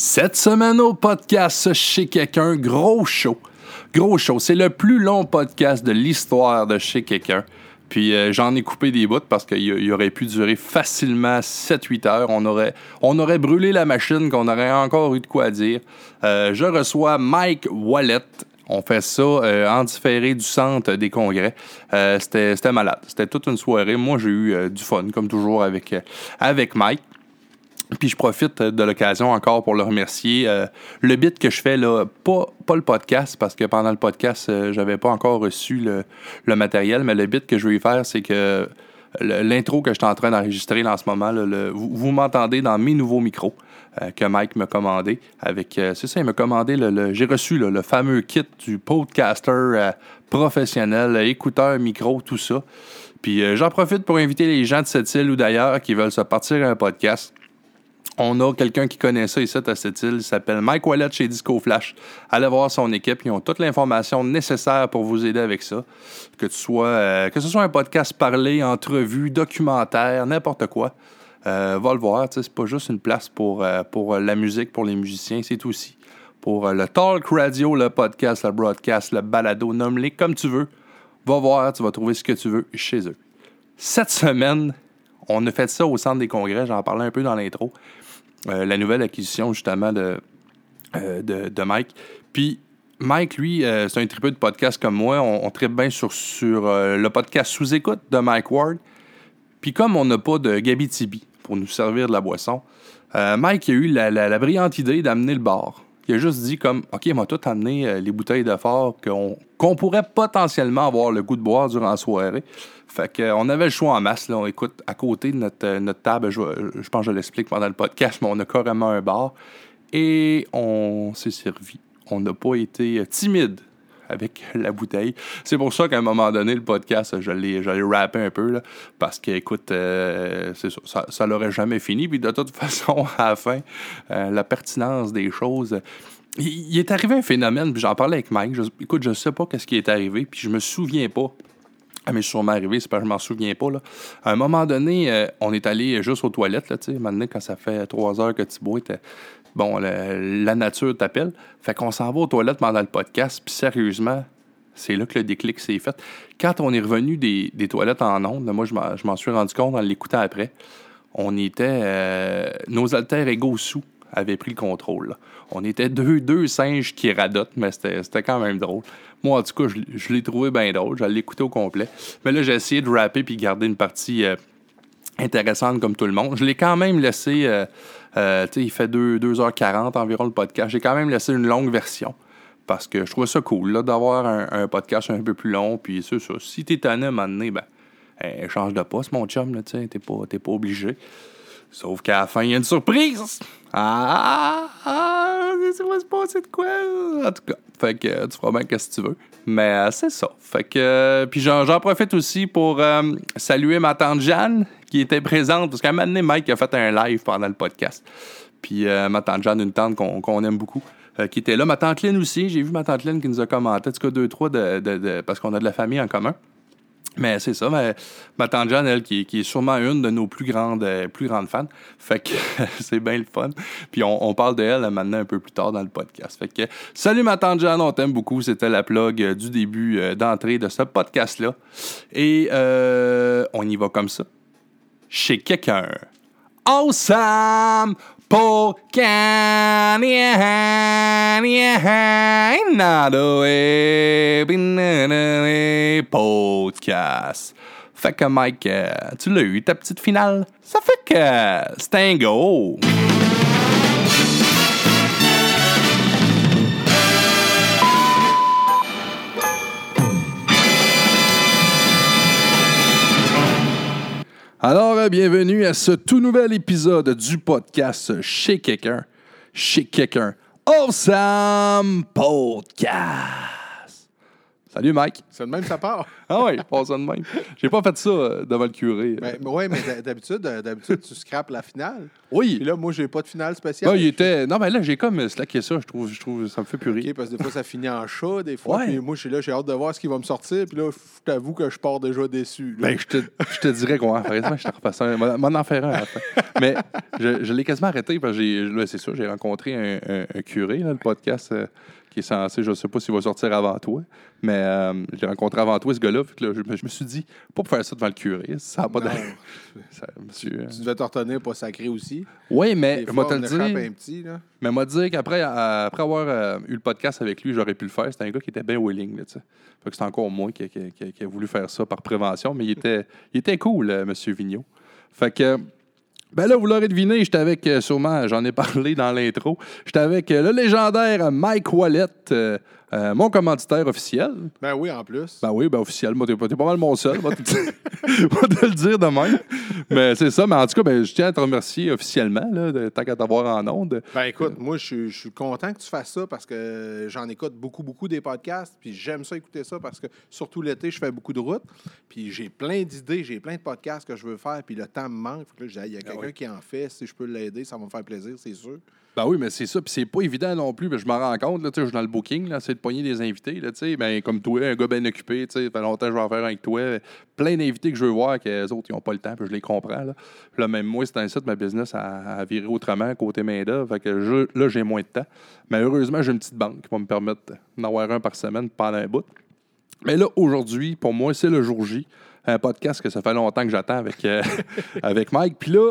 Cette semaine au podcast Chez quelqu'un, gros show. Gros show. C'est le plus long podcast de l'histoire de Chez quelqu'un. Puis euh, j'en ai coupé des bouts parce qu'il aurait pu durer facilement 7-8 heures. On aurait, on aurait brûlé la machine, qu'on aurait encore eu de quoi dire. Euh, je reçois Mike Wallet. On fait ça euh, en différé du centre des congrès. C'était malade. C'était toute une soirée. Moi, j'ai eu du fun, comme toujours, avec, avec Mike. Puis je profite de l'occasion encore pour le remercier. Euh, le bit que je fais, là, pas, pas le podcast, parce que pendant le podcast, euh, j'avais pas encore reçu le, le, matériel, mais le bit que je vais faire, c'est que l'intro que je suis en train d'enregistrer en ce moment, le, vous, m'entendez dans mes nouveaux micros euh, que Mike m'a commandé. Avec, c'est ça, il m'a commandé, le, j'ai reçu le fameux kit du podcaster professionnel, écouteur, micro, tout ça. Puis j'en profite pour inviter les gens de cette île ou d'ailleurs qui veulent se partir un podcast on a quelqu'un qui connaît ça ici à cette île. Il s'appelle Mike Wallet chez Disco Flash. Allez voir son équipe. Ils ont toute l'information nécessaire pour vous aider avec ça. Que, euh, ce soit un podcast parlé, entrevue, documentaire, n'importe quoi. Euh, va le voir. C'est pas juste une place pour, euh, pour la musique, pour les musiciens. C'est aussi pour le talk radio, le podcast, le broadcast, le balado. Nomme-les comme tu veux. Va voir. Tu vas trouver ce que tu veux chez eux. Cette semaine, on a fait ça au centre des congrès. J'en parlais un peu dans l'intro. Euh, la nouvelle acquisition justement de, euh, de, Mike. Puis Mike, lui, euh, c'est un triple de podcast comme moi. On, on tripe bien sur, sur le podcast sous-écoute de Mike Ward. Puis comme on n'a pas de Gabi Tibi pour nous servir de la boisson, Mike a eu la, brillante idée d'amener le bar. Il a juste dit comme, OK, il m'a tout amené les bouteilles de fort qu'on pourrait potentiellement avoir le goût de boire durant la soirée. Fait qu'on avait le choix en masse. Là. On écoute à côté de notre, euh, table, je, pense que je l'explique pendant le podcast, mais on a carrément un bar. Et on s'est servi. On n'a pas été euh, timide avec la bouteille. C'est pour ça qu'à un moment donné, le podcast, je l'ai, je rappé un peu, là, parce que, écoute, euh, ça, ça, l'aurait jamais fini. Puis de toute façon, à la fin, la pertinence des choses. Il, est arrivé un phénomène, puis j'en parlais avec Mike. écoute, je sais pas qu'est-ce qui est arrivé, puis je me souviens pas ça m'est sûrement arrivé, c'est pas je m'en souviens pas. Là. À un moment donné, euh, on est allé juste aux toilettes, là, tu sais. Maintenant, quand ça fait trois heures que Thibaut était. Bon, la nature t'appelle. Fait qu'on s'en va aux toilettes pendant le podcast, puis sérieusement, c'est là que le déclic s'est fait. Quand on est revenu des, toilettes en ondes, moi, je m'en suis rendu compte en l'écoutant après. On était. Euh, nos alter égaux sous avaient pris le contrôle. On était deux, deux singes qui radotent, mais c'était quand même drôle. Moi, en tout cas, je, l'ai trouvé bien drôle. Je l'ai écouté au complet. Mais là, j'ai essayé de rapper puis garder une partie euh, intéressante comme tout le monde. Je l'ai quand même laissé. Euh, euh, il fait 2, h 40 environ le podcast. J'ai quand même laissé une longue version parce que je trouvais ça cool d'avoir un, podcast un peu plus long. Puis c'est ça. Si t'es tanné à un moment donné, ben, change de poste, mon chum. Tu n'es pas, pas obligé. Sauf qu'à la fin, il y a une surprise. Ah, ah, ça va se passer de quoi? En tout cas, fait que tu feras bien ce que tu veux. Mais euh, c'est ça. Fait que, euh, puis j'en, profite aussi pour saluer ma tante Jeanne qui était présente. Parce qu'à un moment donné, Mike a fait un live pendant le podcast. Puis ma tante Jeanne, une tante qu'on, aime beaucoup, qui était là. Ma tante Lynn aussi. J'ai vu ma tante Lynn qui nous a commenté, en tout cas, deux, trois, de, parce qu'on a de la famille en commun. Mais c'est ça, ma tante Jeanne, elle, qui, est sûrement une de nos plus grandes, euh, plus grandes fans. Fait que c'est bien le fun. Puis on, parle de elle maintenant un peu plus tard dans le podcast. Fait que salut ma tante Jeanne, on t'aime beaucoup. C'était la plug euh, du début euh, d'entrée de ce podcast-là. Et on y va comme ça. Chez quelqu'un. Awesome! Podcast. Fait que Mike, euh, tu l'as eu ta petite finale. Ça fait que c'est un go. Alors, euh, bienvenue à ce tout nouvel épisode du podcast Chez quelqu'un. Chez quelqu'un. Awesome Podcast. Salut, Mike. C'est de même, ça part? Ah ouais, je passe ça de même. J'ai pas fait ça euh, devant le curé. Ben, oui, mais d'ha- d'habitude, euh, d'habitude, tu scrapes la finale. oui. Puis là, moi, j'ai pas de finale spéciale. Ah, il était... Non, mais là, j'ai comme slacké ça. Je trouve, je trouve ça me fait plus rire. OK, parce que des fois, ça finit en chat, des fois. Ouais. Puis moi, je suis là, j'ai hâte de voir ce qui va me sortir. Puis là, je t'avoue que je pars déjà déçu. là. Ben, je te, je te dirais qu'on. Je te repasse un. M'en en faire un à la fin. Mais je, je l'ai quasiment arrêté parce que j'ai- c'est ça, j'ai rencontré un, un- un curé, là, le podcast euh, qui est censé, je sais pas s'il va sortir avant toi, mais euh, j'ai rencontré avant toi ce gars-là. fait que là, je, me- je me suis dit, pas pour faire ça devant le curé, ça n'a pas d'allure. Euh, Tu devais te retenir pas sacré aussi. Oui, mais je fois, vais te on le échappe dire. un petit, là. Mais m'a dit qu'après après avoir euh, eu le podcast avec lui, j'aurais pu le faire. C'était un gars qui était bien willing. Là, fait que c'est encore moi qui, qui- qui- qui a voulu faire ça par prévention, mais il était, il était cool, M. Vigneault. Fait que, ben là, vous l'aurez deviné, j'étais avec, euh, sûrement, j'en ai parlé dans l'intro, j'étais avec euh, le légendaire Mike Wallet, euh, euh, mon commanditaire officiel. Ben oui, en plus. Ben oui, ben officiel. Moi, t'es pas, pas mal mon seul. Moi, te va te le dire de même. Mais c'est ça. Mais en tout cas, ben, je tiens à te remercier officiellement, là, de, tant qu'à t'avoir en onde. Ben écoute, moi, je suis- je suis content que tu fasses ça parce que j'en écoute beaucoup, beaucoup des podcasts. Puis j'aime ça écouter ça parce que surtout l'été, je fais beaucoup de routes. Puis j'ai plein d'idées, j'ai plein de podcasts que je veux faire. Puis le temps me manque. Il y a quelqu'un oui. qui en fait. Si je peux l'aider, ça va me faire plaisir, c'est sûr. Ben oui, mais c'est ça. Puis c'est pas évident non plus. Ben, je m'en rends compte. Là, je suis dans le booking, là, c'est de pogner des invités. Là, ben, comme toi, un gars bien occupé. Ça fait longtemps que je vais en faire avec toi. Plein d'invités que je veux voir, que les autres, ils n'ont pas le temps. Puis je les comprends. Là, là même moi, c'est un site, ma business a, a viré autrement côté main-d'œuvre. Fait que là, j'ai moins de temps. Mais heureusement, j'ai une petite banque qui va me permettre d'en avoir un par semaine pendant un bout. Mais là, aujourd'hui, pour moi, c'est le jour J. Un podcast que ça fait longtemps que j'attends avec, euh, avec Mike. Puis là,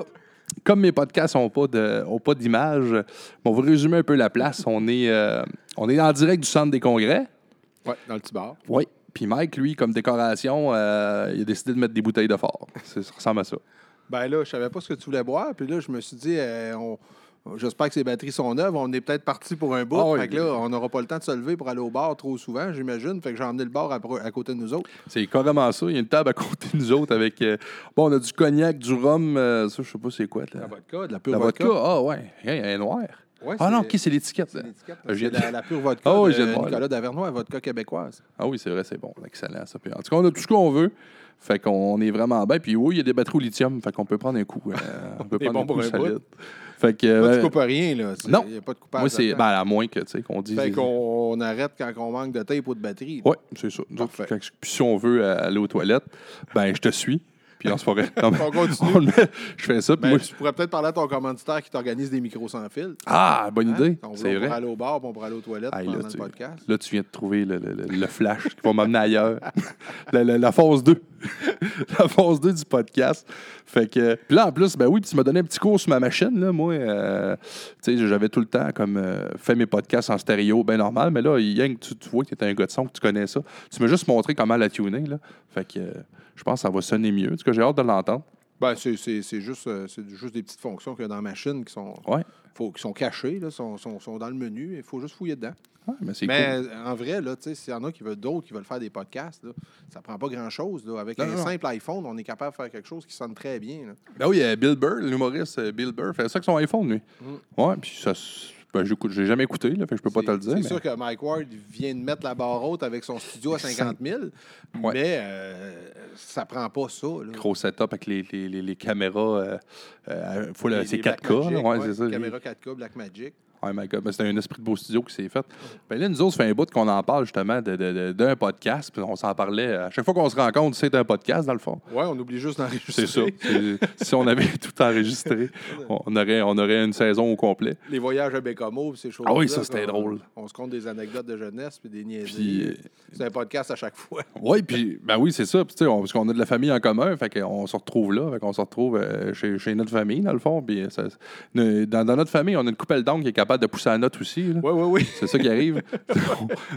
comme mes podcasts n'ont pas de- ont pas d'image, on va résumer un peu la place. On est, euh, on est en direct du centre des congrès. Ouais, dans le petit bar. Oui. Puis Mike, lui, comme décoration, euh, il a décidé de mettre des bouteilles de fort. Ça ressemble à ça. Ben là, je savais pas ce que tu voulais boire. Puis là, je me suis dit, euh, on- j'espère que ces batteries sont neuves. On est peut-être parti pour un bout. Ah. Fait que là, on n'aura pas le temps de se lever pour aller au bar trop souvent, j'imagine. Fait que j'ai emmené le bar à, à côté de nous autres. C'est carrément ça. Il y a une table à côté de nous autres avec. euh, bon, on a du cognac, du rhum. euh, ça, je sais pas c'est quoi. La vodka, de la pure La vodka. Ah, ouais. Hey, elle est noire. Ouais, Ah non, OK, c'est l'étiquette. c'est la, la pure vodka Ah oui, de Nicolas Davernois, vodka québécoise. Ah oui, c'est vrai, c'est bon. Excellent, ça. Puis, en tout cas, on a tout ce qu'on veut. Fait qu'on est vraiment bien. Puis oui, il y a des batteries au lithium. Fait qu'on peut prendre un coup. euh, on peut prendre un coup pour un. Fait que. Euh, tu coupes rien, là. Non. Il n'y a pas de coupage. moi, c'est. Ben, à moins que, tu sais, qu'on dise. Fait qu'on on arrête quand on manque de tape ou de batterie. Oui, c'est ça. Quand- puis si on veut aller aux toilettes, ben, je te suis. Puis on se mais- On continue. met- je fais ça. Ben, moi, tu pourrais peut-être parler à ton commanditaire qui t'organise des micros sans fil. Ah, bonne Hein? idée. On, C'est on pourrait vrai. aller au bar, puis on pourrait aller aux toilettes Aïe, pendant là, le tu- podcast. Là, tu viens de trouver le, le- le- le flash qui va m'amener ailleurs. la, la- la phase 2. La phase 2 du podcast. Fait que. Puis là, en plus, ben oui, tu m'as donné un petit cours sur ma machine. Là, moi, euh, tu sais, j'avais tout le temps comme euh, fait mes podcasts en stéréo, bien normal. Mais là, il y a que tu, tu vois que tu es un gars de son, que tu connais ça. Tu m'as juste montré comment la tuner. Là. Fait que euh, je pense que ça va sonner mieux. En tout cas, j'ai hâte de l'entendre. Ben, c'est, juste, euh, juste des petites fonctions qu'il y a dans la machine qui sont, Ouais. faut, qui sont cachées, là, sont, sont, sont dans le menu. Il faut juste fouiller dedans. Ouais, mais c'est Mais cool. euh, en vrai, là, s'il y en a qui veulent d'autres qui veulent faire des podcasts, là, ça prend pas grand-chose. Avec Non, un non, simple iPhone, on est capable de faire quelque chose qui sonne très bien. là. Ben oui, euh, Bill Burr, l'humoriste euh, Bill Burr, fait ça avec son iPhone, lui. Ouais, puis ça. Ben, j'ai jamais écouté, là, fait que je peux pas te le dire. C'est mais- sûr que Mike Ward vient de mettre la barre haute avec son studio à 50 000, Ouais. mais euh, ça prend pas ça. Là. gros setup avec les, les, les, les caméras. Euh, euh, faut c'est les 4K, Blackmagic, là, ouais, ça. Caméra 4K, Blackmagic. Oh my God, ben, c'est un esprit de beau studio qui s'est fait. Ben là, nous autres, ça fait un bout qu'on en parle justement de- de- de- d'un podcast. Puis on s'en parlait. À chaque fois qu'on se rencontre, c'est un podcast, dans le fond. Ouais, on oublie juste d'enregistrer. C'est ça. Si on avait tout enregistré, on aurait, on aurait une saison au complet. Les voyages à Bécamo, ces choses Ah oui, ça, c'était drôle. On se compte des anecdotes de jeunesse puis des niaiseries. euh, C'est un podcast à chaque fois. Oui, puis ben oui, c'est ça. Puis, on- parce qu'on a de la famille en commun, fait qu'on se retrouve là, fait qu'on se retrouve euh, chez, chez notre famille, dans le fond. Puis ça- ne- dans, dans notre famille, on a une coupelle d'ongles qui est capable de pousser la note aussi. là. Oui, oui, oui. C'est ça qui arrive.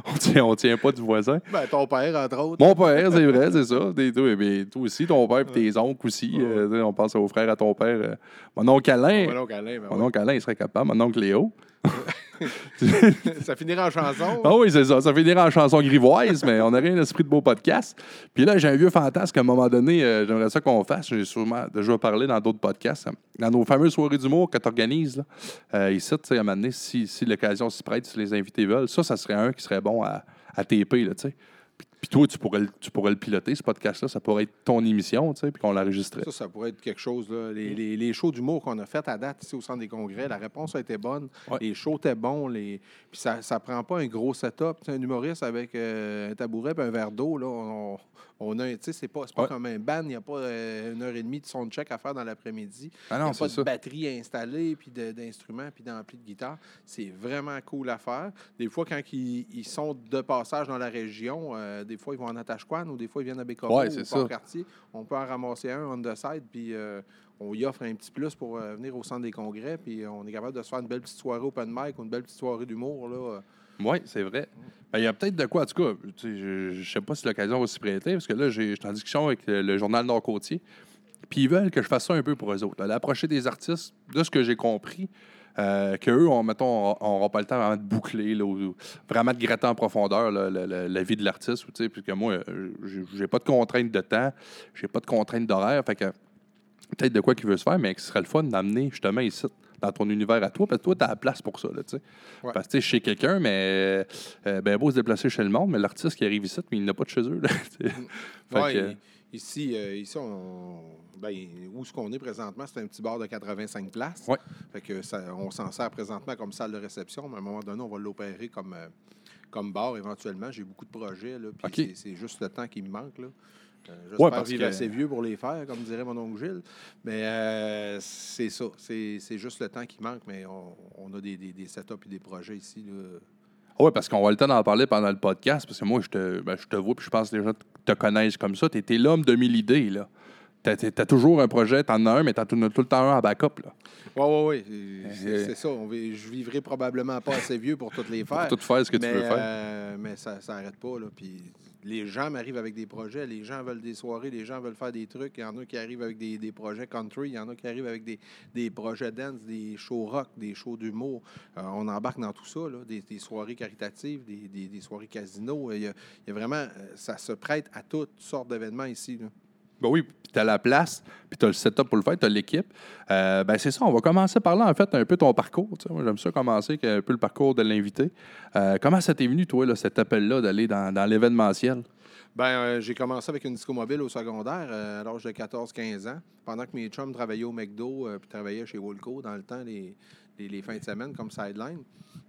on, tient, on tient pas du voisin. Ben, ton père, entre autres. Mon père, c'est vrai, c'est ça. Des- toi, mais toi aussi, ton père et tes oncles aussi. euh, tu sais, on pense aux frères à ton père. euh, mon oncle Alain. Ouais, donc, Alain, ben Mon ouais. oncle Alain, il serait capable. Mon oncle Léo. ça finira en chanson. Ah oui, c'est ça. Ça finirait en chanson grivoise, mais on aurait un esprit de beau podcast. Puis là, j'ai un vieux fantasme qu'à un moment donné, euh, j'aimerais ça qu'on fasse. J'ai sûrement déjà parlé dans d'autres podcasts. Dans nos fameuses soirées d'humour que tu organises, euh, ici, tu sais, à un moment donné, si, si l'occasion s'y prête, si les invités veulent, ça, ça serait un qui serait bon à, à TP, tu sais. Puis toi, tu pourrais, le- tu pourrais le piloter, ce podcast-là. Ça pourrait être ton émission, tu sais, puis qu'on l'enregistrait. Ça, ça pourrait être quelque chose. Là. Les, les, les shows d'humour qu'on a fait à date ici au Centre des congrès, la réponse a été bonne. Ouais. Les shows étaient bons. Les... Puis ça ne prend pas un gros setup. Tu sais, un humoriste avec euh, un tabouret et un verre d'eau, là, on, on a tu sais, c'est pas, c'est pas Ouais. comme un band. Il n'y a pas euh, une heure et demie de soundcheck à faire dans l'après-midi. Ah Il n'y a pas de ça. batterie installée, puis de- d'instruments, puis d'ampli de guitare. C'est vraiment cool à faire. Des fois, quand ils, ils sont de passage dans la région, euh, des fois, ils vont en Atashquan ou des fois, ils viennent à Bécomo Ouais, ou au. Port-Cartier. On peut en ramasser un on the side, puis euh, on y offre un petit plus pour venir au centre des congrès, puis on est capable de se faire une belle petite soirée open mic ou une belle petite soirée d'humour. là. Oui, c'est vrai. Ben, Il y a peut-être de quoi, en tout cas. Je ne sais pas si l'occasion va s'y prêter, parce que là, j'ai- j'étais en discussion avec le, journal Nord-Côtier. Puis ils veulent que je fasse ça un peu pour eux autres. L'approcher des artistes, de ce que j'ai compris, euh, qu'eux, on, mettons, on n'aura pas le temps vraiment de boucler, là, ou vraiment de gratter en profondeur la, vie de l'artiste. ou, tu sais, Puis que moi, euh, j'ai- pas de contraintes de temps, j'ai pas de contraintes d'horaire. Fait que peut-être de quoi qu'il veut se faire, mais ce serait le fun d'amener justement ici, dans ton univers à toi, parce que toi, tu as la place pour ça. Là. Ouais. Parce que chez quelqu'un, mais euh, ben beau se déplacer chez le monde, mais l'artiste qui arrive ici, mais il n'a pas de chez eux. là, Ouais, que, Ici, euh, ici on, ben, où ce qu'on est présentement, c'est un petit bar de 85 places. Ouais. Fait que ça, on s'en sert présentement comme salle de réception, mais à un moment donné, on va l'opérer comme, euh, comme bar éventuellement. J'ai beaucoup de projets, là, puis c'est- c'est juste le temps qui me manque. Là. Euh, Ouais, J'espère parce vivre que- assez vieux pour les faire, comme dirait mon oncle Gilles. Mais euh, c'est ça. C'est juste le temps qui manque, mais on, on a des, des, des setups et des projets ici. Là. Oui, parce qu'on va le temps d'en parler pendant le podcast, parce que moi, je te, ben, je te vois, puis je pense que les gens te connaissent comme ça. Tu étais l'homme de mille idées, là. Tu as, toujours un projet, tu en as un, mais tu as tout, tout le temps un en backup. Oui, oui, oui. C'est ça. On je vivrai probablement pas assez vieux pour toutes les faire. Pour tout faire ce que tu veux faire. euh, mais ça n'arrête pas. Là. Puis les gens m'arrivent avec des projets. Les gens veulent des soirées. Les gens veulent faire des trucs. Il y en a qui arrivent avec des, des projets country. Il y en a qui arrivent avec des, des projets dance, des shows rock, des shows d'humour. Euh, on embarque dans tout ça. Des, soirées caritatives, des, soirées casino. Il y, a, vraiment... euh, Ça se prête à toutes sortes d'événements ici. Ben oui, puis tu as la place, puis tu as le setup pour le faire, tu as l'équipe. Euh, ben c'est ça, on va commencer par là, en fait, un peu ton parcours. Moi, j'aime ça commencer avec un peu le parcours de l'invité. Euh, comment ça t'est venu, toi, là, cet appel-là, d'aller dans, l'événementiel? Ben, euh, j'ai commencé avec une disco mobile au secondaire euh, à l'âge de 14-15 ans. Pendant que mes chums travaillaient au McDo puis travaillaient chez Woolco dans le temps, les, les, les fins de semaine comme sideline.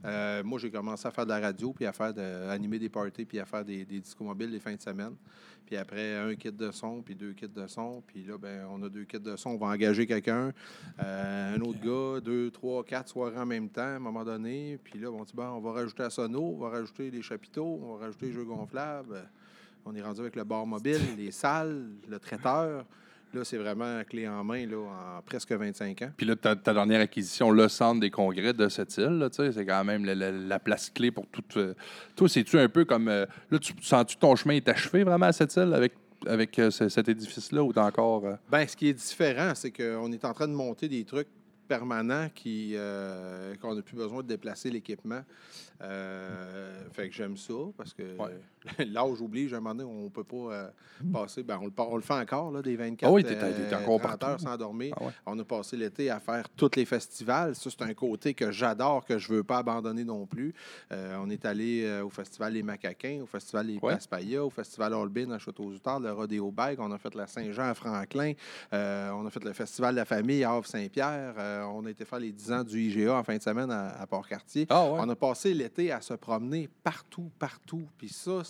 Euh, moi, j'ai commencé à faire de la radio, puis à faire de, à animer des parties, puis à faire des, des discos mobiles les fins de semaine. Puis après, un kit de son, puis deux kits de son. Puis là, ben, on a deux kits de son. On va engager quelqu'un, euh, un autre gars, deux, trois, quatre soirées en même temps, à un moment donné. Puis là, on dit, bon, on va rajouter la sono, on va rajouter les chapiteaux, on va rajouter les jeux gonflables. On est rendu avec le bar mobile, les salles, le traiteur. Là, c'est vraiment clé en main là, en presque 25 ans. Puis là, ta, ta dernière acquisition, le centre des congrès de cette île, là, tu sais, c'est quand même la, la- la place clé pour tout. euh, toi, c'est-tu un peu comme. euh, là, tu sens-tu ton chemin est achevé vraiment à cette île avec, avec euh, ce- cet édifice-là ou t'as encore. euh, Ben, ce qui est différent, c'est qu'on est en train de monter des trucs permanents qui qu'on n'a plus besoin de déplacer l'équipement. Euh, fait que j'aime ça parce que l'âge oblige, à un moment donné, on ne peut pas euh, passer. Ben, on, le, pa- on le fait encore, là, des 24 Ah oui, t'es- t'es euh, encore 30 partout. heures sans dormir. Ah ouais. On a passé l'été à faire tous les festivals. Ça, c'est un côté que j'adore, que je ne veux pas abandonner non plus. Euh, on est allé au festival Les Macaquins, au festival Les Ouais. Paspaya, au festival Holbein à Château-Zoutard, le Rodéo Bike. On a fait la Saint-Jean à Franklin. On a fait le festival de la famille à Havre-Saint-Pierre. On a été faire les 10 ans du IGA en fin de semaine à, à Port-Cartier. Ah ouais. On a passé l'été à se promener partout, partout. Puis ça,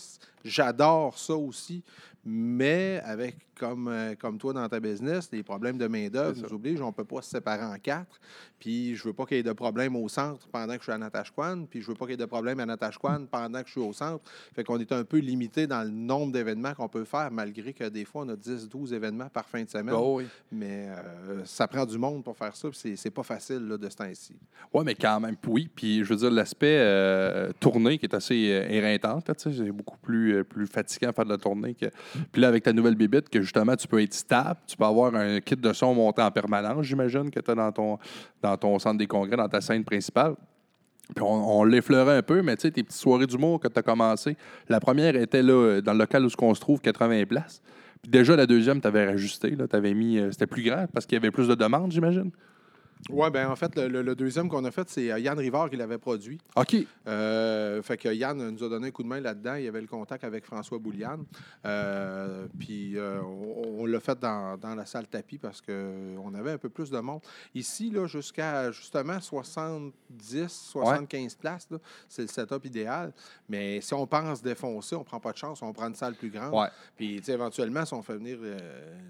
j'adore ça aussi. Mais avec, comme, euh, comme toi dans ta business, les problèmes de main-d'œuvre nous obligent. On ne peut pas se séparer en quatre. Puis je veux pas qu'il y ait de problème au centre pendant que je suis à Natashquan. Puis je veux pas qu'il y ait de problème à Natashquan pendant que je suis au centre. Fait qu'on est un peu limité dans le nombre d'événements qu'on peut faire, malgré que des fois, on a 10-12 événements par fin de semaine. Oui. Mais euh, ça prend du monde pour faire ça. puis c'est- c'est pas facile là, de ce temps-ci. Oui, mais quand même, oui. Puis, je veux dire, l'aspect euh, tournée qui est assez sais, c'est beaucoup plus, euh, plus fatigant à faire de la tournée. Que... Puis là, avec ta nouvelle bébite, que justement, tu peux être stable, tu peux avoir un kit de son monté en permanence, j'imagine, que tu as dans ton, ton centre des congrès, dans ta scène principale. Puis on, l'effleurait un peu, mais tu sais, tes petites soirées d'humour que tu as commencé, la première était là, euh, dans le local où on se trouve, 80 places. Puis déjà, la deuxième, tu avais rajusté, tu mis. euh, C'était plus grand parce qu'il y avait plus de demandes, j'imagine? Oui, ben en fait, le, le- le deuxième qu'on a fait, c'est euh, Yann Rivard qui l'avait produit. OK. Euh, fait que Yann nous a donné un coup de main là-dedans. Il y avait le contact avec François Bouliane. Euh, puis euh, on, on l'a fait dans, dans la salle tapis parce qu'on avait un peu plus de monde. Ici, là, jusqu'à justement 70, 75 places, là, c'est le setup idéal. Mais si on pense défoncer, on prend pas de chance, on prend une salle plus grande. Ouais. Puis, tu sais, éventuellement, si on fait venir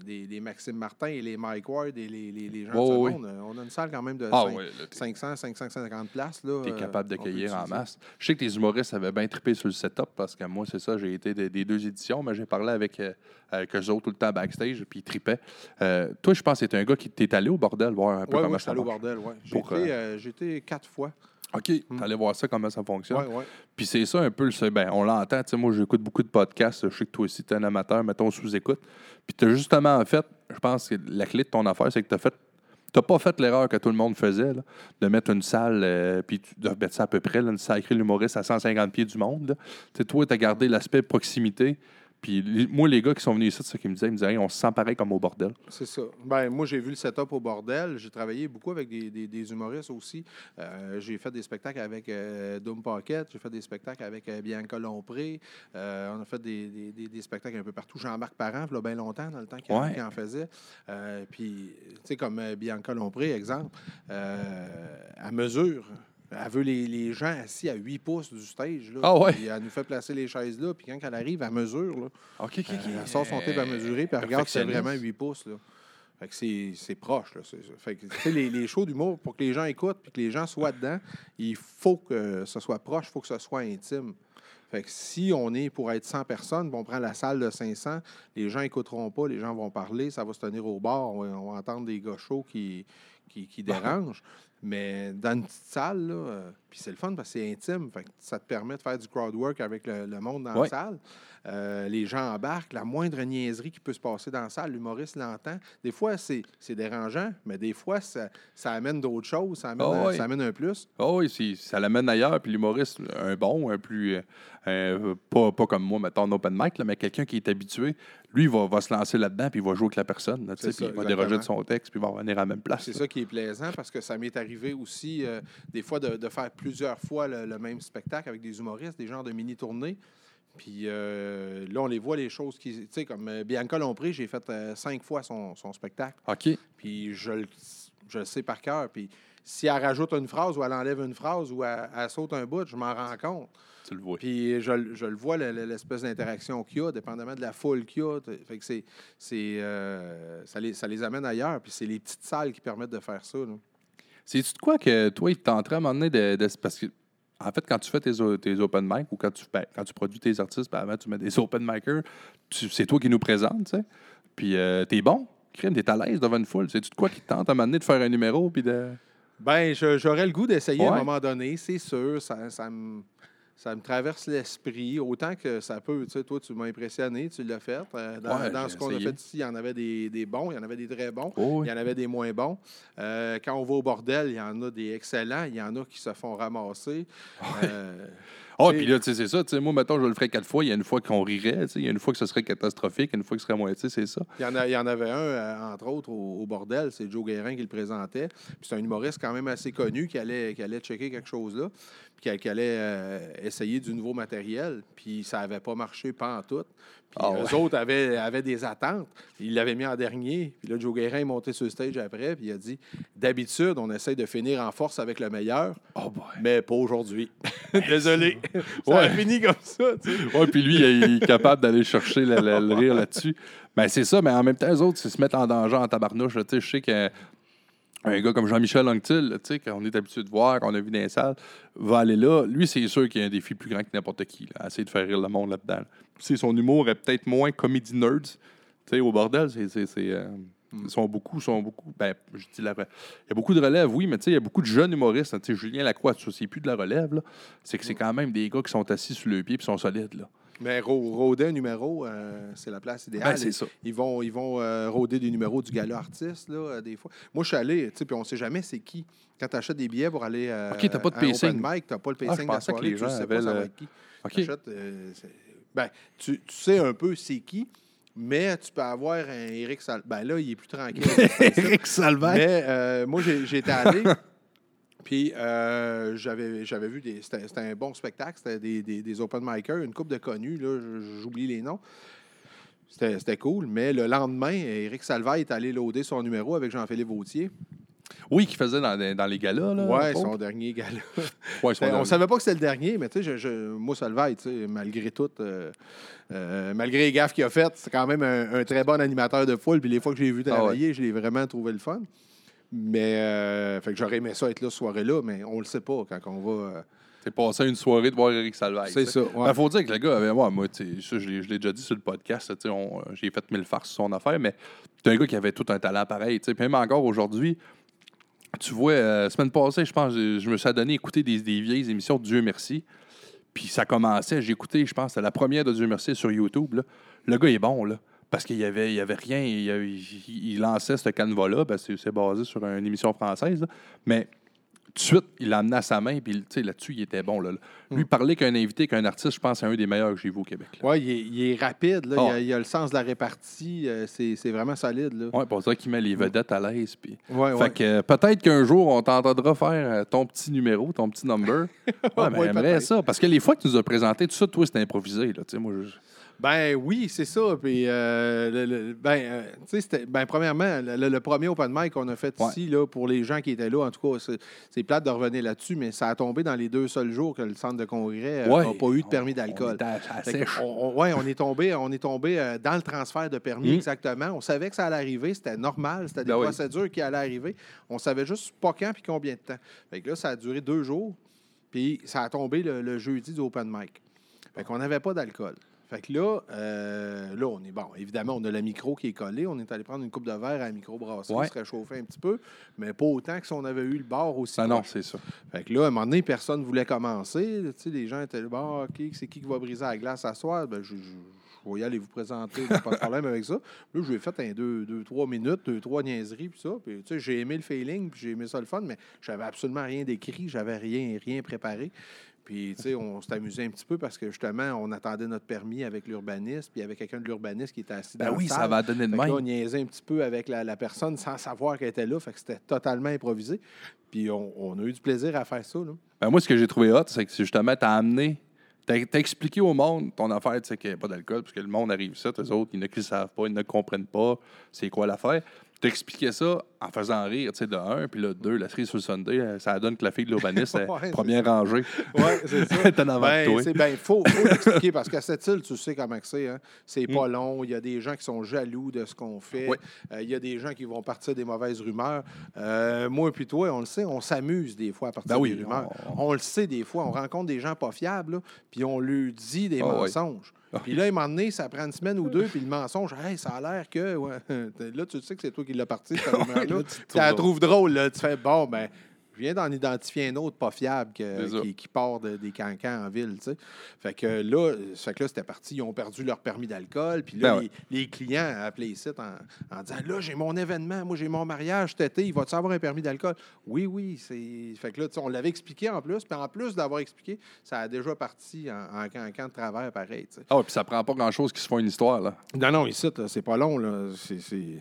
des, des Maxime Martin et les Mike Ward et les, les, les gens Ouais, de ouais, seconde, on a une salle quand même de Ah cinq- oui, là, t'es- 500, 550 places. Là, T'es euh, capable d'accueillir en masse. Je sais que les humoristes avaient bien trippé sur le setup parce que moi, c'est ça, j'ai été des, des deux éditions, mais j'ai parlé avec, euh, avec eux autres tout le temps backstage, puis ils trippaient. Euh, toi, je pense que t'es un gars qui t'es allé au bordel voir un peu Oui, comment oui, ça allé au bordel, ouais. J'ai été, j'ai été quatre fois. OK. T'allais voir ça, comment ça fonctionne. Ouais, ouais. Puis c'est ça un peu, le- ben, on l'entend, tu moi j'écoute beaucoup de podcasts, je sais que toi aussi tu es un amateur, mettons sous-écoute. Puis tu as justement en fait, je pense que la clé de ton affaire, c'est que tu as fait T'as pas fait l'erreur que tout le monde faisait, là, de mettre une salle, euh, puis de mettre ça à peu près, là, une sacrée l'humoriste à 150 pieds du monde. là. Toi, tu as gardé l'aspect proximité. Puis les- moi, les gars qui sont venus ici, c'est ça qu'ils me disaient, ils me disaient, Hey, on se sent pareil comme au bordel. C'est ça. Ben, moi, j'ai vu le setup au bordel. J'ai travaillé beaucoup avec des, des- des humoristes aussi. Euh, j'ai fait des spectacles avec euh, Doom Pocket. J'ai fait des spectacles avec euh, Bianca Lompré. Euh, on a fait des, des- spectacles un peu partout. Jean-Marc Parent, il y a bien longtemps, dans le temps qu'il Ouais. en faisait. Puis, tu sais, comme Bianca Lompré, exemple, à mesure. Elle veut les, les gens assis à 8 pouces du stage. Là, Ah ouais? Puis elle nous fait placer les chaises là. Puis quand elle arrive, à mesure. Là, OK, OK, euh, elle sort son tape à mesurer, puis elle regarde si c'est vraiment 8 pouces. Là. Fait que c'est, proche. Là. Fait que, les, les shows d'humour, pour que les gens écoutent puis que les gens soient dedans, il faut que ce soit proche, il faut que ce soit intime. Fait que si on est pour être 100 personnes, on prend la salle de 500, les gens n'écouteront pas, les gens vont parler, ça va se tenir au bord, on va, on va entendre des gars chauds qui, qui, qui dérangent. Mais dans une petite salle, là, euh, puis c'est le fun parce que c'est intime, fait que ça te permet de faire du crowd work avec le, le monde dans Ouais. la salle. Euh, les gens embarquent, la moindre niaiserie qui peut se passer dans la salle, l'humoriste l'entend. Des fois, c'est c'est dérangeant, mais des fois, ça, ça amène d'autres choses, ça amène, Ah un, ça amène un plus. Oh oui, si- ça l'amène ailleurs. Puis l'humoriste, un bon, un plus. euh, pas, pas comme moi, mettons, en open mic, là, mais quelqu'un qui est habitué, lui, va, va se lancer là-dedans, puis il va jouer avec la personne. là, tu sais, C'est Puis ça, il va déroger de son texte, puis il va revenir à la même place. C'est ça qui est plaisant parce que ça m'est arrivé aussi, euh, des fois, de, de faire plusieurs fois le, le même spectacle avec des humoristes, des genres de mini-tournées. Puis euh, là, on les voit, les choses qui. Tu sais, comme euh, Bianca Lompré, j'ai fait euh, cinq fois son, son spectacle. OK. Puis je, le- je sais par cœur. Puis si elle rajoute une phrase ou elle enlève une phrase ou elle, elle saute un bout, je m'en rends compte. Tu le vois. Puis je, le- je le vois, le- le- l'espèce d'interaction qu'il y a, dépendamment de la foule qu'il y a. Fait que c'est, ça, les, ça les amène ailleurs. Puis c'est les petites salles qui permettent de faire ça. là. C'est-tu de quoi que toi, il tenterait à un moment donné de. de- parce que, en fait, quand tu fais tes, open mic ou quand tu, ben, quand tu produis tes artistes, ben, avant, tu mets des open micers, c'est toi qui nous présente, tu sais. Puis euh, t'es bon. Crime, t'es à l'aise devant une foule. C'est-tu de quoi qui te tente à un moment donné de faire un numéro, puis de. Ben, j'aurais le goût d'essayer à un moment donné, c'est sûr. Ça, ça me, ça me traverse l'esprit. Autant que ça peut. Tu sais, toi, tu m'as impressionné, tu l'as fait. Euh, dans Ouais, dans j'ai ce qu'on a fait ici, il y en avait des, des bons, il y en avait des très bons. Oh, oui. Il y en avait des moins bons. Euh, quand on va au bordel, il y en a des excellents, il y en a qui se font ramasser. Euh, Ah, Et- puis là, tu sais, c'est ça. Tu sais, moi, mettons, je le ferais quatre fois. Il y a une fois qu'on rirait. Il y a une fois que ce serait catastrophique, une fois que ce serait moins. Tu sais, c'est ça. Il y, en a- il y en avait un, euh, entre autres, au, au bordel. C'est Joe Guérin qui le présentait. Puis c'est un humoriste quand même assez connu qui allait, qui allait checker quelque chose là. Puis qui, qui allait euh, essayer du nouveau matériel. Puis ça n'avait pas marché pas en tout. Puis Ah eux ouais. autres avaient, avaient des attentes. Il l'avait mis en dernier. Puis là, Joe Guérin est monté sur le stage après. Puis il a dit D'habitude, on essaye de finir en force avec le meilleur, Oh, mais pas aujourd'hui. Désolé. ça Ouais. a fini comme ça. Ouais, puis lui, il est capable d'aller chercher le, le- le rire là-dessus. Ben, c'est ça, mais en même temps, les autres, c'est se mettre en danger en tabarnouche. je sais qu'un un gars comme Jean-Michel Anctil, qu'on est habitué de voir, qu'on a vu dans les salles, va aller là. Lui, c'est sûr qu'il y a un défi plus grand que n'importe qui, là, à essayer de faire rire le monde là-dedans. là. Son humour est peut-être moins comédie nerds. Tu sais, au bordel, c'est. c'est- c'est, euh, Ils sont beaucoup, sont beaucoup. Ben, je dis la. Il y a beaucoup de relève, oui, mais tu sais, il y a beaucoup de jeunes humoristes. hein. Tu sais, Julien Lacroix, c'est plus de la relève, là. C'est que c'est quand même des gars qui sont assis sur le pied et qui sont solides, là. Mais rôder un numéro, euh, c'est la place idéale. Ben, c'est ça. Ils vont, ils vont euh, rôder des numéros du gala artiste, là, euh, des fois. Moi, je suis allé, tu sais, puis on sait jamais c'est qui. Quand tu achètes des billets pour aller euh, Ok, t'as pas de pacing. tu n'as pas le Ah, pacing de la pensais que soirée, les tu gens sais avaient pas ça le- va être qui. Ben, tu, tu sais un peu c'est qui, Mais tu peux avoir un Eric Salvaille. Ben là, il est plus tranquille. Eric Salvaille. Mais euh, moi, j'étais allé. Puis euh, j'avais j'avais vu des. C'était c'était un bon spectacle. C'était des, des, des open micers, une coupe de connus, là, j'oublie les noms. C'était c'était cool. Mais le lendemain, Eric Salvaille est allé loader son numéro avec Jean-Philippe Vautier. Oui, qu'il faisait dans, dans les galas. Là, Ouais, son dernier gala. Ouais, son on dernier. savait pas que c'était le dernier, mais tu sais, je, je- moi, Salvaille, malgré tout, euh, euh, malgré les gaffes qu'il a faites, c'est quand même un, un très bon animateur de foule. Puis les fois que j'ai vu Ah ouais. travailler, je l'ai vraiment trouvé le fun. Mais, euh, fait que j'aurais aimé ça être là ce soirée-là, mais on le sait pas quand on va. euh, T'es passé une soirée de voir Eric Salvaille. c'est tu sais. ça. ouais. Ben, faut dire que le gars avait. Moi, moi tu sais, ça, je l'ai je l'ai déjà dit sur le podcast. tu sais, on- euh, J'ai fait mille farces sur son affaire, mais c'est un gars qui avait tout un talent pareil. tu sais. Puis même encore aujourd'hui, tu vois, euh, semaine passée, je pense, je, je me suis adonné à écouter des, des vieilles émissions de Dieu merci. Puis ça commençait, j'ai écouté, je pense, c'était la première de Dieu merci sur YouTube. là. Le gars est bon, là. Parce qu'il y avait, il y avait rien, il, lançait ce canevas-là, que c'est basé sur une émission française. là. Mais tout de suite, il l'a amené à sa main, puis là-dessus, il était bon. Là. Lui, parler qu'un invité, qu'un artiste, je pense, c'est un des meilleurs que j'ai vu au Québec. Ouais, il est, il est rapide, là. Ah. il, a, il a le sens de la répartie. euh, c'est c'est vraiment solide. Ouais, pour ça qu'il met les vedettes à l'aise. Puis... Ouais, Fait ouais. que euh, peut-être qu'un jour, on t'entendra faire euh, ton petit numéro, ton petit number. Ouais, mais Ouais, ça. Parce que les fois que tu nous as présenté, tout ça, toi, c'était improvisé. Là, moi, je- Ben oui, c'est ça. Puis, euh, le- le- ben, euh, ben, premièrement, le, premier open mic qu'on a fait Ouais. ici, là, pour les gens qui étaient là, en tout cas, c'est- plate de revenir là-dessus, mais ça a tombé dans les deux seuls jours que le centre de congrès n'a Ouais. pas eu de permis d'alcool. sèche. on, est tombé, on est tombé euh, dans le transfert de permis, Mm. exactement. On savait que ça allait arriver, c'était normal, c'était des Ben oui. procédures qui allaient arriver. On savait juste pas quand puis combien de temps. Fait que là, ça a duré deux jours, puis ça a tombé le, le jeudi du open mic. Fait qu'on n'avait pas d'alcool. Fait que là, euh, là, on est bon. Évidemment, on a la micro qui est collée. On est allé prendre une coupe de verre à la microbrasserie, Ouais. se réchauffer un petit peu, mais pas autant que si on avait eu le bar aussi. Ah non, c'est ça. Fait que là, à un moment donné, personne ne voulait commencer. Tu sais, les gens étaient là, bon, OK, c'est qui qui va briser la glace à soir? Ben, je, je, je vais y aller vous présenter, pas de problème avec ça. Là, je lui ai fait un deux, deux, trois minutes, deux, trois niaiseries, puis ça. Puis, tu sais, j'ai aimé le feeling, puis j'ai aimé ça le fun, mais j'avais absolument rien d'écrit, j'avais rien, rien préparé. Puis, tu sais, on s'est amusé un petit peu parce que justement, on attendait notre permis avec l'urbaniste, puis il y avait quelqu'un de l'urbaniste qui était assis Ben dans oui, ça va donner de là, on même. niaisait un petit peu avec la, la personne sans savoir qu'elle était là. Fait que c'était totalement improvisé. Puis on, on a eu du plaisir à faire ça. Là. Ben, moi, ce que j'ai trouvé hot, c'est que c'est justement, t'as amené, t'as expliqué au monde ton affaire, tu sais, qu'il n'y a pas d'alcool, parce que le monde arrive ça, eux autres, il y en a qui ne savent pas, ils ne comprennent pas c'est quoi l'affaire. T'as expliqué ça en faisant rire, tu sais, de un, puis là, de deux, la cerise sur le Sunday, euh, ça donne que la fille de l'urbaniste, est Ouais, première rangée. Oui, c'est ça. T'es en avant Ben, toi. ben, faut, faut l'expliquer parce qu'à cette île, tu sais comment c'est. Hein? C'est Mm. pas long. Il y a des gens qui sont jaloux de ce qu'on fait. Oui. Euh, il y a des gens qui vont partir des mauvaises rumeurs. Euh, moi et puis toi, on le sait, on s'amuse des fois à partir Ben oui, des rumeurs. on- On... le sait des fois. On rencontre des gens pas fiables, puis on lui dit des Ah oui. Mensonges. Puis là, un moment donné, ça prend une semaine ou deux, puis le mensonge, hey, ça a l'air que. ouais. Là, tu sais que c'est toi qui l'as parti, cette rumeur-là. Là, tu la trouves trouves drôle, là. Tu fais, bon, ben, je viens d'en identifier un autre pas fiable que- qui, qui part de- des cancans en ville, tu sais. Fait que là, fait que là c'était parti. Ils ont perdu leur permis d'alcool. Puis là, Ben ouais. les, clients appelaient ici en, en disant Là, j'ai mon événement, moi, j'ai mon mariage cet été, il va-tu avoir un permis d'alcool? Oui, oui. c'est Fait que là, on l'avait expliqué en plus. Puis en plus d'avoir expliqué, ça a déjà parti en, en cancan de travers, pareil, tu sais. Ah puis ça prend pas grand-chose qui se font une histoire, là. Non, non, ici, c'est pas long, là. C'est.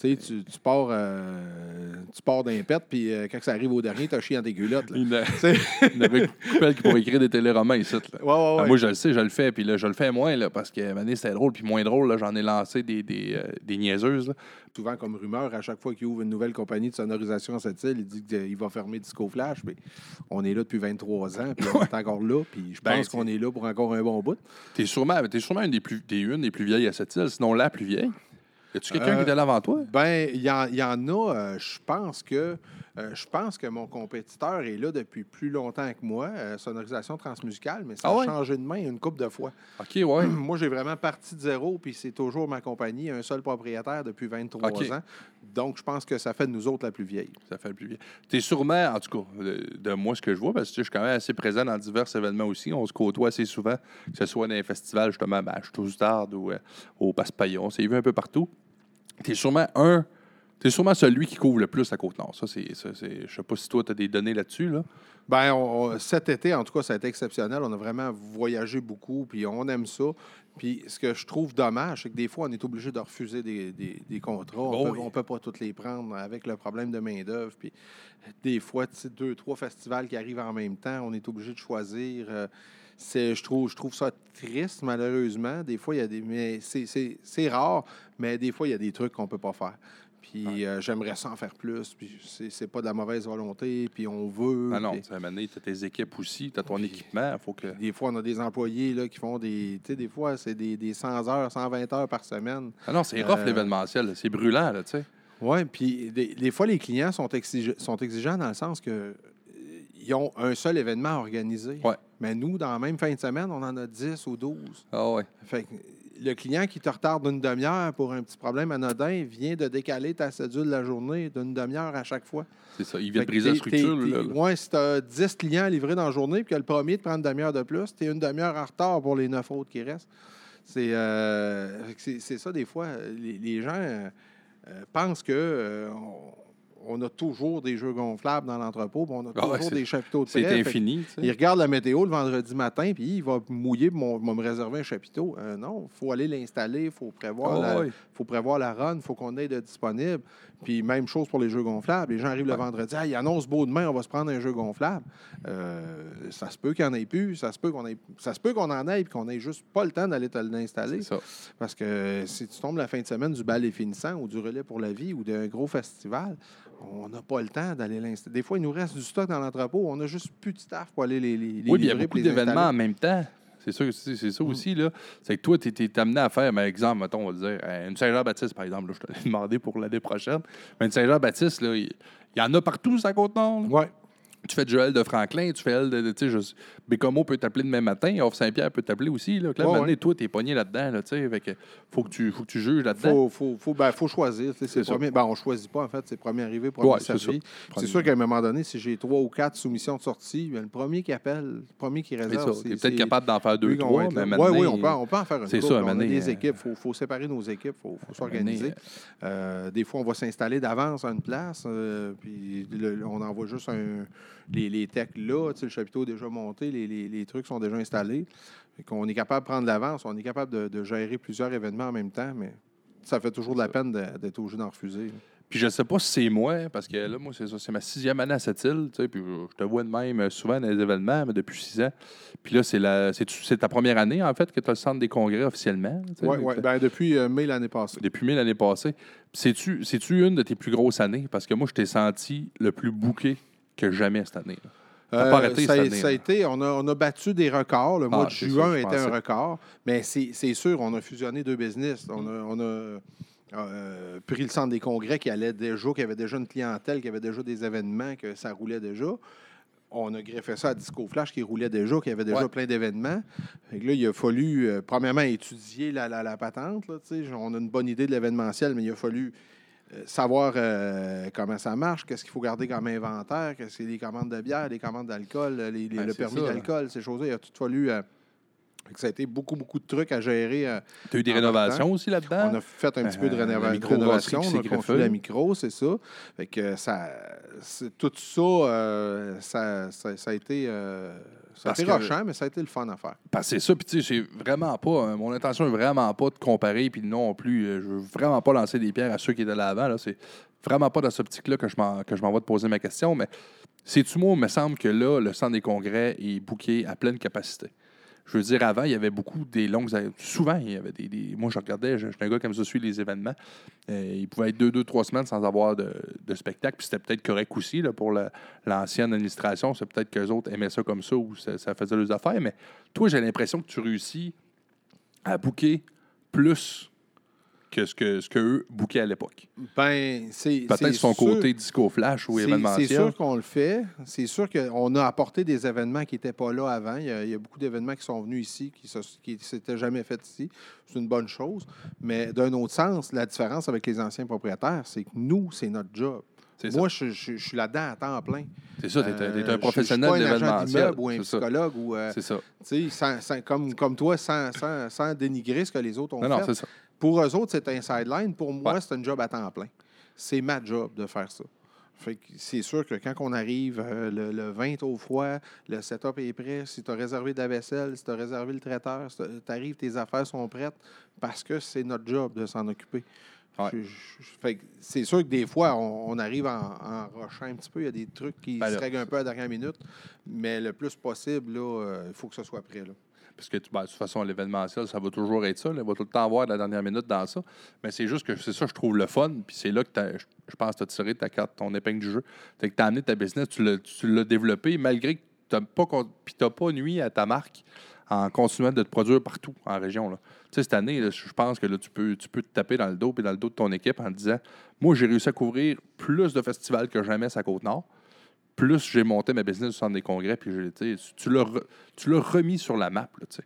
Tu pars, euh, tu pars d'un pet, puis euh, quand ça arrive au dernier, t'as chié dans tes culottes. Là. Il a- il avait couple qui pourrait écrire des téléromans ici, là. Ouais, ouais, ouais. moi, je le sais, je le fais, puis là, je le fais moins, là, parce que, donné, c'était drôle, puis moins drôle, là, j'en ai lancé des, des, euh, des niaiseuses, là. souvent comme rumeur, à chaque fois qu'il ouvre une nouvelle compagnie de sonorisation à cette île, il dit qu'il va fermer Disco Flash. Mais on est là depuis 23 ans, puis on est encore là, puis je Ben, pense qu'on est là pour encore un bon bout. T'es sûrement, t'es sûrement une des, plus, des une des plus vieilles à cette île, sinon la plus vieille. Y a-tu quelqu'un Euh, qui était là avant toi? Ben, il y, y en a, euh, je pense que euh, je pense que mon compétiteur est là depuis plus longtemps que moi, sonorisation transmusicale, mais ça Ah a ouais? changé de main une couple de fois. OK, ouais. Moi, j'ai vraiment parti de zéro, puis c'est toujours ma compagnie, un seul propriétaire depuis 23 OK. ans. Donc, je pense que ça fait de nous autres la plus vieille. Ça fait le plus vieille. T'es sûrement, en tout cas, de, de moi, ce que je vois, parce que tu je suis quand même assez présent dans divers événements aussi. On se côtoie assez souvent, que ce soit dans les festivals, justement, ben, à Stouzdard ou euh, au Passe-Paillon. On s'est vu un peu partout. T'es sûrement un. C'est sûrement celui qui couvre le plus la Côte-Nord. Ça, c'est, ça, c'est- je sais pas si toi, tu as des données là-dessus. Là. On- on- cet été, en tout cas, ça a été exceptionnel. On a vraiment voyagé beaucoup, puis on aime ça. Puis ce que je trouve dommage, c'est que des fois, on est obligé de refuser des, des- des contrats. On Oh oui. on peut pas tous les prendre avec le problème de main-d'œuvre. Puis des fois, tu deux, trois festivals qui arrivent en même temps, on est obligé de choisir. Euh, je, trouve, je trouve ça triste, malheureusement. Des fois, il y a des. Mais c'est, rare, mais des fois, il y a des trucs qu'on peut pas faire. Puis euh, j'aimerais ça en faire plus. Puis c'est, pas de la mauvaise volonté. Puis on veut. Ah non, puis- tu sais, à un moment donné, tu as tes équipes aussi, tu as ton équipement. faut que... des fois, on a des employés là, qui font des. Tu sais, des fois, c'est des, des 100 heures, 120 heures par semaine. Ah non, c'est rough Euh, l'événementiel. C'est brûlant, là, tu sais. Oui, puis des, des fois, les clients sont, exige- sont exigeants dans le sens que ils ont un seul événement organisé. Ouais. Mais nous, dans la même fin de semaine, on en a 10 ou 12. Ah ouais. Fait que le client qui te retarde d'une demi-heure pour un petit problème anodin vient de décaler ta cédule de la journée d'une demi-heure à chaque fois. C'est ça. Il vient de briser la structure. t'es- là, t'es- là. ouais, si tu as 10 clients à livrer dans la journée, puis que le premier te prend une demi-heure de plus, tu es une demi-heure en retard pour les neuf autres qui restent. C'est euh, c'est- c'est ça, des fois. Les, les gens euh, euh, pensent que euh, on, on a toujours des jeux gonflables dans l'entrepôt, on a Ah toujours c'est- des chapiteaux de C'est prêt. Que infini. il regarde la météo le vendredi matin, puis il va mouiller, puis mon- va me réserver un chapiteau. Euh, non, il faut aller l'installer, il faut prévoir, Ah la, faut prévoir la run, il faut qu'on ait de disponible. Puis même chose pour les jeux gonflables. Les gens arrivent le vendredi, ah, il annonce beau demain, on va se prendre un jeu gonflable. Euh, ça se peut qu'il n'y en ait plus, ça se peut qu'on ait, ça se peut qu'on en ait, puis qu'on ait juste pas le temps d'aller te l'installer. Parce que si tu tombes la fin de semaine du bal et finissant ou du relais pour la vie ou d'un gros festival, on n'a pas le temps d'aller l'installer. Des fois, il nous reste du stock dans l'entrepôt, on n'a juste plus de staff pour aller les, les, les Oui, puis il y a livrer beaucoup d'événements en même temps. C'est ça, c'est ça Mm. aussi, là. C'est que toi, tu es, amené à faire, par exemple, mettons, on va dire, euh, une Saint-Jean-Baptiste, par exemple, là, je t'avais demandé pour l'année prochaine. Mais une Saint-Jean-Baptiste, là, il il y en a partout sur la Côte-Nord. là. Ouais. Tu fais Joël de Franklin, tu fais elle de, de- tu sais, Bécomo peut t'appeler demain matin, Off Saint-Pierre peut t'appeler aussi. Là, que là, Ouais, ouais. toi, t'es pogné là-dedans, là, tu sais. Faut que tu, faut que tu juges là-dedans. Faut, faut, faut, ben, faut choisir. tu C'est premier, ben, on choisit pas, en fait. C'est premier arrivé, premier Ouais, c'est servi. ça. C'est sûr qu'à un moment donné, si j'ai trois ou quatre soumissions de sortie, ben, le premier qui appelle, le premier qui C'est réserve. c'est- T'es peut-être capable d'en faire deux, qu'on trois, mais maintenant, Oui, oui, on peut, on peut en faire une c'est ça, On a des euh, équipes, il faut, faut séparer nos équipes, il faut, faut s'organiser. Euh, des fois, on va s'installer d'avance à une place, euh, puis le- on envoie juste un- les, les techs là, le chapiteau est déjà monté, les, les- les trucs sont déjà installés. Qu'on est capable de prendre l'avance, on est capable de, de gérer plusieurs événements en même temps, mais ça fait toujours de la peine d'être obligé d'en refuser. là. Puis je sais pas si c'est moi, parce que là, moi, c'est ça, c'est ma sixième année à cette île, tu sais, puis je te vois de même euh, souvent dans les événements, mais depuis six ans. Puis là, c'est la, c'est, ta première année, en fait, que tu as le centre des congrès officiellement. tu sais, Oui, oui. Ben, depuis euh, mai l'année passée. Depuis mai l'année passée. C'est-tu, c'est-tu une de tes plus grosses années? Parce que moi, je t'ai senti le plus bouqué que jamais cette année. pas arrêté Euh, ça, cette a- année, ça a là. été, on a, on a battu des records. Le mois Ah, de c'est ça, juin je était un record. Mais c'est sûr, on a fusionné deux business. On a, on a, euh, pris le centre des congrès qui allait déjà, qui avait déjà une clientèle, qui avait déjà des événements, que ça roulait déjà. On a greffé ça à Disco Flash qui roulait déjà, qui avait déjà Ouais. plein d'événements. Là, il a fallu, euh, premièrement, étudier la, la- la patente. là, on a une bonne idée de l'événementiel, mais il a fallu savoir euh, comment ça marche, qu'est-ce qu'il faut garder comme inventaire, qu'est-ce que c'est les commandes de bière, les commandes d'alcool, les- les- Ouais, le permis là. d'alcool, ces choses-là. Il a tout fallu. euh, ça a été beaucoup, beaucoup de trucs à gérer. euh, Tu as eu des rénovations aussi là-dedans? on a fait un petit peu de Euh, rénova- rénovation, on a construit la micro, c'est ça. Fait que ça, tout ça, euh, ça, ça, ça a été, euh, ça a que- rochant, mais ça a été le fun à faire. Parce que c'est ça, puis tu sais, c'est vraiment pas. hein, mon intention est vraiment pas de comparer, puis non plus. je veux vraiment pas lancer des pierres à ceux qui étaient là avant. Là, c'est vraiment pas dans cette optique-là que je m'en vais te poser ma question, mais c'est-tu moi, il me semble que là, le centre des congrès est booké à pleine capacité. Je veux dire, avant, il y avait beaucoup des longues. Souvent, il y avait des. moi, je regardais, je, suis un gars comme ça, suis les événements. Euh, il pouvait être deux, deux, trois semaines sans avoir de, spectacle. Puis c'était peut-être correct aussi pour la- l'ancienne administration. C'est peut-être qu'eux autres aimaient ça comme ça ou ça, ça faisait leurs affaires. Mais toi, j'ai l'impression que tu réussis à booker plus que ce que, ce que eux bookaient à l'époque. Ben, c'est Peut-être son sûr- côté disco flash ou événementiel. C'est sûr qu'on le fait. C'est sûr qu'on a apporté des événements qui n'étaient pas là avant. Il y, a, il y a beaucoup d'événements qui sont venus ici, qui ne s'étaient jamais fait ici. C'est une bonne chose. Mais d'un autre sens, la différence avec les anciens propriétaires, c'est que nous, c'est notre job. Moi, je, je- je suis là-dedans à temps plein. C'est ça, t'es un- t'es Euh, un professionnel je de l'événementiel. ou un ça. psychologue ou euh, C'est ça. tu sans- sans- comme, comme toi, sans, sans- sans dénigrer ce que les autres ont Non, non, fait. c'est ça. Pour eux autres, c'est un sideline. Pour moi, Ouais. c'est un job à temps plein. c'est ma job de faire ça. Fait que c'est sûr que quand on arrive, euh, le, le 20 au froid, le setup est prêt, si tu as réservé de la vaisselle, si tu as réservé le traiteur, si tu arrives, tes affaires sont prêtes, parce que c'est notre job de s'en occuper. Ouais. Je- je- fait que c'est sûr que des fois, on, on arrive en, en rushant un petit peu. Il y a des trucs qui Ben se règlent un peu à la dernière minute, mais le plus possible, euh, il faut que ce soit prêt. Là. Parce que, ben, de toute façon, l'événementiel, ça va toujours être ça. Il va tout le temps avoir de la dernière minute dans ça. Mais c'est juste que c'est ça, je trouve le fun. Puis c'est là que je pense que tu as tiré ta carte, ton épingle du jeu. C'est que tu as amené ta business, tu l'as- développé, malgré que tu n'as pas, pas nuit à ta marque en continuant de te produire partout en région. là. Tu sais, cette année, je pense que là, tu, peux, tu peux te taper dans le dos et dans le dos de ton équipe en disant Moi, j'ai réussi à couvrir plus de festivals que jamais la Côte-Nord. Plus j'ai monté ma business du centre des congrès, puis j'ai- tu l'as re- tu l'as remis sur la map. Là, tu sais.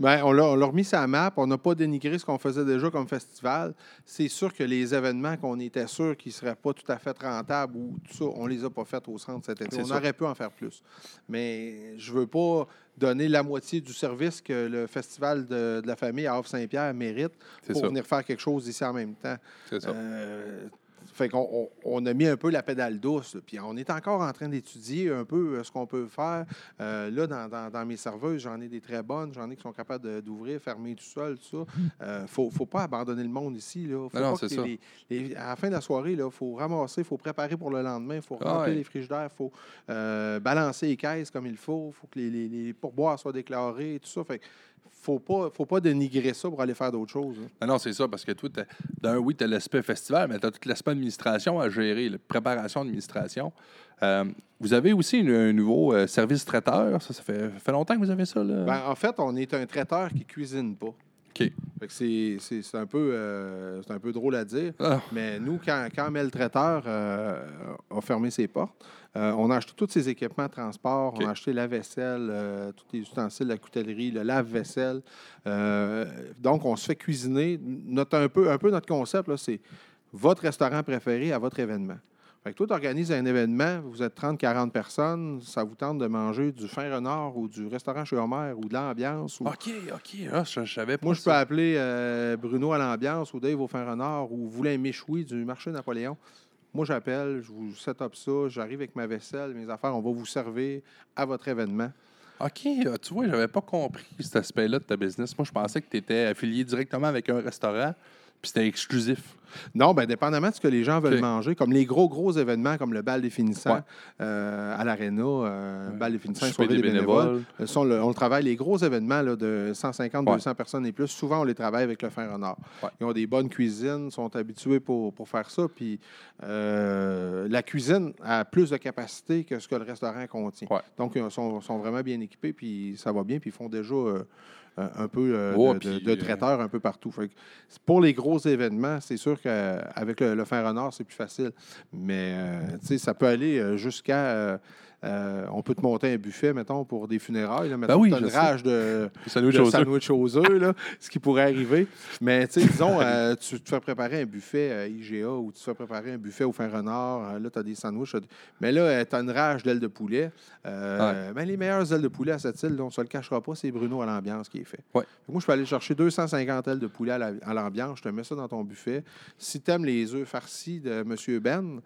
Ben, on l'a on l'a remis sur la map. On n'a pas dénigré ce qu'on faisait déjà comme festival. C'est sûr que les événements qu'on était sûr qu'ils ne seraient pas tout à fait rentables ou tout ça, on les a pas fait au centre cet été. C'est On aurait pu en faire plus. Mais je veux pas donner la moitié du service que le festival de, de la famille à Havre-Saint-Pierre mérite C'est pour ça. venir faire quelque chose ici en même temps. C'est ça. Euh, fait qu'on on, on a mis un peu la pédale douce. Puis on est encore en train d'étudier un peu euh, ce qu'on peut faire. Euh, là, dans, dans- dans mes serveuses, j'en ai des très bonnes. J'en ai qui sont capables d'ouvrir, fermer tout seul, tout ça. Euh, faut, faut pas abandonner le monde ici. Là. Faut Non, non, pas que c'est ça. les- les- à la fin de la soirée, il faut ramasser, il faut préparer pour le lendemain, il faut Ah remplir ouais. les frigidaires, il faut euh, balancer les caisses comme il faut, il faut que les, pourboires soient déclarés, tout ça. Fait faut pas, faut pas dénigrer ça pour aller faire d'autres choses. là. Non, non, c'est ça, parce que toi, d'un, oui, tu as l'aspect festival, mais tu as tout l'aspect administration à gérer, la préparation administration. Euh, vous avez aussi une- un nouveau euh, service traiteur. Ça, ça fait, fait longtemps que vous avez ça, là? Ben, en fait, on est un traiteur qui cuisine pas. OK. Fait que c'est, c'est- c'est un, peu, euh, c'est un peu drôle à dire. Ah, Mais nous, quand, quand Mel Traiteur a fermé ses portes, on a acheté tous ses équipements de transport. On a acheté la vaisselle, euh, tous les ustensiles, la coutellerie, le lave-vaisselle. Euh, donc, on se fait cuisiner. Notre, un, peu, un peu notre concept, là, c'est votre restaurant préféré à votre événement. Fait que toi, tu organises un événement, vous êtes 30-40 personnes, ça vous tente de manger du fin renard ou du restaurant chez Homer ou de l'ambiance. Ou... OK, OK. Ah, je, je savais pas. Moi, je peux appeler euh, Bruno à l'ambiance ou Dave au fin renard ou un méchoui du marché Napoléon. Moi, j'appelle, je vous set up ça, j'arrive avec ma vaisselle, mes affaires, on va vous servir à votre événement. OK, ah, tu vois, j'avais pas compris cet aspect-là de ta business. Moi, je pensais que tu étais affilié directement avec un restaurant, puis c'était exclusif. Non, bien, dépendamment de ce que les gens veulent manger, comme les gros, gros événements comme le bal des finissants Ouais. euh, à l'Arena, euh, Ouais. bal des finissants, des des bénévoles. bénévoles. Euh, on, le, on le travaille, les gros événements là, de 150, Ouais. 200 personnes et plus, souvent, on les travaille avec le fin renard. Ouais. Ils ont des bonnes cuisines, sont habitués pour, pour faire ça. Puis euh, la cuisine a plus de capacité que ce que le restaurant contient. Donc, ils sont, sont vraiment bien équipés, puis ça va bien, puis ils font déjà un peu euh, de, puis, de- de euh, traiteurs un peu partout. Fait que pour les gros événements, c'est sûr qu'avec le, le fin renard, c'est plus facile. Mais euh, ça peut aller euh, jusqu'à. Euh, on peut te monter un buffet, mettons, pour des funérailles. Là, mettons, Ben oui, t'as je une rage de, Sandwich de aux œufs. sandwich aux œufs, là, ce qui pourrait arriver. Mais tu sais, disons, euh, tu te fais préparer un buffet euh, IGA ou tu te fais préparer un buffet au fin renard. là, tu as des sandwichs. Mais là, tu as une rage d'ailes de poulet. Euh, ben, les meilleures ailes de poulet à cette île, on ne se le cachera pas, c'est Bruno à l'ambiance qui est fait. Ouais. Moi, je peux aller chercher 250 ailes de poulet à la- à l'ambiance. Je te mets ça dans ton buffet. Si tu aimes les œufs farcis de M. Ben,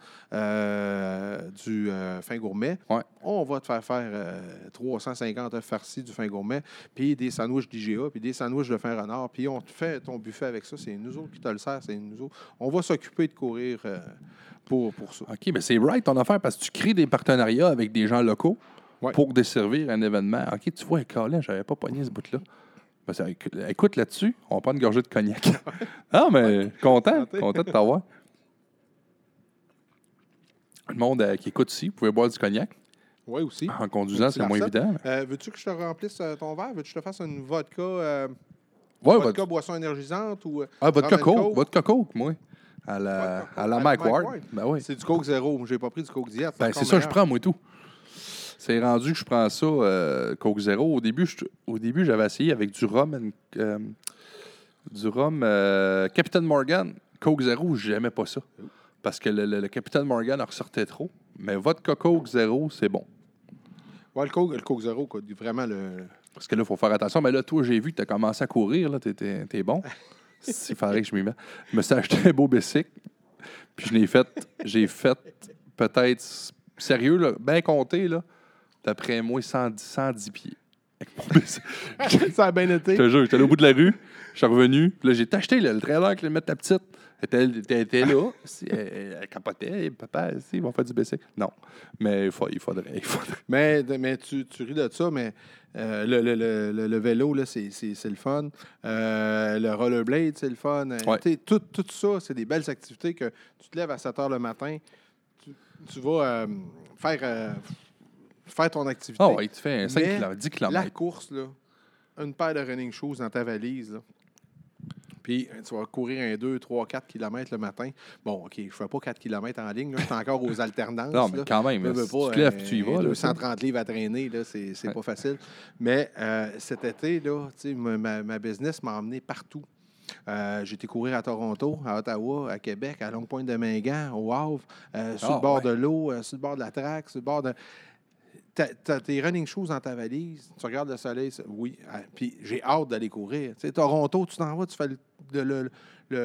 du fin gourmet, Ouais. On va te faire faire euh, 350 œufs farcis du fin gourmet, puis des sandwichs d'IGA, puis des sandwichs de fin renard, puis on te fait ton buffet avec ça. C'est nous autres qui te le sert, c'est nous autres. On va s'occuper de courir euh, pour, pour ça. OK, mais c'est right ton affaire parce que tu crées des partenariats avec des gens locaux Ouais. pour desservir un événement. OK, tu vois, Colin, j'avais pas pogné ce bout-là. Ben, écoute, là-dessus, on va prendre une gorgée de cognac. ah, mais content, content de t'avoir. Le monde euh, qui écoute ici, vous pouvez boire du cognac. Oui, aussi. En conduisant, c'est moins évident. Euh, Veux-tu que je te remplisse euh, ton verre? Veux-tu que je te fasse une vodka, euh, Ouais, vodka votre, boisson énergisante ou. ah, coco, coke? votre coco, moi. À la, à la Coke, Mike Ward. Ward. Ben oui. C'est du Coke zéro. J'ai pas pris du Coke diète. Ben, c'est ça, je prends, moi, tout. C'est rendu que je prends ça, euh, Coke Zero. Au début, je- au début, j'avais essayé avec du rhum, and- du rhum Captain Morgan. Coke Zero, j'aimais pas ça. Parce que le, le- le Captain Morgan en ressortait trop. Mais votre Coke Zero, c'est bon. Ouais, le Coke, le Coke zéro, quoi, vraiment le. Parce que là, il faut faire attention. Mais là, toi, j'ai vu que tu as commencé à courir. Tu es, bon. Il faudrait que je m'y mette. Je me suis acheté un beau bicycle. Puis je l'ai fait, j'ai fait peut-être, sérieux, là, bien compté, là, d'après moi, 110, 110 pieds. Avec ça a bien été. Je te jure, j'étais au bout de la rue, je suis revenu, puis là, j'ai acheté le trailer que le mettre ta petite. Elle était, là, si, elle, capotait, papa, si, ils vont faire du bicycle. Non, mais il, faut- il faudrait, il faudrait. Mais, mais tu, tu ris de ça, mais euh, le, le- le- le- vélo, c'est, le fun. Euh, le rollerblade, c'est le fun. Ouais. Tout, tout ça, c'est des belles activités que tu te lèves à 7 heures le matin, tu, tu vas euh, faire, faire ton activité. Ah ouais, tu fais un 5 Mais km, 10 La course, là, une paire de running shoes dans ta valise, là. Puis euh, tu vas courir un 2, 3, 4 km le matin. Bon, OK, je ne fais pas 4 km en ligne. là. Je suis encore aux alternances. Non, mais là. quand même, si pas, tu te lèves euh, puis tu y vas. là, 230 livres à traîner, là, c'est c'est Ouais. pas facile. Mais euh, cet été, là, ma, ma- business m'a emmené partout. Euh, j'ai été courir à Toronto, à Ottawa, à Québec, à Longue-Pointe-de-Mingan, au Havre, euh, sur Ah, le bord ouais. de l'eau, euh, sur le bord de la traque, sur le bord de. T'as tes running shoes dans ta valise, tu regardes le soleil, oui. ah, Puis j'ai hâte d'aller courir. Tu Toronto, tu t'en vas, tu fais le, le-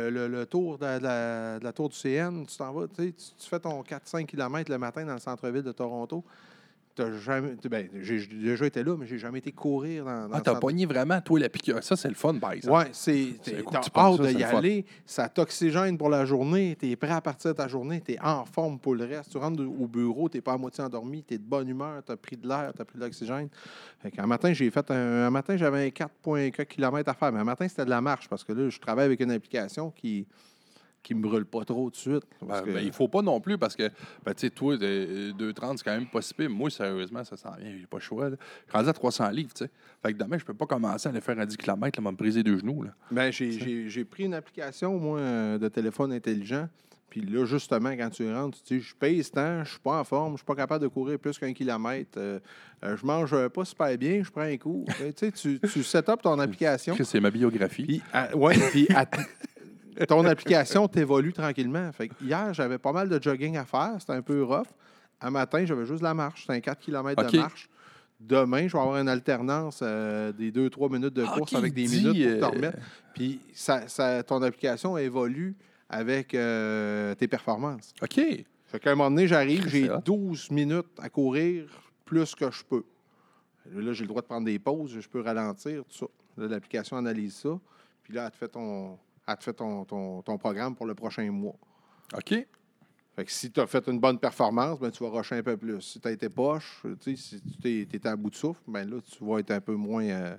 le- le- tour de la, tour du CN, tu t'en vas, tu, tu- tu fais ton 4-5 km le matin dans le centre-ville de Toronto. T'as jamais, ben, j'ai déjà été là, mais j'ai jamais été courir dans, dans Ah, t'as pogné vraiment, toi, la piqûre. Ça, c'est le fun, par exemple. Ouais, c'est. T'es- T'as hâte de y aller. Ça t'oxygène pour la journée. Tu es prêt à partir de ta journée. Tu es en forme pour le reste. Tu rentres au bureau, tu n'es pas à moitié endormi. Tu es de bonne humeur. Tu as pris de l'air, tu as pris de l'oxygène. Un matin, j'ai fait un, un matin, j'avais un 4,4 km à faire. Mais un matin, c'était de la marche parce que là, je travaille avec une application qui qui me brûle pas trop de suite. parce Ben, que- ben, il faut pas non plus parce que, ben, tu sais, toi, de- 2,30, c'est quand même pas si pire. Moi, sérieusement, ça s'en vient. J'ai pas le choix. Là. Je suis rendu à 300 livres, tu sais. Fait que demain, je peux pas commencer à aller faire un 10 km, là, me briser deux genoux. Là. Ben, j'ai- j'ai j'ai pris une application, moi, euh, de téléphone intelligent. Puis là, justement, quand tu rentres, tu dis, je paye ce temps, je suis pas en forme, je suis pas capable de courir plus qu'un kilomètre, euh, euh, je mange euh, pas super bien, je prends un coup. Ben, tu sais, tu, tu set up ton application. C'est ma biographie. Puis, à- ouais, puis à- ton application t'évolue tranquillement. Fait que hier, j'avais pas mal de jogging à faire, c'était un peu rough. Un matin, j'avais juste la marche, c'était un 4 km de marche. Demain, je vais avoir une alternance euh, des 2-3 minutes de course avec des minutes pour te euh, remettre. Puis ça, ça- ton application évolue avec euh, tes performances. OK. Fait qu'à un moment donné, j'arrive, j'ai C'est hot. 12 minutes à courir plus que je peux. Là, j'ai le droit de prendre des pauses, je peux ralentir, tout ça. Là, l'application analyse ça. Puis là, elle te fait ton, elle te fait ton, ton- ton programme pour le prochain mois. OK. Fait que si tu as fait une bonne performance, ben, tu vas rusher un peu plus. Si tu as été poche, tu sais, si tu étais à bout de souffle, ben là, tu vas être un peu moins. euh,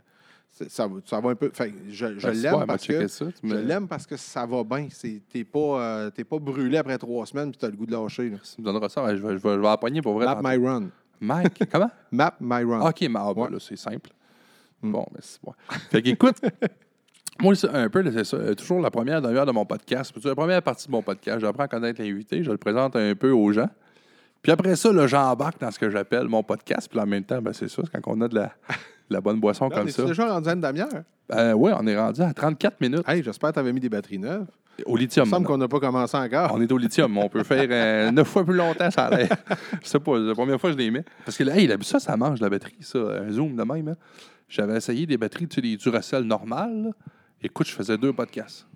ça, va, ça va un peu. Fait que je je Ben, l'aime parce que. ça. Tu Je me- l'aime parce que ça va bien. C'est- T'es pas, euh, pas brûlé après trois semaines puis tu as le goût de lâcher. là. Tu me donneras ça. Je vais, je vais, je pour vrai. Map. My Run. Mike, comment? Map My Run. Ah, OK, mais ah, ben Ouais. là, c'est simple. Mm. Bon, mais c'est bon. Fait qu'écoute, moi, c'est un peu, c'est ça. euh, Toujours la première demi-heure de mon podcast. C'est La première partie de mon podcast, j'apprends à connaître l'invité, je le présente un peu aux gens. Puis après ça, là, j'embarque dans ce que j'appelle mon podcast. Puis en même temps, ben, c'est ça, c'est quand on a de la, de la bonne boisson Là, on comme est-tu ça. déjà rendu à une demi-heure? Ben, oui, on est rendu à 34 minutes Hey, j'espère que tu avais mis des batteries neuves. au Il lithium. me semble qu'on n'a pas commencé encore. On est au lithium. On peut faire euh, neuf fois plus longtemps, ça a l'air. Je sais pas, la première fois que je les mets. Parce que là, hey, ça, ça mange la batterie, ça. Un zoom de même. hein. J'avais essayé des batteries, tu sais, des Duracell normales. là. Écoute, je faisais deux podcasts.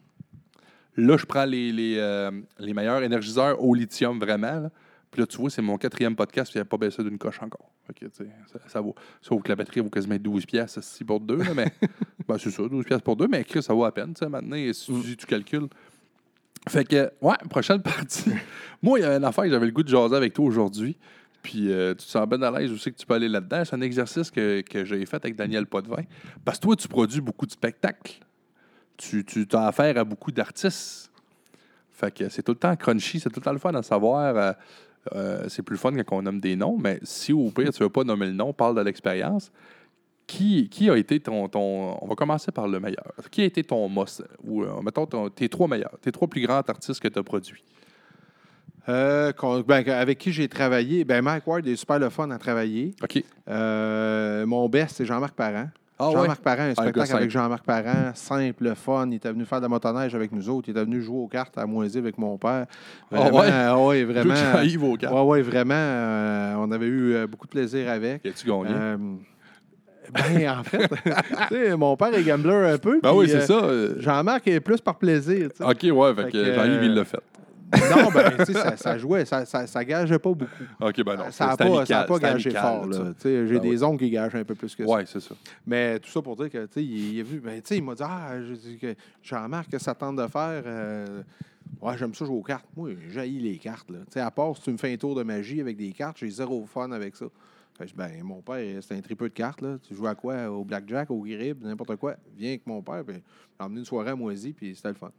Là, je prends les, les, euh, les meilleurs énergiseurs au lithium, vraiment. là. Puis là, tu vois, c'est mon quatrième podcast, puis il n'y a pas baissé d'une coche encore. Ça, ça vaut. Sauf que la batterie vaut quasiment 12 pièces si pour deux, là, mais ben, c'est ça, 12 pièces pour deux, mais Chris, ça vaut à peine, tu sais, maintenant, si tu, tu calcules. Fait que, ouais, prochaine partie. Moi, il y a une affaire que j'avais le goût de jaser avec toi aujourd'hui. Puis euh, tu te sens bien à l'aise, sais que tu peux aller là-dedans. C'est un exercice que, que j'ai fait avec Daniel Potvin. Parce que toi, tu produis beaucoup de spectacles. Tu, tu as affaire à beaucoup d'artistes. Fait que c'est tout le temps crunchy, c'est tout le temps le fun à savoir. euh, euh, c'est plus fun quand on nomme des noms, mais si au pire, tu veux pas nommer le nom, parle de l'expérience. Qui, qui a été ton, ton. On va commencer par le meilleur. Qui a été ton MOS? Ou, euh, mettons, ton- tes trois meilleurs, tes trois plus grands artistes que tu as produits? Euh, ben, avec qui j'ai travaillé, ben Mike Ward est super le fun à travailler. OK. Euh, mon best, c'est Jean-Marc Parent. Ah ouais? Jean-Marc Parent, un spectacle avec Jean-Marc Parent, simple, le fun. Il était venu faire de la motoneige avec nous autres. Il était venu jouer aux cartes à Moisy avec mon père. Ah Vraiment, ouais? euh, ouais, vraiment. Jean-Yves Aucamp. Ouais, ouais, vraiment. euh, on avait eu euh, beaucoup de plaisir avec. As-tu gagné? Euh, ben, en fait, mon père est gambler un peu. ben oui, c'est euh, ça. Jean-Marc est plus par plaisir. OK, ouais, fait, Fait que Jean-Yves, il l'a fait. Non, ben, tu sais, ça, ça jouait, ça, ça, ça gageait pas beaucoup. OK, ben non. ça n'a pas, amical, ça a pas c'était gagé amical, fort. là, J'ai des ongles qui gagent un peu plus que ça. Ouais, c'est ça. Mais tout ça pour dire que, tu sais, il, il a vu, ben, tu sais, il m'a dit, ah, Jean-Marc, que ça tente de faire. euh, ouais, j'aime ça jouer aux cartes. Moi, j'ai les cartes, là. Tu sais, à part si tu me fais un tour de magie avec des cartes, j'ai zéro fun avec ça. Fait que ben, mon père, c'est un tripeux de cartes, là. Tu joues à quoi? Au blackjack, au grib, n'importe quoi. Viens avec mon père, puis j'ai emmené une soirée à Moisy, puis c'était le fun.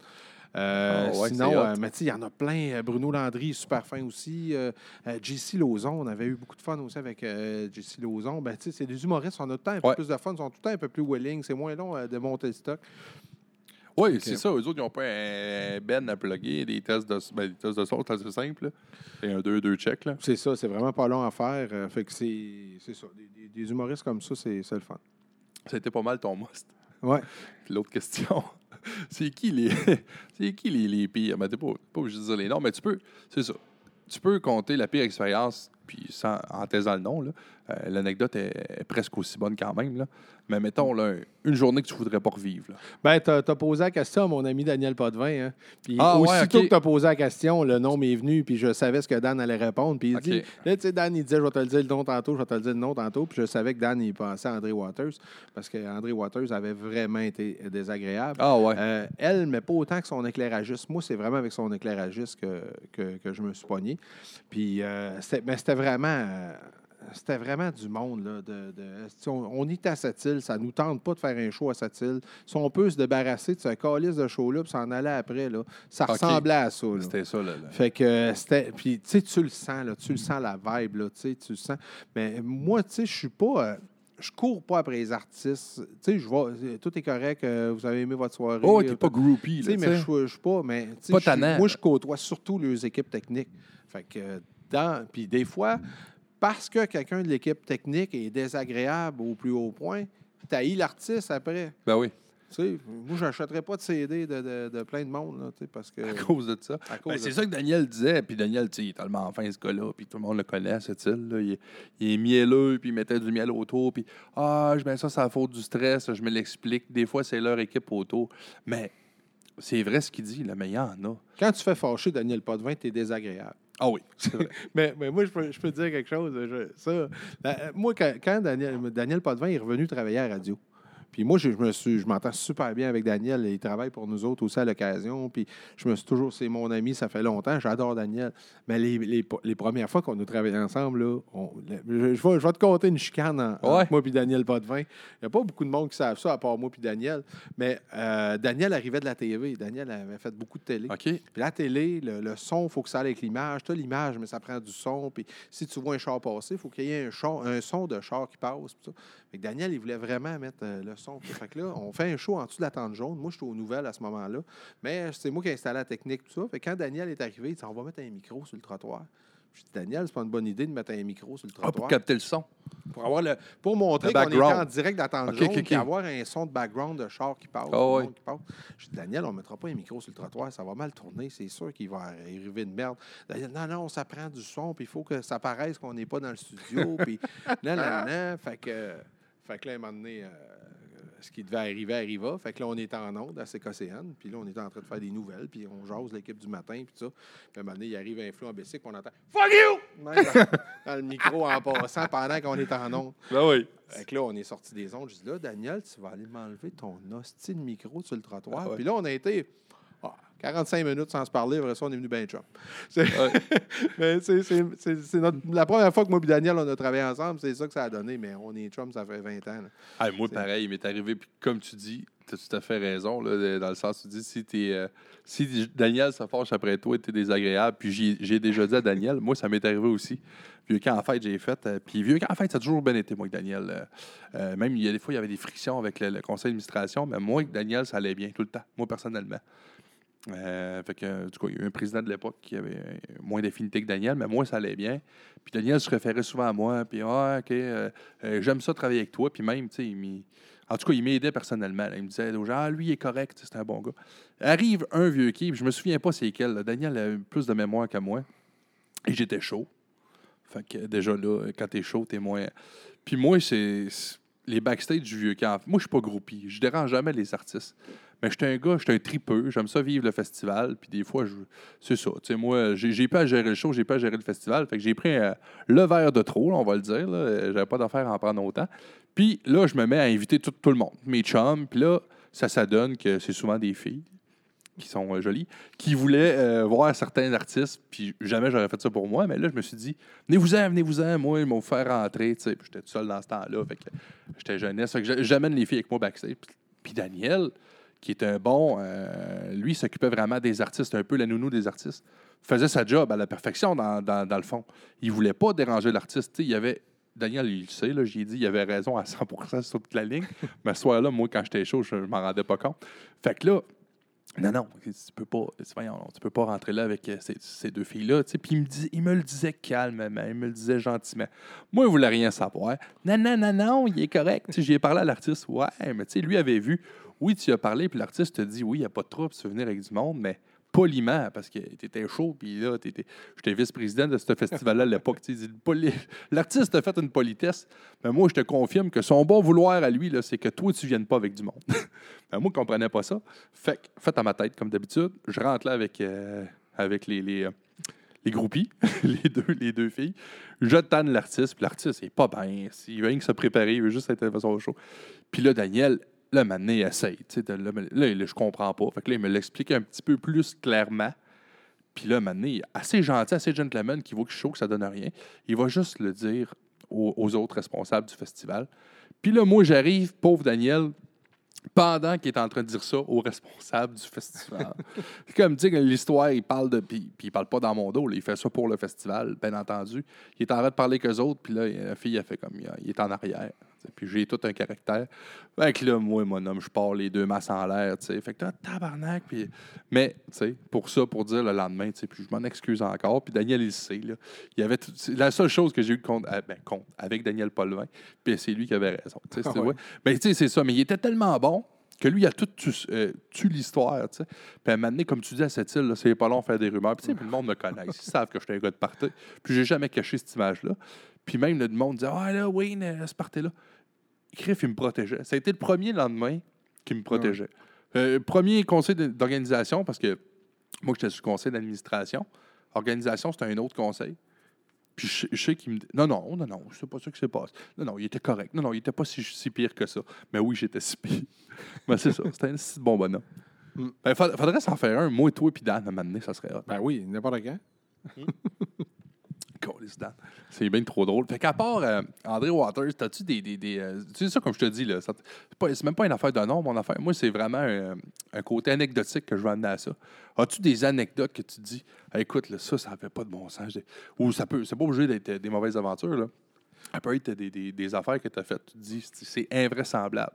Euh, Ah ouais, sinon, euh, mais il y en a plein. Euh, Bruno Landry, super fin aussi. Euh, JC Lauzon, on avait eu beaucoup de fun aussi avec JC Lauzon. Ben, tu sais, c'est des humoristes, on a tout le temps un peu Ouais. plus de fun, ils sont tout le temps un peu plus willing, c'est moins long de monter le stock. Oui, c'est ça. Eux autres, ils n'ont pas un ben à plugger, des tests de, ben, des tests de son, c'est assez simple. C'est un 2-2 check. C'est ça, c'est vraiment pas long à faire. euh, fait que c'est c'est ça. Des, humoristes comme ça, c'est le fun. C'était pas mal ton must. Ouais. L'autre question, c'est qui les c'est qui les, les pires? Ben, t'es pas, pas obligé de dire les noms, mais tu peux, c'est ça. Tu peux compter la pire expérience, puis sans, en taisant le nom, là. Euh, l'anecdote est, presque aussi bonne quand même. Là. Mais mettons, là, une journée que tu voudrais pas revivre. Là. Ben, t'as as posé la question à mon ami Daniel Potvin. Hein? Puis Ah, ouais, aussitôt que t'as posé la question, le nom m'est venu, puis je savais ce que Dan allait répondre. Puis il dit, là, tu sais, Dan, il disait, je vais te le dire le nom tantôt, je vais te le dire le nom tantôt. Puis je savais que Dan, il pensait à André Waters, parce qu'André Waters avait vraiment été désagréable. Ah ouais. Euh, elle, mais pas autant que son éclairagiste. Moi, c'est vraiment avec son éclairagiste que, que, que je me suis pogné. Puis, euh, c'était- mais c'était vraiment, c'était vraiment du monde. Là, de, de- si on, on est à cette île, ça nous tente pas de faire un show à cette île. Si on peut se débarrasser de ce calice de show-là, puis s'en aller après, là, ça ressemblait à ça. C'était ça. Là, là. Fait que euh, c'était. Puis, tu sais, tu le sens, là. Tu le sens, la vibe, là. Tu le sens. Mais moi, tu sais, je suis pas. euh, je cours pas après les artistes. Tu sais, je vois. Tout est correct. euh, vous avez aimé votre soirée. Oh, euh, t'es pas groupie. Là, mais tu sais. suis- je suis pas. Mais, Pas je Moi, je côtoie surtout les équipes techniques. Fait que, euh, dans. Puis, des fois, parce que quelqu'un de l'équipe technique est désagréable au plus haut point, tu l'artiste après. Ben oui, Tu sais, moi, je n'achèterais pas de CD de, de- de plein de monde, là, tu sais, parce que. à cause de ça. Ben, c'est ça que Daniel disait. Puis Daniel, tu sais, il est tellement fin, ce gars-là. Puis tout le monde le connaît, cette île-là. Il, est- il est mielleux, puis il mettait du miel autour. Puis, ah, je mets ça, c'est la faute du stress. Je me l'explique. Des fois, c'est leur équipe autour. Mais c'est vrai ce qu'il dit, là, mais il y en a. Quand tu fais fâcher Daniel Potvin, tu es désagréable. Ah oui, c'est vrai. Mais, mais moi, je peux, je peux te dire quelque chose. ça, moi, quand, quand Daniel, Daniel Potvin est revenu travailler à la radio, puis moi, je, je me suis, je m'entends super bien avec Daniel. Il travaille pour nous autres aussi à l'occasion. Puis je me suis toujours, c'est mon ami, ça fait longtemps. J'adore Daniel. Mais les, les, les premières fois qu'on a travaillé ensemble, là, on- je, je vais, je vais te conter une chicane en- Ouais. entre moi puis Daniel Potvin. Il n'y a pas beaucoup de monde qui savent ça, à part moi puis Daniel. Mais euh, Daniel arrivait de la TV. Daniel avait fait beaucoup de télé. Puis la télé, le, le son, il faut que ça aille avec l'image. Tu as l'image, mais ça prend du son. Puis si tu vois un char passer, il faut qu'il y ait un, char- un son de char qui passe. Daniel, il voulait vraiment mettre euh, le son. Fait que là, on fait un show en dessous de la tente jaune. Moi, j'étais aux nouvelles à ce moment-là. Mais c'est moi qui ai installé la technique, tout ça. Fait que quand Daniel est arrivé, il dit On va mettre un micro sur le trottoir. J'ai dit Daniel, c'est pas une bonne idée de mettre un micro sur le Ah, pour trottoir. capter le son. pour, avoir le, pour montrer Le qu'on background. en direct de la tente Ok, jaune, ok. avoir un son de background de char qui passe. Ah qui passe. J'ai dit, Daniel, on ne mettra pas un micro sur le trottoir, ça va mal tourner, c'est sûr qu'il va arriver de merde. Daniel, non, non, ça prend du son, puis il faut que ça paraisse qu'on n'est pas dans le studio, puis non, non, non. Fait que, fait que là, un moment donné, euh, ce qui devait arriver arriva. Fait que là, on était en onde à CKCN, puis là, on était en train de faire des nouvelles, puis on jase l'équipe du matin, puis tout ça. Puis à un moment donné, il arrive un flou en bicycle, puis on entend « Fuck you! » Même dans, dans le micro en passant pendant qu'on est en onde. Ben oui. Fait que là, on est sorti des ondes. Je dis là, Daniel, tu vas aller m'enlever ton hostie de micro sur le trottoir. Ah ouais. Puis là, on a été 45 minutes sans se parler. Après ça, on est venu ben chum. C'est Ouais. la première fois que moi et Daniel, on a travaillé ensemble. C'est ça que ça a donné. Mais on est chum, ça fait 20 ans. Ah, moi, pareil, il m'est arrivé, puis comme tu dis, tu as tout à fait raison, là, dans le sens où tu dis, si, euh, si Daniel se fâche après toi et tu es désagréable, puis j'ai, déjà dit à Daniel, moi, ça m'est arrivé aussi. Vieux camp en fête, j'ai fait. euh, puis vieux camp en fête, ça a toujours bien été, moi, avec Daniel. Euh, même, il y a des fois, il y avait des frictions avec le, le conseil d'administration, mais moi, avec Daniel, ça allait bien tout le temps, moi, personnellement. Euh, fait que, du coup, il y a eu un président de l'époque qui avait moins d'affinité que Daniel, mais moi, ça allait bien. Puis Daniel se référait souvent à moi, puis ah, OK, euh, euh, j'aime ça travailler avec toi, puis même, tu sais, en tout cas, il m'aidait personnellement. Il me disait aux ah, lui, il est correct, c'est un bon gars. Arrive un vieux qui, je me souviens pas c'est quel. Daniel a plus de mémoire que moi. Et j'étais chaud. Fait que déjà là, quand t'es chaud, t'es moins. Puis moi, c'est. c'est- les backstage du vieux camp. Moi, je suis pas groupie. Je dérange jamais les artistes. Mais j'étais un gars, j'étais un tripeux. J'aime ça vivre le festival. Puis des fois, je... c'est ça. Tu moi, j'ai, pas à gérer le show, j'ai pas à gérer le festival. Fait que j'ai pris euh, le verre de trop, on va le dire. Là. J'avais pas d'affaire à en prendre autant. Puis là, je me mets à inviter tout, le monde, mes chums. Puis là, ça, ça donne que c'est souvent des filles qui sont euh, jolies, qui voulaient euh, voir certains artistes, puis jamais j'aurais fait ça pour moi, mais là, je me suis dit, venez-vous-en, venez-vous-en, moi, ils m'ont fait rentrer, tu j'étais tout seul dans ce temps-là, fait que j'étais jeunesse, fait que j'a- j'amène les filles avec moi backstage, puis Daniel, qui est un bon, euh, lui, s'occupait vraiment des artistes, un peu la nounou des artistes, faisait sa job à la perfection dans, dans- dans le fond. Il voulait pas déranger l'artiste, il y avait... Daniel, il le sait, là, j'ai dit, il avait raison à 100% sur toute la ligne. Mais ce soir-là, moi, quand j'étais chaud, je, je m'en rendais pas compte. Fait que là, non, non, tu peux pas, voyons, tu peux pas rentrer là avec euh, ces, ces deux filles-là. Puis il me, dis- il me le disait calmement, il me le disait gentiment. Moi, il voulait rien savoir. Non, non, non, non, il est correct. J'y ai parlé à l'artiste. Ouais, mais tu sais, lui avait vu. Oui, tu as parlé, puis l'artiste te dit oui, il n'y a pas de trouble, tu veux venir avec du monde, mais poliment, parce que tu étais chaud, puis là, j'étais vice-président de ce festival-là à l'époque. L'artiste a fait une politesse, mais moi, je te confirme que son bon vouloir à lui, c'est que toi, tu ne viennes pas avec du monde. Ben, moi, je ne comprenais pas ça. Fait fait à ma tête, comme d'habitude, je rentre là avec, euh, les, les, euh, groupies, les, deux, les deux filles. Je tanne l'artiste, puis l'artiste, il est pas bien. Il veut rien que se préparer, il veut juste être de façon au show. Puis là, Daniel, là, maintenant, il essaye. Là, là, je comprends pas. Fait que là, il me l'explique un petit peu plus clairement. Puis là, maintenant, il est assez gentil, assez gentleman, qui voit que je suis que ça donne rien. Il va juste le dire aux, aux autres responsables du festival. Puis là, moi, j'arrive, pauvre Daniel, pendant qu'il est en train de dire ça aux responsables du festival. C'est comme, sais, l'histoire, il parle de. Puis, il parle pas dans mon dos, là, il fait ça pour le festival, bien entendu. Il est en train de parler qu'eux autres, puis là, la fille, elle fait comme. Il est en arrière. Puis j'ai tout un caractère. Fait que là, moi, mon homme, je pars les deux masses en l'air, tu sais. Fait que là, tabarnak. Puis... Mais, tu sais, pour ça, pour dire le lendemain, tu sais, puis je m'en excuse encore. Puis Daniel, il le sait, là. Il y avait tout- la seule chose que j'ai eu contre, ah, ben, contre avec Daniel Paulvin, puis c'est lui qui avait raison. tu sais, Ah c'est ouais. Ben, tu sais, c'est ça. Mais il était tellement bon que lui, il a tout tu, euh, tu l'histoire, tu sais. Puis à un moment donné, comme tu dis à cette île, c'est pas long de faire des rumeurs. Puis tu sais, puis le monde me connaît. Ils savent que je suis un gars de party. Puis j'ai jamais caché cette image-là. Puis même le monde disait Ah là, Wayne, euh, ce party-là. Criff, il me protégeait. Ça a été le premier lendemain qui me protégeait. Euh, premier conseil d'organisation, parce que moi, j'étais sur le conseil d'administration. Organisation, c'était un autre conseil. Puis je, je sais qu'il me dit Non, non, non, non, c'est pas ça qui s'est passé. Non, non, il était correct. Non, non, il était pas si, si pire que ça. Mais oui, j'étais si pire. Mais c'est ça, c'était un si bon bonhomme. Mm. Ben, fa- faudrait s'en faire un, moi, toi et puis Dan, à un moment donné, ça serait hot. Ben oui, n'importe quand. C'est bien trop drôle. Fait qu'à part euh, André Waters, as-tu des. des, des, euh, tu sais, ça, comme je te dis, là, c'est pas- c'est même pas une affaire de nom, mon affaire. Moi, c'est vraiment un, un côté anecdotique que je veux amener à ça. As-tu des anecdotes que tu dis, écoute, là, ça, ça fait pas de bon sens. Ou ça peut. C'est pas obligé d'être euh, des mauvaises aventures, là. Ça peut être des, des, affaires que tu as faites. Tu te dis, c'est invraisemblable.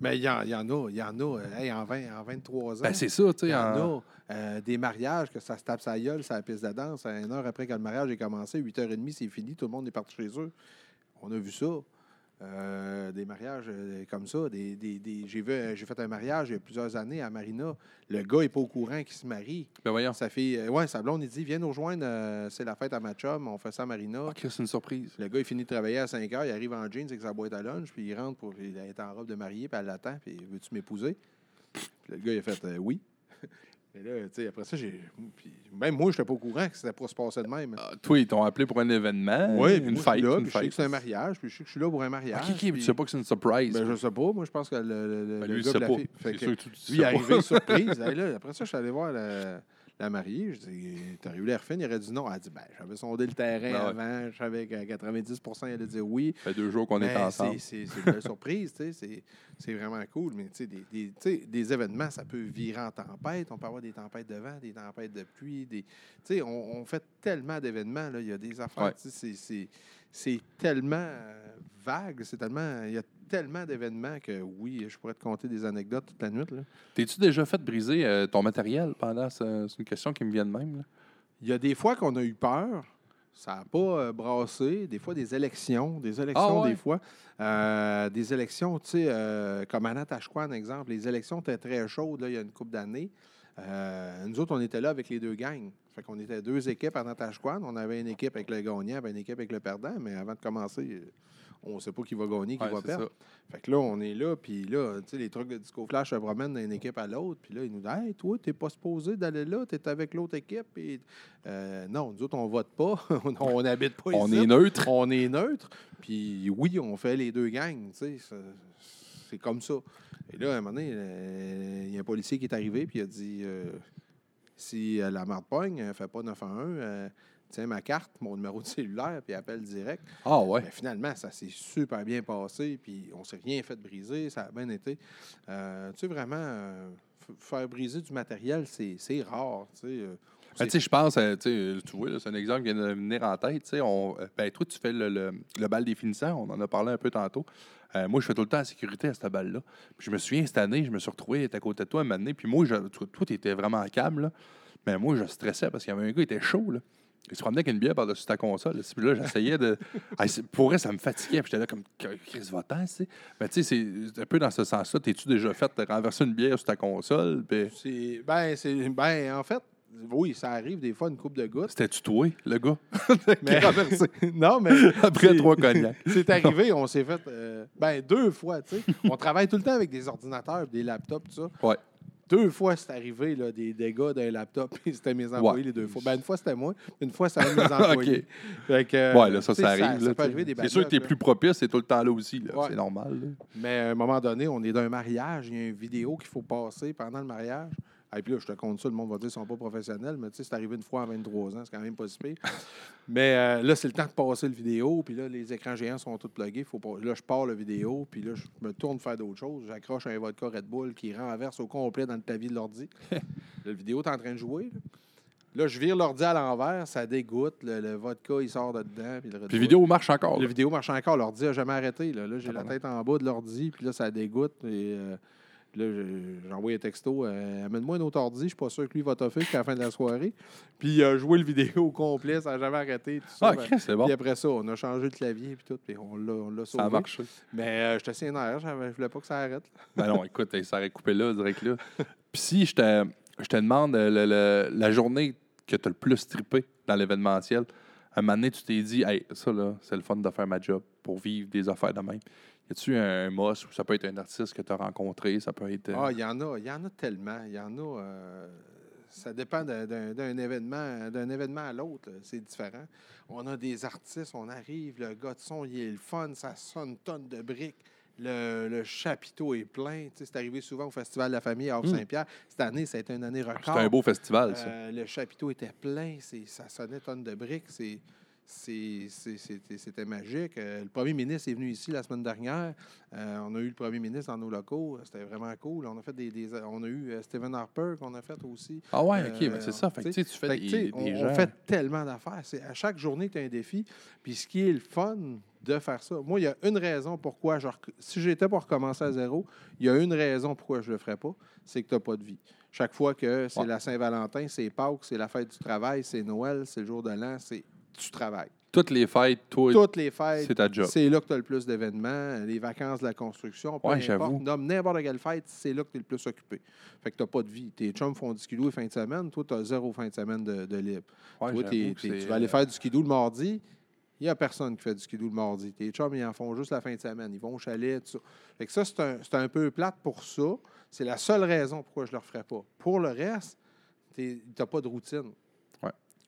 Mais il y, en- il y en a, il y en a. euh, hey, en, 20, en 23 ans. Ben, c'est ça, tu il sais. y en en- a. euh, des mariages, que ça se tape sa gueule, sa piste de danse. Une heure après que le mariage est commencé, 8h30, c'est fini, tout le monde est parti chez eux. On a vu ça. Euh, des mariages euh, comme ça. Des, des- des- j'ai, euh, j'ai fait un mariage il y a plusieurs années à Marina. Le gars n'est pas au courant qu'il se marie. Ben, voyons. Sa fille, euh, ouais, sa blonde, il dit Viens nous rejoindre, euh, c'est la fête à ma chum, on fait ça à Marina. Ok, c'est une surprise. Le gars, il finit de travailler à 5 heures, il arrive en jeans avec sa boîte à lunch, puis il rentre pour. Il est en robe de mariée, puis elle l'attend, puis veux-tu m'épouser? Puis le gars, il a fait oui. Et là, tu sais, après ça, j'ai. puis même moi, je n'étais pas au courant que c'était pour se passer de même. Ah, toi, ils t'ont appelé pour un événement. oui, une moi, fête. là, une puis je sais fête. que c'est un mariage, puis je sais que je suis là pour un mariage. Ok, ok, mais puis- tu sais pas que c'est une surprise. Ben, je sais pas. Moi, je pense que le, le, le- Ben, le lui, il gars de la pas. fille. Fait C'est que sûr que tu- tu lui, sais arrivé surprise. Là, après ça, je suis allé voir la, la mariée. Je dis T'as eu l'air fine Il aurait dit non. Elle a dit Ben, j'avais sondé le terrain Ah ouais. avant. Je savais qu'à 90% il allait dire oui. Ça fait deux jours qu'on est Mais ensemble. c'est- une belle surprise, tu sais, c'est- vraiment cool. Mais tu sais, des, des, événements, ça peut virer en tempête. On peut avoir des tempêtes de vent, des tempêtes de pluie. Des, tu sais, on, on fait tellement d'événements. là. Il y a des affaires. Ouais. tu sais, c'est- c'est- C'est tellement euh, vague, c'est tellement. Il y a tellement d'événements que oui, je pourrais te conter des anecdotes toute la nuit. T'es-tu déjà fait briser euh, ton matériel pendant ce- C'est une question qui me vient de même. là? Il y a des fois qu'on a eu peur. Ça n'a pas euh, brassé. Des fois, des élections. Des élections, Ah ouais? des fois. Euh, des élections, tu sais, comme à Natashquan, exemple. Les élections étaient très chaudes là, il y a une couple d'années. Nous autres, on était là avec les deux gangs. Fait qu'on était deux équipes à Natashquan. On avait une équipe avec le gagnant, une équipe avec le perdant. Mais avant de commencer, on sait pas qui va gagner, qui Ouais, va perdre. ça. Fait que là, on est là, puis là, tu sais, les trucs de Disco Flash se promènent d'une équipe à l'autre, puis là, ils nous disent Hey, toi, t'es pas supposé d'aller là, t'es avec l'autre équipe. Euh, non, nous autres, on vote pas, on n'habite pas On ici. est neutre. On est neutre, puis oui, on fait les deux gangs, tu sais, c'est- comme ça. Et là, à un moment donné, euh, il y a un policier qui est arrivé, puis il a dit euh, si euh, la marde pogne, fais pas 911, euh, tiens ma carte, mon numéro de cellulaire, puis appelle direct. Ah ouais. Mais finalement, ça s'est super bien passé, puis on s'est rien fait briser, ça a bien été. Euh, tu sais, vraiment, euh, faire briser du matériel, c'est rare, tu sais. euh, Ben, tu sais, je pense, tu vois, c'est un exemple qui vient de venir en tête. tu sais, On, ben, toi, tu fais le, le- le bal des finissants, on en a parlé un peu tantôt. Euh, moi, je fais tout le temps la sécurité à cette balle-là. Puis je me souviens, cette année, je me suis retrouvé à côté de toi un moment donné, Puis moi, je, toi, toi, tu étais vraiment en câble. là. Mais moi, je stressais parce qu'il y avait un gars qui était chaud. Là. Il se promenait avec une bière par-dessus ta console. Puis là, j'essayais de. Pour vrai, ça me fatiguait. Puis j'étais là comme Chris Votant, tu sais. Mais tu sais, c'est un peu dans ce sens-là. T'es-tu déjà fait de renverser une bière sur ta console? Puis c'est- ben, c'est, ben, en fait, oui, ça arrive des fois, une coupe de gouttes. c'était-tu toi, le gars? Mais, non, mais Après trois cognacs. C'est arrivé, on s'est fait, euh, ben, deux fois, tu sais. On travaille tout le temps avec des ordinateurs, des laptops, tout ça. Ouais. Deux fois, c'est arrivé, là, des dégâts d'un laptop, c'était mes employés les deux fois. Ben, une fois, c'était moi, une fois, c'était mes employés. Fait que, euh, Ouais, là, ça, tu ça arrive. Ça, tu c'est sûr que backlogs, là. plus propice, c'est tout le temps là aussi. là. Ouais. C'est normal. là. Mais à un moment donné, on est dans un mariage, il y a une vidéo qu'il faut passer pendant le mariage. Et puis là, je te compte ça, le monde va dire qu'ils ne sont pas professionnels, mais tu sais, c'est arrivé une fois à 23 ans, c'est quand même pas si pire. mais euh, là, c'est le temps de passer le vidéo, puis là, les écrans géants sont tous pluggés. Faut pas... Là, je pars le vidéo, puis là, je me tourne faire d'autres choses. J'accroche un vodka Red Bull qui renverse au complet dans le clavier de l'ordi. Le vidéo est en train de jouer. Là, Là, je vire l'ordi à l'envers, ça dégoûte, le, le vodka, il sort de dedans. Puis le Puis la vidéo marche encore. la là. vidéo marche encore. L'ordi n'a jamais arrêté. Là, Là, j'ai la Tabarnak. tête en bas de l'ordi, puis là, ça dégoûte. Et euh, là, je- j'envoie un texto. euh, Amène-moi un autre ordi. Je suis pas sûr que lui va t'offrir jusqu'à la fin de la soirée. Puis il a joué le vidéo au complet. Ça n'a jamais arrêté. Tout ça. Ah, c'est bon. Puis après ça, on a changé le clavier puis tout, puis on l'a, sauvé. Ça a marché. Mais euh, j'étais sénère, j'avais- je voulais pas que ça arrête. Ben non, écoute, ça aurait coupé là, direct là. Puis si je te, je te demande euh, le- le- la journée que tu as le plus trippé dans l'événementiel, un moment donné, tu t'es dit, hey, ça là, c'est le fun de faire ma job pour vivre des affaires de même. Y a-tu un, moss ou ça peut être un artiste que tu as rencontré, ça peut être. euh, Ah, il y en a, il y en a tellement. Il y en a. euh, ça dépend d'un, événement, d'un événement à l'autre. là. C'est différent. On a des artistes, on arrive, le gars de son, il est le fun, ça sonne une tonne de briques. Le, le chapiteau est plein. C'est arrivé souvent au Festival de la famille à Havre-Saint-Pierre. Cette année, ça a été une année record. C'était un beau festival, ça. Euh, le chapiteau était plein, ça sonnait tonne de briques. C'est- c'était, magique. Euh, le premier ministre est venu ici la semaine dernière. Euh, on a eu le premier ministre dans nos locaux. C'était vraiment cool. On a fait des, des- on a eu euh, Stephen Harper qu'on a fait aussi. Ah ouais, ok, euh, ben c'est ça. Fait que, tu fais Fait des, on, fait tellement d'affaires. À chaque journée, tu as un défi. Puis ce qui est le fun de faire ça, moi, il y a une raison pourquoi, je rec- si j'étais pour recommencer à zéro, il y a une raison pourquoi je ne le ferais pas, c'est que tu n'as pas de vie. Chaque fois que c'est Ouais. la Saint-Valentin, c'est Pâques, c'est la fête du travail, c'est Noël, c'est le jour de l'an, c'est tu travailles. Toutes les fêtes, toi, Toutes les fêtes, c'est ta job. c'est là que tu as le plus d'événements, les vacances de la construction, peu Ouais, importe, nomme n'importe quelle fête, c'est là que tu es le plus occupé. Fait que tu n'as pas de vie. Tes chums font du skidoo les fins de semaine, toi, tu as zéro fin de semaine de, de libre. Ouais, Toi, t'es- t'es- tu vas aller euh, faire du skidoo le mardi. Il n'y a personne qui fait du skidoo le mardi. Tes chums, ils en font juste la fin de semaine. Ils vont au chalet, tout ça. Fait que ça, c'est un, c'est un peu plate pour ça. C'est la seule raison pourquoi je ne le referais pas. Pour le reste, tu n'as pas de routine.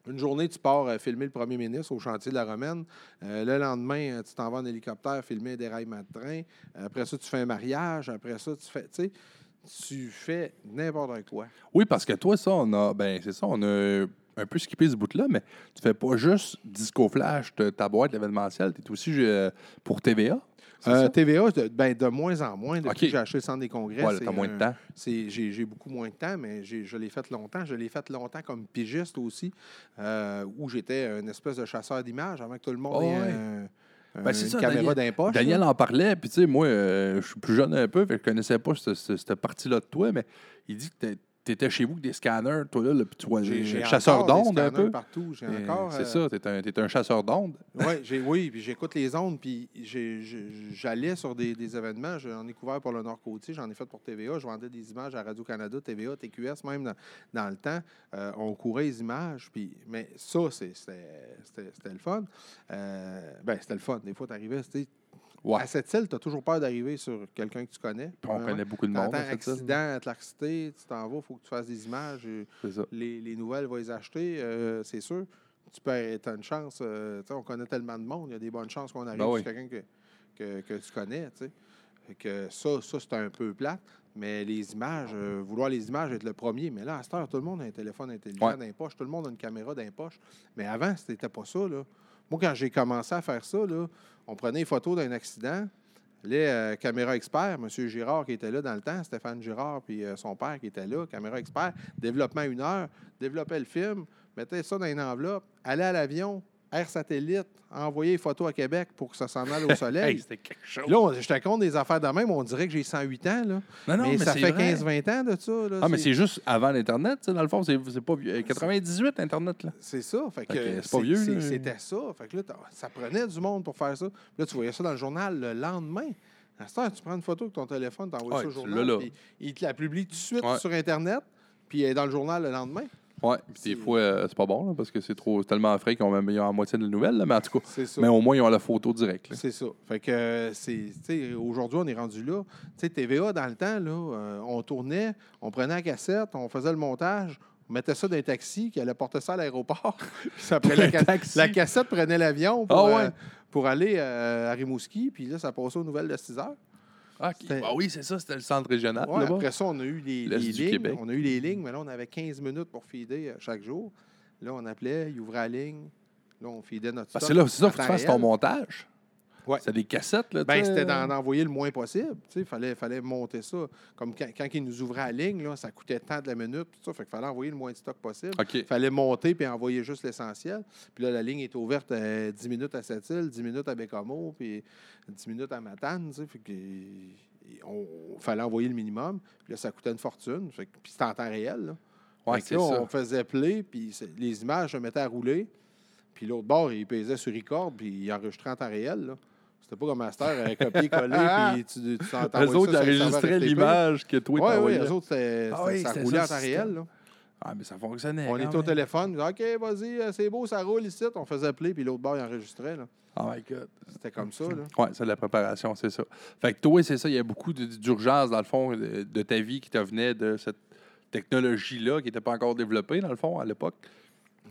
Une journée, tu pars euh, filmer le premier ministre au chantier de la Romaine. Euh, le lendemain, euh, tu t'en vas en hélicoptère filmer un déraillement de train. Après ça, tu fais un mariage. Après ça, tu fais, tu fais n'importe quoi. Oui, parce que toi, ça, on a. Ben, c'est ça, on a un peu skippé ce bout-là, mais tu fais pas juste Disco Flash, ta boîte l'événementiel, tu es aussi pour TVA. C'est Euh? TVA, de, ben, de moins en moins. Depuis que j'ai acheté le centre des congrès, Ouais, là, c'est t'as moins de temps. J'ai beaucoup moins de temps, mais je l'ai fait longtemps. Je l'ai fait longtemps comme pigiste aussi, euh, où j'étais un espèce de chasseur d'images avant que tout le monde Oh, ait ouais. un- Ben, c'est une ça, caméra Daniel- d'impoche. Daniel en parlait, puis tu sais, moi, euh, je suis plus jeune un peu, fait que je connaissais pas ce- ce- cette partie-là de toi, mais il dit que tu étais chez vous avec des scanners, toi là, tu vois, J'ai chasseur d'ondes un peu. partout. J'ai encore. C'est euh, ça, tu es, un chasseur d'ondes. Ouais, j'ai- oui, puis j'écoute les ondes, puis j'allais sur des, des événements. J'en ai couvert pour le Nord-Côtier, j'en ai fait pour TVA. Je vendais des images à Radio-Canada, TVA, TQS, même dans, dans le temps. Euh, on courait les images, puis, mais ça, c'est- c'était c'était- c'était le fun. Euh, ben, c'était le fun. Des fois, tu arrivais, Ouais. À cette île, tu as toujours peur d'arriver sur quelqu'un que tu connais. Puis on connaît beaucoup de monde. Ça. accident, Atlanticité, tu t'en vas, il faut que tu fasses des images. euh, ça. Les, les nouvelles, va les acheter, euh, c'est sûr. Tu peux as une chance. euh, on connaît tellement de monde, il y a des bonnes chances qu'on arrive Ben oui. sur quelqu'un que, que, que tu connais. Fait que ça, ça c'est un peu plate. Mais les images, euh, vouloir les images, être le premier. Mais là, à cette heure, tout le monde a un téléphone intelligent Ouais. dans les poches. Tout le monde a une caméra dans les poches. Mais avant, c'était pas ça. Là. Moi, quand j'ai commencé à faire ça, là, on prenait les photos d'un accident. Les euh, caméra expert, M. Girard qui était là dans le temps, Stéphane Girard, puis euh, son père qui était là, caméra expert, développement une heure, développait le film, mettait ça dans une enveloppe, allait à l'avion, air satellite, envoyer les photos à Québec pour que ça s'en aille au soleil. Hey, c'était quelque chose. Là, on- je te compte des affaires de même, on dirait que j'ai 108 ans. Là. Non, non, mais, ça fait vrai. 15-20 ans de ça. là. Ah, mais c'est juste avant l'Internet, dans le fond. C'est c'est pas vieux. 98, Internet, là. C'est ça. Fait que, Fait que c'est pas vieux. C'était ça. Fait que là, ça prenait du monde pour faire ça. Là, tu voyais ça dans le journal le lendemain. À cette heure, tu prends une photo avec ton téléphone, tu envoies Ouais, ça au journal. puis il te la publie tout de suite Ouais. sur Internet, puis elle est dans le journal le lendemain. Ouais. Puis des fois, euh, c'est pas bon, là, parce que c'est trop tellement frais qu'ils ont même ont la moitié de la nouvelle, là, mais en tout cas. Ça. Mais au moins, ils ont la photo directe. C'est ça. Fait que euh, c'est, aujourd'hui, on est rendu là. Tu sais, TVA, dans le temps, là, euh, on tournait, on prenait la cassette, on faisait le montage, on mettait ça dans un taxi qui allait porter ça à l'aéroport. Ça la, ca- la cassette prenait l'avion pour, Ah ouais. euh, pour aller à Rimouski, puis là, ça passait aux nouvelles de 6 heures. Ah, Ah oui, c'est ça, c'était le centre régional. Ouais, après ça, on a eu les, lignes. On a eu les lignes, mais là, on avait 15 minutes pour feeder euh, chaque jour. Là, on appelait, il ouvrait la ligne. Là, on feedait notre stock. c'est là, c'est ça, faut que tu fasses ton montage. Ouais. C'est des cassettes, là. Ben, c'était d'en envoyer le moins possible. Il fallait, fallait monter ça. Comme quand, quand ils nous ouvraient la ligne, là, ça coûtait tant de la minute. Tout ça, fait qu'il fallait envoyer le moins de stock possible. Il fallait monter puis envoyer juste l'essentiel. Puis là, la ligne était ouverte euh, 10 minutes à Sept-Îles, 10 minutes à Bécomo, puis 10 minutes à Matane. Fait que, on, fallait envoyer le minimum. Puis là, ça coûtait une fortune. Fait que- puis c'était en temps réel. Là. Ouais, là, ça. on faisait play, puis les images se mettaient à rouler. Puis l'autre bord, il pesait sur record, puis il enregistrait en temps réel. là. C'était pas comme Master, euh, copier-coller, puis tu, tu t'en- Eux t'envoyais autres, ils enregistraient l'image que toi, Oui, oui, t'envoyais. eux autres, Ah oui, ça roulait en temps réel. là. Ah, mais ça fonctionnait. On était au téléphone, OK, vas-y, euh, c'est beau, ça roule ici. On faisait play, puis l'autre bord, il enregistrait. là. Oh my God. C'était comme ça. Là. Oui, c'est de la préparation, c'est ça. Fait que toi, c'est ça, il y a beaucoup d'urgence, dans le fond, de, de ta vie qui te venait de cette technologie-là qui n'était pas encore développée, dans le fond, à l'époque?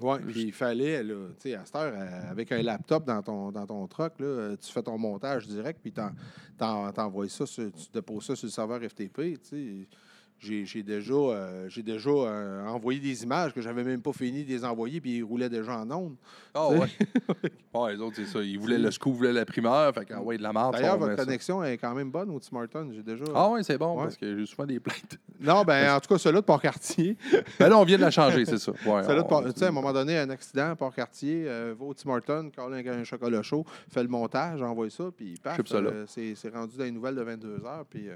Oui, puis il fallait, là, à cette heure, euh, avec un laptop dans ton, dans ton truck, là, euh, tu fais ton montage direct, puis t'en- t'en- t'envoies ça, sur- tu déposes ça sur le serveur FTP, tu sais. J'ai déjà, euh, j'ai déjà euh, envoyé des images que j'avais même pas fini de les envoyer, puis ils roulaient déjà en ondes. Ah ouais. ouais, les autres, c'est ça. Ils voulaient le scoop, ils voulaient la primeur. Fait ah ouais, de la merde. D'ailleurs, votre ça. connexion est quand même bonne au Tim Hortons. J'ai déjà. Ah ouais, c'est bon, Ouais. parce que j'ai souvent des plaintes. Non, ben en tout cas, celui-là de Port-Cartier. ben là, on vient de la changer, c'est ça. Ouais, Celui-là de on- Tu sais, à un moment donné, un accident à Port-Cartier, euh, va au Tim Hortons, colle un, un chocolat chaud, fait le montage, envoie ça, puis paf, c'est rendu dans les nouvelles de 22 heures, puis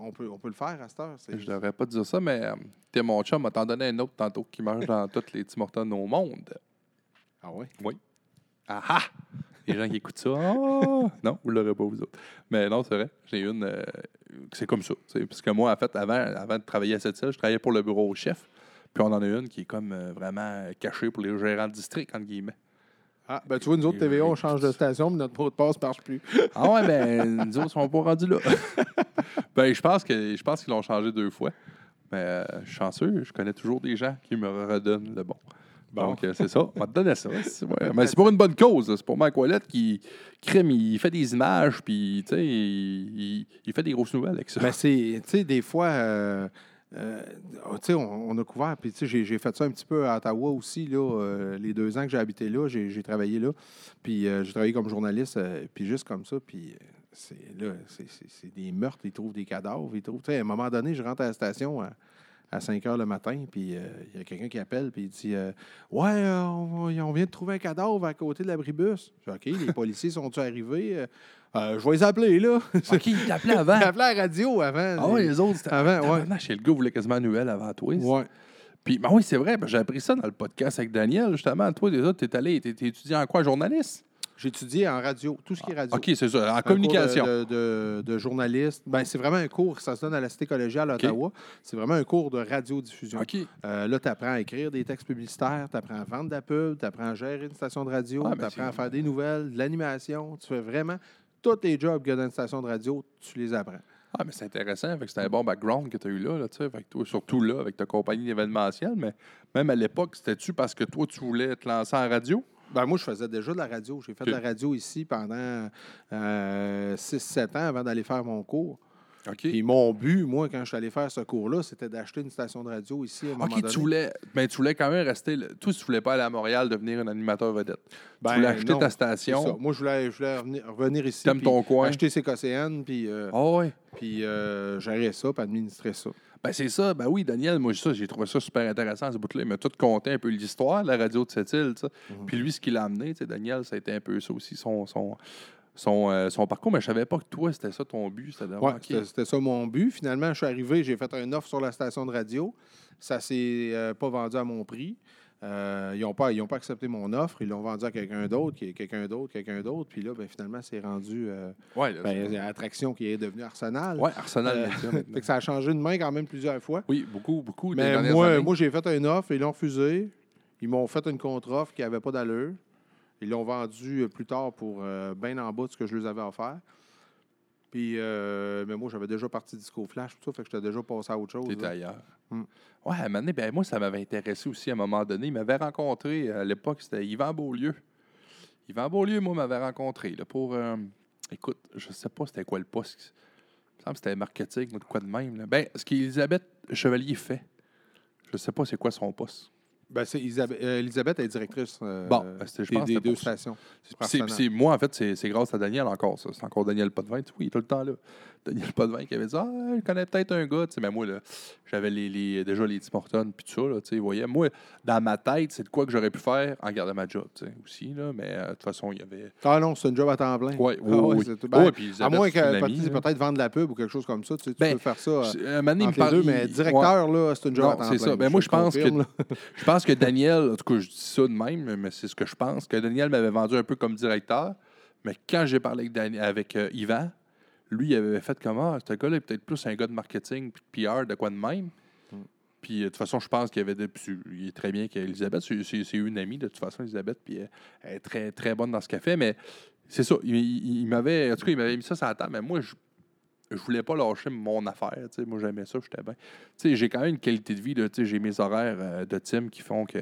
on, peut, on peut le faire à cette heure. Je devrais pas dire ça, mais euh, t'es mon chum, m'a t'en donné un autre tantôt qui mange dans toutes les Tim Hortons au monde. Ah ouais? Ah ah! Les gens qui écoutent ça, ah! non, vous l'aurez pas vous autres. Mais non, c'est vrai, j'ai une. euh, c'est comme ça. tu sais, Parce que moi, en fait, avant, avant de travailler à cette île, je travaillais pour le bureau chef. Puis on en a une qui est comme euh, vraiment cachée pour les gérants de district, entre guillemets. Ah, ben tu vois, nous autres, TVA, on change de station, mais notre mot de passe ne marche plus. Ah ouais, ben, nous autres, sont pas rendus là. ben, je pense que je pense qu'ils l'ont changé deux fois. Mais euh, je suis chanceux, je connais toujours des gens qui me redonnent le bon. Bon. Donc, euh, c'est ça. On va te donner ça. C'est ouais. Mais c'est pour une bonne cause. C'est pour Mike Wallet qui crime, il fait des images, puis, tu sais, il, il- il fait des grosses nouvelles avec ça. Mais c'est, tu sais, des fois, euh, euh, tu sais, on, on a couvert, puis tu sais, j'ai, fait ça un petit peu à Ottawa aussi, là, euh, les deux ans que j'ai habité là, j'ai, travaillé là, puis euh, j'ai travaillé comme journaliste, euh, puis juste comme ça, puis euh, là, c'est, c'est- c'est des meurtres, ils trouvent des cadavres, ils trouvent, tu sais, à un moment donné, je rentre à la station à, à 5 heures le matin, puis euh, il y a quelqu'un qui appelle, puis il dit euh, Ouais, euh, on, on vient de trouver un cadavre à côté de l'abribus. Je dis OK, les policiers sont-ils arrivés? Je vais les appeler, là. OK, il t'appelait avant. J'ai appelé à la radio avant. Ah ouais, les autres, c'était Avant, ouais. Chez le gars voulait quasiment nouvelle avant toi. Ouais. Puis, ben oui, c'est vrai, j'ai appris ça dans le podcast avec Daniel, justement. Toi, déjà, t'es allé, t'es t'es étudié en quoi, journaliste? Étudié en radio, tout ce qui est radio. OK, c'est ça, en Un communication. cours De, de, de journaliste. Ben, c'est vraiment un cours, ça se donne à la Cité collégiale à. Ottawa. C'est vraiment un cours de radiodiffusion. OK. Euh, là, tu apprends à écrire des textes publicitaires, tu apprends à vendre de la pub, tu apprends à gérer une station de radio, Ah, ben, tu apprends c'est- à faire des nouvelles, de l'animation. Tu fais vraiment tous les jobs a dans une station de radio, tu les apprends. Ah, mais c'est intéressant. Que c'était un bon background que tu as eu là, là tu sais. Fait que toi, surtout là, avec ta compagnie événementielle. Mais même à l'époque, c'était-tu parce que toi, tu voulais te lancer en radio? Ben, moi, je faisais déjà de la radio. J'ai fait de la radio ici pendant 6-7 ans avant d'aller faire mon cours. Puis mon but, moi, quand je suis allé faire ce cours-là, c'était d'acheter une station de radio ici à un moment donné. tu voulais, ben, tu voulais quand même rester. Toi, tu voulais pas aller à Montréal devenir un animateur vedette. Ben, tu voulais acheter non, ta station. Moi, je voulais, je voulais revenir, revenir ici. T'aimes ton coin. Acheter CKCN, puis, euh, Ah ouais. puis euh, gérer ça, puis administrer ça. Ben, c'est ça. Ben oui, Daniel, moi, ça, j'ai trouvé ça super intéressant, ce bout-là. Il m'a tout conté un peu l'histoire de la radio de cette île. Mhm. Puis lui, ce qu'il a amené, tu sais, Daniel, ça a été un peu ça aussi, son, son, son, euh, son parcours. Mais je savais pas que toi, c'était ça ton but. C'était d'avoir- Ouais, OK. c'était- c'était ça mon but. Finalement, je suis arrivé, j'ai fait un offre sur la station de radio. Ça s'est euh, pas vendu à mon prix. Euh, ils n'ont pas, ils ont pas accepté mon offre. Ils l'ont vendu à quelqu'un d'autre, qui est quelqu'un d'autre, quelqu'un d'autre. Puis là, ben, finalement, c'est rendu euh, Ouais, là, ben, Attraction qui est devenue Arsenal. ouais, Arsenal Euh. Fait que ça a changé de main quand même plusieurs fois. Oui, beaucoup, beaucoup. Mais moi, années. moi j'ai fait une offre, ils l'ont refusé. Ils m'ont fait une contre-offre qui n'avait pas d'allure. Ils l'ont vendu euh, plus tard pour euh, bien en bas de ce que je leur avais offert. Puis, euh, mais moi, j'avais déjà parti Disco Flash, tout ça, fait que j'étais déjà passé à autre chose. T'étais ailleurs. Mm. Ouais, à un moment donné, ben, moi, ça m'avait intéressé aussi à un moment donné. Il m'avait rencontré, à l'époque, c'était Yvan Beaulieu. Yvan Beaulieu, moi, m'avait rencontré là, pour. euh, écoute, je sais pas c'était quoi le poste. Il me semble que c'était marketing ou de quoi de même. là. Ben, ce qu'Elisabeth Chevalier fait, je sais pas c'est quoi son poste. Ben, c'est Isabelle, euh, Elisabeth est directrice euh, Bon, ben, c'était- je des, pense que des c'était deux pour ça. stations. C'est- moi, en fait, c'est c'est grâce à Daniel encore, ça. C'est encore Daniel Potvin. Oui, il est tout le temps là. Daniel Potvin qui avait dit Ah, je connais peut-être un gars. Tu sais, mais moi, là, j'avais les, les- déjà les Tim Hortons puis tout ça. Là, tu sais, vous voyez. Moi, dans ma tête, c'est de quoi que j'aurais pu faire en gardant ma job tu sais, aussi. Là, mais euh, de toute façon, il y avait. Ah non, c'est un job à temps plein. Ouais, Ah oui, oui. c'est tout. Ben, Ouais, à moins une que peut-être vendre la pub ou quelque chose comme ça. Tu, Ben, peux faire ça euh, me entre les parle- deux, mais directeur, là, c'est un job Non, à temps c'est plein. ça. Ben, moi, je pense que- confirme. Je pense que Daniel, en tout cas, je dis ça de même, mais c'est ce que je pense, que Daniel m'avait vendu un peu comme directeur. Mais quand j'ai parlé avec, avec euh, Yvan, lui, il avait fait comme Ah, ce gars-là est peut-être plus un gars de marketing puis de PR, de quoi de même. Mm. Puis, euh, de toute façon, je pense qu'il avait. des- il est très bien qu'Elisabeth, c'est une amie, de toute façon, Elisabeth, puis elle, est très, très bonne dans ce qu'elle fait. Mais c'est ça. Il, il- il m'avait. En tout cas, il m'avait mis ça sur la table, mais moi, je. Je voulais pas lâcher mon affaire. Moi, j'aimais ça, j'étais bien. J'ai quand même une qualité de vie. J'ai mes horaires euh, de team qui font que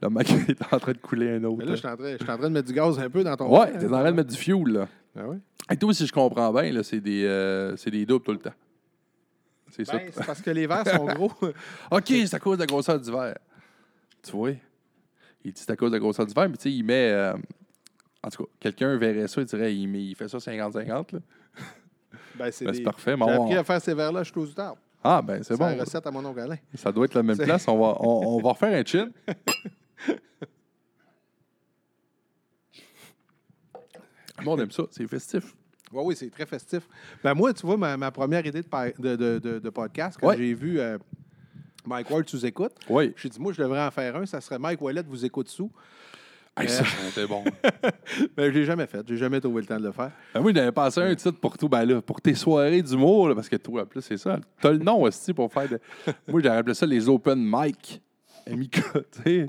le mec est en train de couler un autre. Mais là, je suis là. en, train, je suis en train de mettre du gaz un peu dans ton. Ouais, t'es hein. en train de mettre du fuel. Là. Ah ouais? Et toi, si je comprends bien, c'est des, euh, c'est des doubles tout le temps. C'est Ben, c'est parce que les verres sont gros. ça. OK, c'est à cause de la grosseur du verre. Tu vois? Il dit c'est à cause de la grosseur du verre, mais tu sais, il met. euh, en tout cas, quelqu'un verrait ça, il dirait il, met- il fait ça 50-50. là. Ben, c'est Ben, c'est des... parfait. J'ai appris à faire ces verres-là, je suis aux tard. Ah, ben c'est C'est bon. la recette à mon oncle Alain. Ça doit être la même C'est- place. On va, on, on va refaire un chin. Le monde aime ça. C'est festif. Oui, oui, c'est très festif. Ben, moi, tu vois, ma, ma première idée de, pa- de, de- de- de podcast, quand Ouais. j'ai vu euh, Mike Ward sous écoute, Oui. j'ai dit, moi, je devrais en faire un. Ça serait Mike Wallet vous écoute sous. Hey, ça, c'était bon. Ben, je l'ai jamais fait. J'ai jamais trouvé le temps de le faire. Ben oui, j'avais pensé à un titre pour tout, ben là, pour tes soirées d'humour, là, parce que toi, en plus, c'est ça. T'as le nom aussi pour faire de. Moi, j'aurais appelé ça les open mic. Micro, tu sais.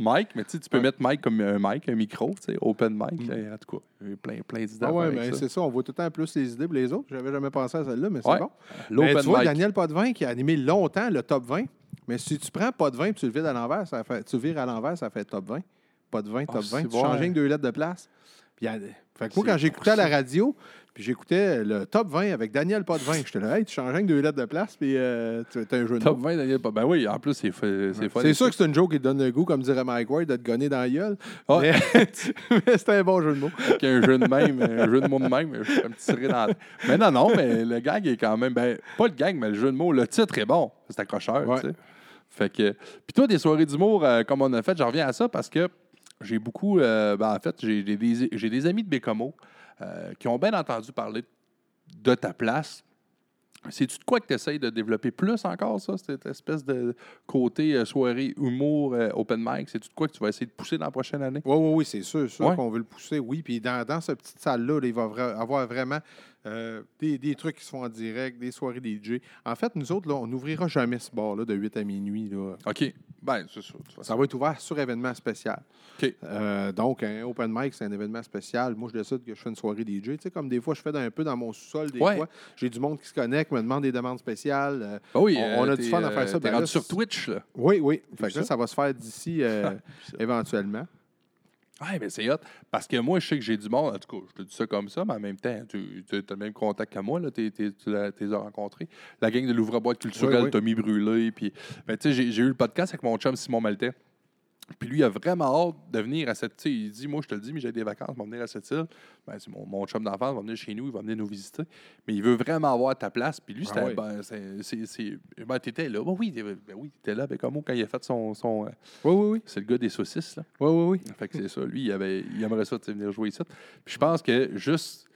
Mike, mais tu peux Ouais. mettre mic comme un mic, un micro, open mic. là, en tout cas, plein, plein d'idées. Ah ouais, mais c'est ça. On voit tout le temps plus les idées pour les autres. J'avais jamais pensé à celle-là, mais c'est Ouais. bon. Ben, L'open tu vois, mic. Daniel Potvin qui a animé longtemps le top 20. Mais si tu prends pas de 20 et tu le vides à l'envers, ça fait, tu le vires à l'envers, ça fait top 20. Pas de 20, Ah, top c'est 20. Tu bon. changes que deux lettres de place. Puis, a- fait que moi, quand j'écoutais la radio, puis j'écoutais le top 20 avec Daniel Potvin, j'étais là, hey, tu changes rien que deux lettres de place, puis euh, tu as un jeu de Top mots. 20, Daniel. Ben oui, en plus, c'est fun. C'est sûr que c'est une joke qui te donne le goût, comme dirait Mike Ward, de te gonner dans la gueule. Ouais. Mais, mais c'était un bon jeu de mots. Avec un jeu de même, un jeu de mots de même, un petit tirer dans la- Mais non, non, mais le gag est quand même. Ben, pas le gag, mais le jeu de mots. Le titre est bon. C'est accrocheur, Ouais. tu sais. Fait que. Puis toi, des soirées d'humour, euh, comme on a fait, je reviens à ça parce que j'ai beaucoup. euh, ben, en fait, j'ai des, j'ai des amis de Bécomo euh, qui ont bien entendu parler de ta place. C'est-tu de quoi que tu essayes de développer plus encore, ça, cette espèce de côté euh, soirée humour, euh, open mic? C'est-tu de quoi que tu vas essayer de pousser dans la prochaine année? Oui, oui, oui, c'est sûr, sûr Ouais. qu'on veut le pousser, oui. Puis dans, dans cette petite salle-là, là, il va vra- avoir vraiment euh, des, des trucs qui se font en direct, des soirées DJ. En fait, nous autres, là, on n'ouvrira jamais ce bar-là de 8 à minuit. Là. OK. Ben, c'est façon. Ça va être ouvert sur événement spécial. Euh, donc, un open mic, c'est un événement spécial. Moi, je décide que je fais une soirée DJ. Tu sais, comme des fois, je fais dans- un peu dans mon sous-sol, des Ouais. fois. J'ai du monde qui se connecte, me demande des demandes spéciales. Euh, Ah oui, On- on a euh, du fun à faire ça. euh, Ben là, sur Twitch, là. oui, oui. Fait que ça? là, ça va se faire d'ici euh, éventuellement. Ouais, mais c'est hot. Parce que moi, je sais que j'ai du monde. En tout cas, je te dis ça comme ça, mais en même temps, tu as le même contact que moi. Là, t'es- t'es- tu t'es as rencontrés. La gang de l'ouvre-boîte culturelle, Oui, oui. Tommy Brûlé. Puis, ben, tu sais, j'ai j'ai eu le podcast avec mon chum Simon Maltais. Puis lui, il a vraiment hâte de venir à cette. sais, Il dit Moi, je te le dis, mais j'ai des vacances, je vais venir à cette île. Ben, c'est mon, mon chum d'enfance va venir chez nous, il va venir nous visiter. Mais il veut vraiment avoir ta place. Puis lui, Ah c'était. ben, c'est- ben, t'étais là. Ben oui, ben oui, t'étais là avec Homo quand il a fait son. son euh, Oui, oui, oui. c'est le gars des saucisses, là. Oui, oui, oui. Fait que c'est ça. Lui, il, avait, il aimerait ça, venir jouer ici. Puis je pense que juste.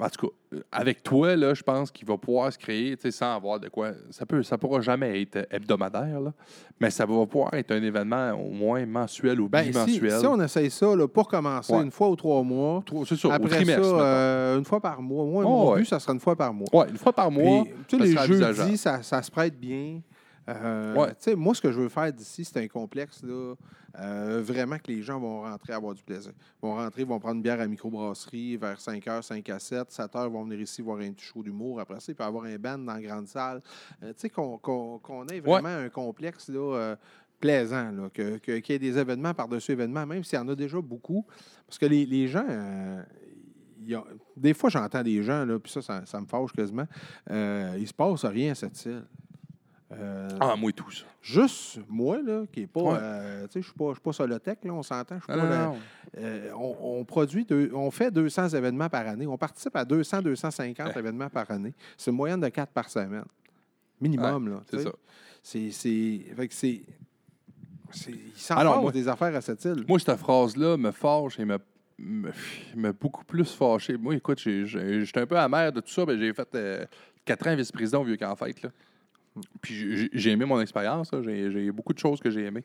En tout cas, euh, avec toi, là, je pense qu'il va pouvoir se créer, tu sais, sans avoir de quoi. Ça peut, ça pourra jamais être hebdomadaire, là, mais ça va pouvoir être un événement au moins mensuel ou Ben, si, bimensuel. si on essaye ça, là, pour commencer, Ouais. une fois ou trois mois. C'est ça, au Après trimestre. ça, euh, une fois par mois. Moi, Oh, mon ouais. but, ça sera une fois par mois. Ouais, une fois par mois. Puis, ça les jeudis, ça, ça se prête bien. Euh, Ouais. Moi, ce que je veux faire d'ici, c'est un complexe. Là, euh, vraiment que les gens vont rentrer avoir du plaisir. Ils vont rentrer, vont prendre une bière à microbrasserie vers 5 h, 5 à 7. 7 h, vont venir ici voir un petit show d'humour. Après ça, il peut avoir un band dans la grande salle. Euh, tu sais, qu'on ait vraiment un complexe là, plaisant, là, que- qu'il y ait des événements par-dessus événements, même s'il y en a déjà beaucoup. Parce que les, les gens. a- des fois, j'entends des gens, là, puis ça, ça, ça me fâche quasiment. Euh, il se passe rien à cette île. Euh, Ah, moi et tout ça. Juste moi, là, qui est pas. Ouais. euh, tu sais, je suis pas, je suis pas solotech, là, on s'entend. Euh, on, on produit, deux- on fait 200 événements par année. On participe à 200, 250 Ouais. événements par année. C'est une moyenne de 4 par semaine. Minimum, là. C'est ça. C'est. Fait que c'est. Il Alors, moi- des affaires à cette île. Moi, cette phrase-là me fâche et me, me beaucoup plus fâché. Moi, écoute, j'étais un peu amer de tout ça. mais j'ai fait euh, quatre ans vice-président au Vieux qu'en fête. Là. Puis j'ai- aimé mon expérience. J'ai j'ai beaucoup de choses que j'ai aimées.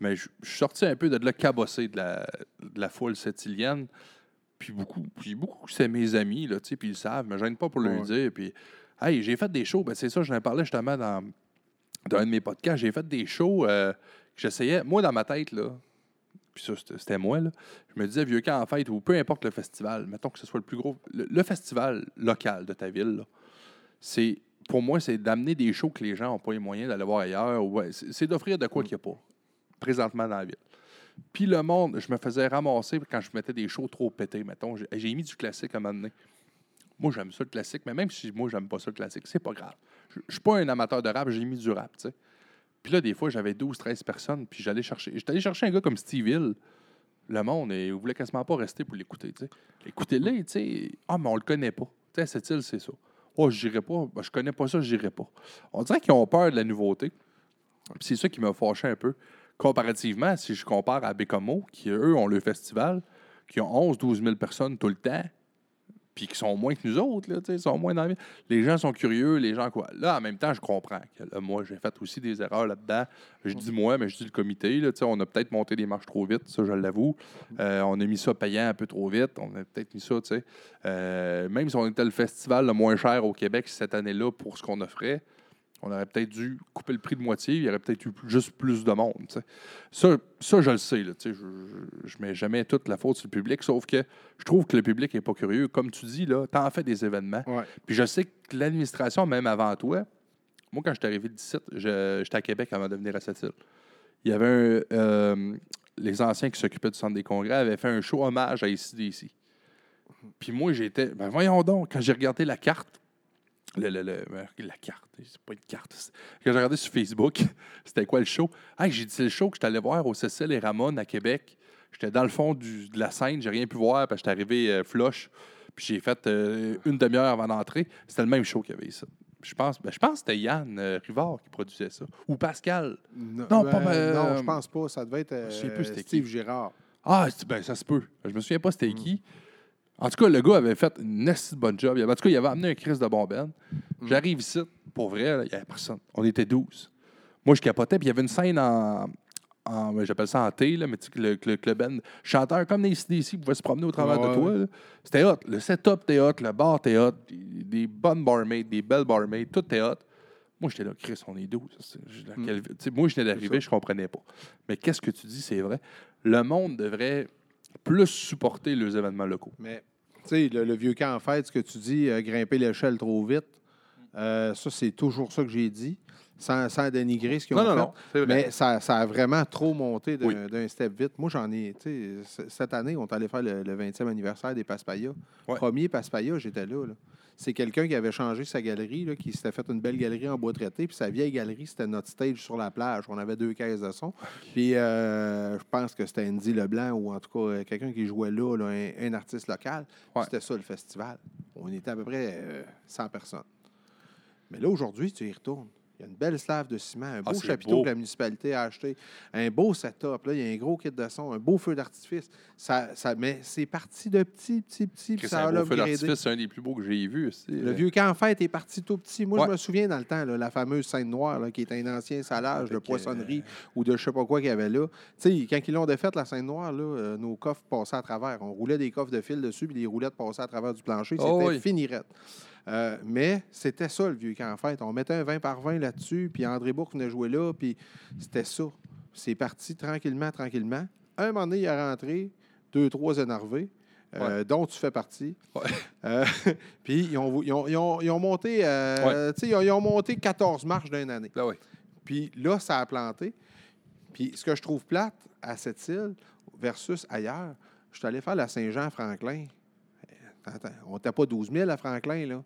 Mais je suis sorti un peu de là cabossé de la, de la foule sétilienne. Puis beaucoup, puis beaucoup c'est mes amis, là, tu sais, puis ils le savent, mais je gêne pas pour Ouais. dire. Puis, hey, j'ai fait des shows, ben, c'est ça, je en parlais justement dans, dans un de mes podcasts. J'ai fait des shows euh, que j'essayais, moi, dans ma tête, là, puis ça, c'était moi, là, je me disais, vieux camp en fête, ou peu importe le festival, mettons que ce soit le plus gros, le, le festival local de ta ville, c'est, pour moi, c'est d'amener des shows que les gens n'ont pas les moyens d'aller voir ailleurs. ouais, c'est d'offrir de quoi qu'il n'y a pas présentement dans la ville. Puis le monde, je me faisais ramasser quand je mettais des shows trop pétés, mettons. J'ai- mis du classique à un moment donné. Moi, j'aime ça le classique, mais même si moi, j'aime pas ça le classique, c'est pas grave. Je suis pas un amateur de rap, j'ai mis du rap, tu sais. Puis là, des fois, j'avais 12, 13 personnes, puis j'allais chercher. J'étais allé chercher un gars comme Steve Hill. Le monde, il voulait quasiment pas rester pour l'écouter, tu sais. Écoutez-le, tu sais. Ah, mais on le connaît pas. Tu sais, cette île, c'est ça. Oh, je n'irai pas. Ben, je connais pas ça, je n'irai pas. On dirait qu'ils ont peur de la nouveauté. C'est ça qui m'a fâché un peu. Comparativement, si je compare à Bécomo, qui eux ont le festival, qui ont 11 12 000 personnes tout le temps, puis qui sont moins que nous autres, là, sais, sont moins dans la. Les gens sont curieux, les gens quoi. Là, en même temps, je comprends que là, moi, j'ai fait aussi des erreurs là-dedans. Je dis moi, mais je dis le comité. Là, on a peut-être monté des marches trop vite, ça, je l'avoue. Euh, on a mis ça payant un peu trop vite. On a peut-être mis ça, tu sais. Euh, même si on était le festival le moins cher au Québec cette année-là pour ce qu'on offrait, on aurait peut-être dû couper le prix de moitié. Il y aurait peut-être eu juste plus de monde. Ça, ça, je le sais. Là, je ne mets jamais toute la faute sur le public, sauf que je trouve que le public n'est pas curieux. Comme tu dis, tu en fais des événements. Ouais. Puis je sais que l'administration, même avant toi, moi, quand je suis arrivé le 17, je- j'étais à Québec avant de venir à cette île. Il y avait un. euh, les anciens qui s'occupaient du centre des congrès avaient fait un show hommage à ICDC. Puis moi, j'étais. Ben voyons donc, quand j'ai regardé la carte, le, le- le- euh, la carte, c'est pas une carte. Quand j'ai regardé sur Facebook, c'était quoi le show? Hey, j'ai dit, c'est le show que j'étais allé voir au Cécile et Ramon à Québec. J'étais dans le fond du- de la scène, j'ai rien pu voir parce que j'étais arrivé euh, flush. Puis j'ai fait euh, une demi-heure avant d'entrer. C'était le même show qu'il y avait ici. Je pense, ben, je pense que c'était Yann euh, Rivard qui produisait ça. Ou Pascal. Non, Non, ben, non, je pense pas. Ça devait être je sais plus c'était qui. Steve Girard. Ah, ben, ça se peut. Je me souviens pas c'était qui. En tout cas, le gars avait fait une assez bonne job. Il avait- En tout cas, il avait amené un Chris de bon ben. J'arrive ici, pour vrai, là, il n'y avait personne. On était 12. Moi, je capotais, puis il y avait une scène en. en- J'appelle ça en T, là, mais tu sais, que le, le club band, chanteur comme les CDC pouvait se promener au travers Ouais, de toi. C'était hot. Le setup était hot, le bar était hot, des, bonnes barmaids, des belles barmaids, tout était hot. Moi, j'étais là, Chris, on est 12. C'est- je- dans Mm. Moi, je venais d'arriver, je comprenais pas. Mais qu'est-ce que tu dis, c'est vrai? Le monde devrait plus supporter les événements locaux. Mais, tu sais, le, le vieux camp en fête, ce que tu dis, euh, grimper l'échelle trop vite, euh, ça, c'est toujours ça que j'ai dit, sans, sans dénigrer ce qu'ils ont Non, non, fait. non. Vrai. Mais ça, ça a vraiment trop monté d'un Oui. step vite. Moi, j'en ai, tu sais, cette année, on est allé faire le, le 20e anniversaire des Paspaya. Ouais. Premier Paspaya, j'étais là. là. C'est quelqu'un qui avait changé sa galerie, là, qui s'était fait une belle galerie en bois traité, puis sa vieille galerie, c'était notre stage sur la plage. On avait deux caisses de son. Puis euh, je pense que c'était Andy Leblanc, ou en tout cas euh, quelqu'un qui jouait là, là, un, un artiste local. Ouais. C'était ça le festival. On était à peu près euh, 100 personnes. Mais là, aujourd'hui, tu y retournes. Il y a une belle slave de ciment, un beau Ah, c'est chapiteau beau. que la municipalité a acheté, un beau setup. Là, il y a un gros kit de son, un beau feu d'artifice. Ça, ça, mais c'est parti de petit, petit, petit, puis ça un beau feu d'artifice, c'est un des plus beaux que j'ai vus. c'est- Le vieux camp en fête est parti tout petit. Moi, Ouais. je me souviens dans le temps, là, la fameuse scène noire, là, qui est un ancien salage de Avec, poissonnerie ou de je sais pas quoi qu'il y avait là. Tu sais, quand ils l'ont défaite, la scène noire, là, euh, nos coffres passaient à travers. On roulait des coffres de fil dessus, puis les roulettes passaient à travers du plancher. C'était Oh oui. finirette. Euh, mais c'était ça, le vieux camp en fête. On mettait un 20 par 20 là-dessus, puis André Bourque venait jouer là, puis c'était ça. C'est parti tranquillement, tranquillement. Un moment donné, il est rentré, deux, trois énervés, euh, dont tu fais partie. Ouais. Euh, puis ils ont, ils ont- ils ont- ils ont monté, euh, tu sais, ils ont, ils ont monté 14 marches d'une année. Oui. Puis là, ça a planté. Puis ce que je trouve plate à cette île versus ailleurs, je suis allé faire la Saint-Jean-Franklin. On n'était pas 12 000 à Franklin, là.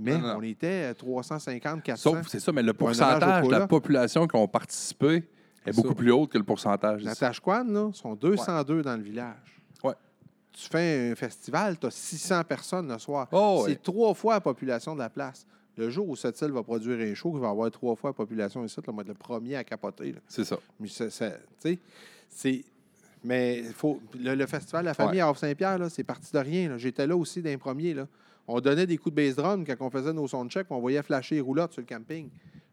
Mais Non, non. on était à 350, 400. Sauf, c'est ça, mais le pourcentage de la population qui ont participé est C'est beaucoup ça. plus haute que le pourcentage. Tachouane, là, sont 202 dans le village. Ouais. Tu fais un festival, tu as 600 personnes le soir. Oh, c'est ouais. trois fois la population de la place. Le jour où cette île va produire un show, il va avoir trois fois la population ici, on va être le premier à capoter. là. C'est ça. Mais ça- ça- tu sais, c'est. Mais il faut, le, le festival La Famille à Havre-Saint-Pierre, là, c'est parti de rien. là. J'étais là aussi d'un premier. Là. On donnait des coups de bass drum quand on faisait nos soundchecks, on voyait flasher les roulottes sur le camping.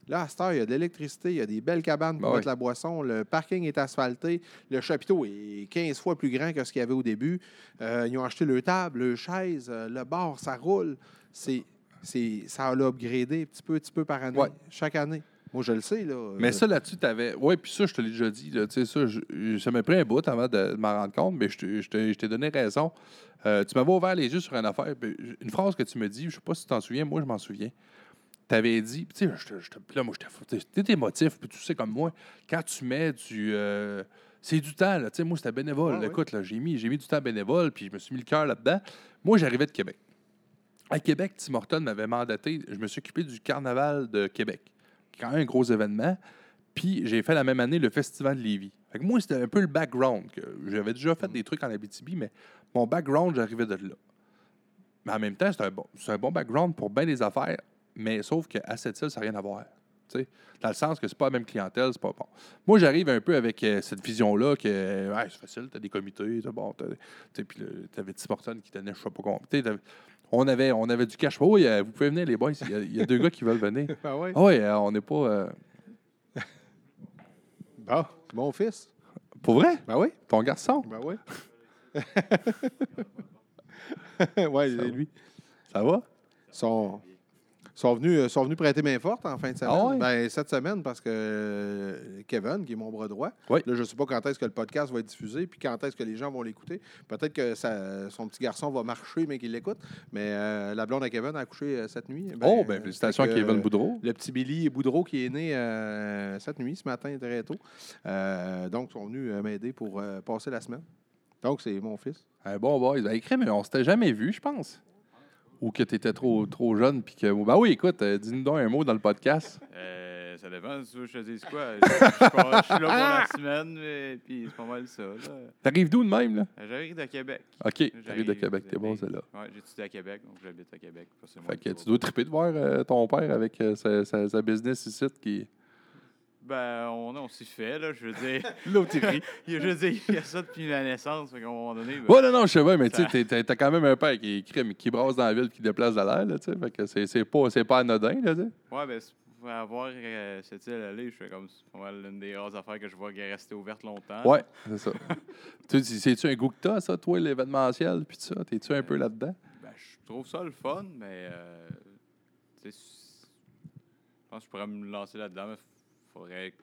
Là, à cette heure, il y a de l'électricité, il y a des belles cabanes pour Ben mettre oui. la boisson, le parking est asphalté, le chapiteau est 15 fois plus grand que ce qu'il y avait au début. Euh, ils ont acheté le table, le chaise, euh, le bar, ça roule. C'est, c'est, ça a upgradé petit peu, petit peu par année, Ouais. chaque année. Moi, je le sais. Là, Mais Euh, ça, là-dessus, tu avais. Oui, puis ça, je te l'ai déjà dit. Là, tu sais, ça, je- ça m'a pris un bout avant de, m'en rendre compte, mais je t'ai donné raison. Euh, tu m'avais ouvert les yeux sur une affaire. Une phrase que tu me dis, je sais pas si tu t'en souviens, moi, je m'en souviens. Tu avais dit, tu sais, là, moi, j'étais émotif, puis tu sais, comme moi, quand tu mets du. euh, c'est du temps, là. Tu sais, moi, c'était bénévole. Ouais. Écoute, là, j'ai mis, j'ai mis du temps bénévole, puis je me suis mis le cœur là-dedans. Moi, j'arrivais de Québec. À Québec, Tim Horton m'avait mandaté. Je me suis occupé du carnaval de Québec, quand même un gros événement. Puis j'ai fait la même année le festival de Lévis. Moi, c'était un peu le background. J'avais déjà fait des trucs en Abitibi, mais mon background, j'arrivais de là. Mais en même temps, c'est un, bon, background pour bien des affaires, mais sauf qu'à cette île, ça n'a rien à voir. Dans le sens que c'est pas la même clientèle, c'est pas bon. Moi, j'arrive un peu avec euh, cette vision-là que c'est facile, t'as des comités, t'as bon, t'as- puis t'avais Tim Horton qui donnait je sais pas combien. On avait, on avait du cash. Oui, euh, vous pouvez venir, les boys. Il y a, il y a deux gars qui veulent venir. Ah ouais? Ah oui, euh, on n'est pas. euh, Bon, c'est mon fils. Pour vrai? Ben oui. Ton garçon? Ben oui. oui, c'est lui. Ça va? Sont, sont, venus, euh, sont venus prêter main forte en fin de semaine. Ah ouais? Ben, cette semaine, parce que euh, Kevin, qui est mon bras droit, Oui. là, je ne sais pas quand est-ce que le podcast va être diffusé, puis quand est-ce que les gens vont l'écouter. Peut-être que ça- son petit garçon va marcher, mais qu'il l'écoute. Mais euh, la blonde à Kevin a accouché euh, cette nuit. Ben, oh, ben félicitations à Kevin Boudreau. Le petit Billy Boudreau qui est né euh, cette nuit, ce matin, très tôt. Donc, ils sont venus m'aider pour passer la semaine. Donc, c'est mon fils. Un bon boy. Ben, écrit, mais on s'était jamais vu, je pense. Ou que tu étais trop, trop jeune. Puis que. Ben oui, écoute, euh, dis-nous donc un mot dans le podcast. Euh, ça dépend, tu veux que je te dise quoi. Je, je suis pas- je suis là pour la semaine, mais puis c'est pas mal ça. T'arrives d'où de même, là? J'arrive de Québec. OK, t'arrives de J'arrive, Québec. T'es bon, c'est là. Ouais, j'ai étudié à Québec, donc j'habite à Québec. Fait que tu dois triper de voir euh, ton père avec euh, sa, sa- sa business ici qui. Ben, on, on s'y fait, là, je veux dire. L'autre. Il a- je veux dire, il y a ça depuis ma naissance, fait qu'à un moment donné. ben, Ouais, non, non, je sais pas, mais tu sais, t'as quand même un père qui, qui, qui brasse dans la ville, qui déplace de l'air, là, tu sais. Fait que c'est c'est pas, c'est pas anodin, là, tu sais. Ouais, ben, pour avoir euh, cette île allée, je fais comme c'est pas mal une des rares affaires que je vois qui est restée ouverte longtemps. Ouais, c'est ça. tu sais, C'est-tu un goût que t'as, ça, toi, l'événementiel, puis ça? T'es-tu un peu là-dedans? Ben, je trouve ça le fun, mais. Euh, tu sais, je pense que je pourrais me lancer là-dedans, mais faudrait,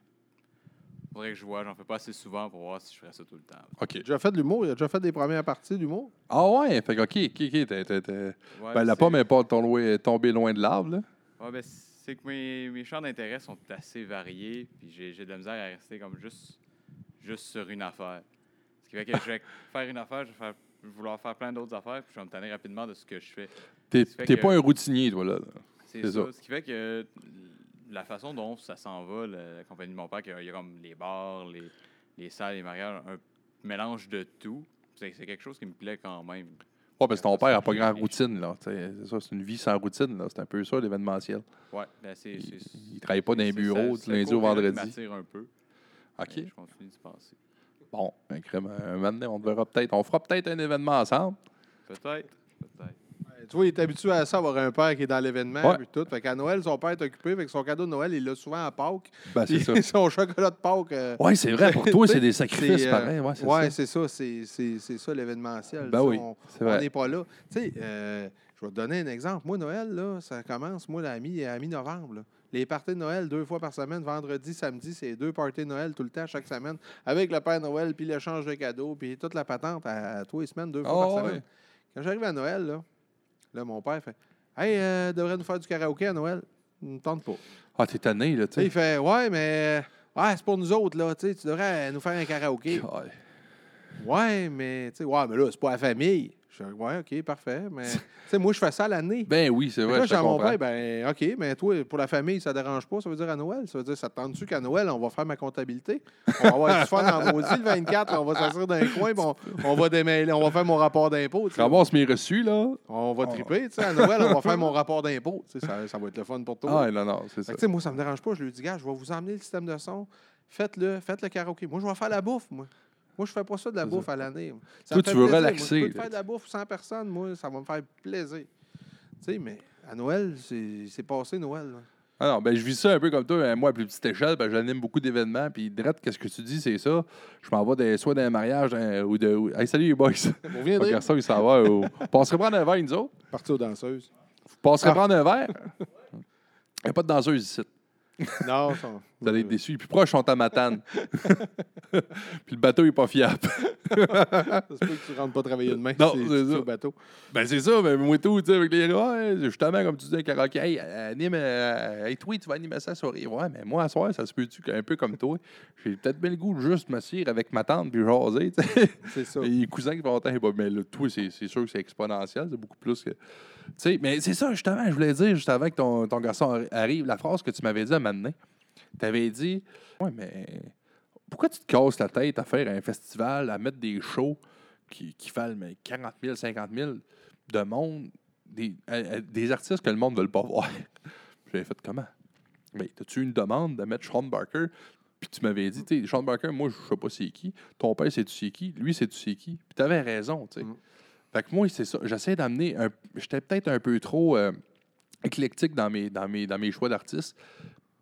faudrait que je vois. J'en fais pas assez souvent pour voir si je ferais ça tout le temps. OK. Il a déjà fait de l'humour, il a déjà fait des premières parties d'humour. Ah ouais, fait que OK, OK, OK. t'es- t'es- t'es- Ouais, Ben, la c'est- pomme n'est pas tombée, tombée loin de l'arbre, là. Ouais, ben, c'est que mes, mes champs d'intérêt sont assez variés, puis j'ai j'ai de la misère à rester comme juste, juste sur une affaire. Ce qui fait que je vais faire une affaire, je vais faire- je vais vouloir faire plein d'autres affaires, puis je vais me tanner rapidement de ce que je fais. T'es Ça fait t'es que- pas un routinier, toi, là. là. C'est C'est ça. ça. Ce qui fait que la façon dont ça s'en va, la compagnie de mon père, il y a comme les bars, les, les salles, les mariages, un mélange de tout, c'est quelque chose qui me plaît quand même. Ouais, parce que ton père n'a pas grand routine, là. C'est ça, c'est une vie sans routine, là. C'est un peu ça, l'événementiel. Ouais, ben c'est. Il, il travaille pas dans les bureaux du lundi au vendredi. m'attire un peu. OK. mais Je continue d'y penser. Bon, ben, crème, un moment donné, on te verra peut-être. On fera peut-être un événement ensemble. Peut-être, Tu vois, il est habitué à ça, avoir un père qui est dans l'événement Ouais. puis tout. Fait qu'à Noël, son père est occupé. Fait que son cadeau de Noël, il l'a souvent à Pâques. Ben, c'est ça. son chocolat de Pâques. euh, Ouais, c'est vrai. Pour toi, c'est des sacrifices, euh, pareil. Ouais, c'est ouais, ça. c'est ça. C'est, c'est, c'est ça l'événementiel. Ben oui, On n'est pas là. Tu sais, euh, je vais te donner un exemple. Moi, Noël, là, ça commence, moi, à mi- à mi-novembre. Les parties de Noël, deux fois par semaine, vendredi, samedi, c'est deux parties de Noël tout le temps, chaque semaine, avec le Père Noël, puis l'échange de cadeaux, puis toute la patente à, à tous les semaines, deux fois Ah, par ouais. semaine. Quand j'arrive à Noël, là, là mon père fait Hey, euh, devrait nous faire du karaoké à Noël. Il ne tente pas. Ah, t'es tanné, là, tu sais, il fait Ouais, mais ouais, c'est pour nous autres, là. Tu sais, tu devrais nous faire un karaoké. Ouais. Ouais, mais tu sais, ouais, mais là, c'est pas la famille. Je fais, ouais, OK, parfait. Mais tu sais, moi, je fais ça l'année. Ben oui, c'est vrai. là, je j'ai te à mon père, ben, OK, mais toi, pour la famille, ça dérange pas. Ça veut dire à Noël? Ça veut dire, ça te tente-tu qu'à Noël, on va faire ma comptabilité? On va avoir du fun en maudit le 24, là, on va s'asseoir dans un coin, puis on, va démêler, on va faire mon rapport d'impôt. ramasse mes reçus, là. On va triper, tu sais. À Noël, on va faire mon rapport d'impôt. Tu sais, Ça, ça va être le fun pour toi. Ah, non, non, c'est ça. tu sais, moi, ça me dérange pas. Je lui dis, gars, je vais vous emmener le système de son. Faites-le, faites le karaoké. Moi, je vais faire la bouffe, moi. Moi, je fais pas ça de la bouffe à l'année. Toi, tu veux plaisir. Moi, relaxer, je peux te faire de la bouffe sans personne, moi, ça va me faire plaisir. Tu sais, mais à Noël, c'est c'est passé Noël. là. Ah non, ben je vis ça un peu comme toi, hein, moi, à plus petite échelle, ben, j'anime beaucoup d'événements, puis direct, qu'est-ce que tu dis, c'est ça? Je m'en vais des- soit dans un mariage ou de. ou- Hey, salut les boys! Vous viendrez garçon, il s'en va. Ou... Passerait prendre un verre, nous autres? partir aux danseuses. Vous passerez Ah. prendre un verre? Il n'y a pas de danseuse ici. Non, ça. Vous allez être déçus. Les plus proches sont à Matane. puis le bateau n'est pas fiable. Ça se peut que tu rentres pas travailler demain. Non, si c'est ça. au bateau. Ben c'est ça, mais moi tout, tu sais, avec les ouais, justement, comme tu disais, karaoké, hey, anime, euh, hey, toi, tu vas animer ça soirée. Ouais, mais moi, à soir, ça se peut-tu qu'un peu comme toi, j'ai peut-être bien le goût de juste m'asseoir avec ma tante puis jaser, tu sais. C'est ça. Les cousins qui vont longtemps, bah, mais là, toi, c'est c'est sûr que c'est exponentiel, c'est beaucoup plus que. Tu sais, mais c'est ça, justement, je voulais dire, juste avant que ton, ton garçon arri- arrive, la phrase que tu m'avais dit à un moment donné, tu avais dit Ouais, mais pourquoi tu te casses la tête à faire un festival, à mettre des shows qui, qui valent mais 40 000, 50 000 de monde, des, à- à- des artistes que le monde ne veut pas voir? J'avais fait comment? Mais as-tu une demande de mettre Sean Barker? Puis tu m'avais dit, tu sais, Sean Barker, moi, je sais pas c'est qui. Ton père, c'est tu sais qui? Lui, c'est tu sais qui? Puis tu avais raison, tu sais. Mm. Fait que moi, c'est ça. J'essaie d'amener un. J'étais peut-être un peu trop euh, éclectique dans mes, dans mes, dans mes choix d'artistes.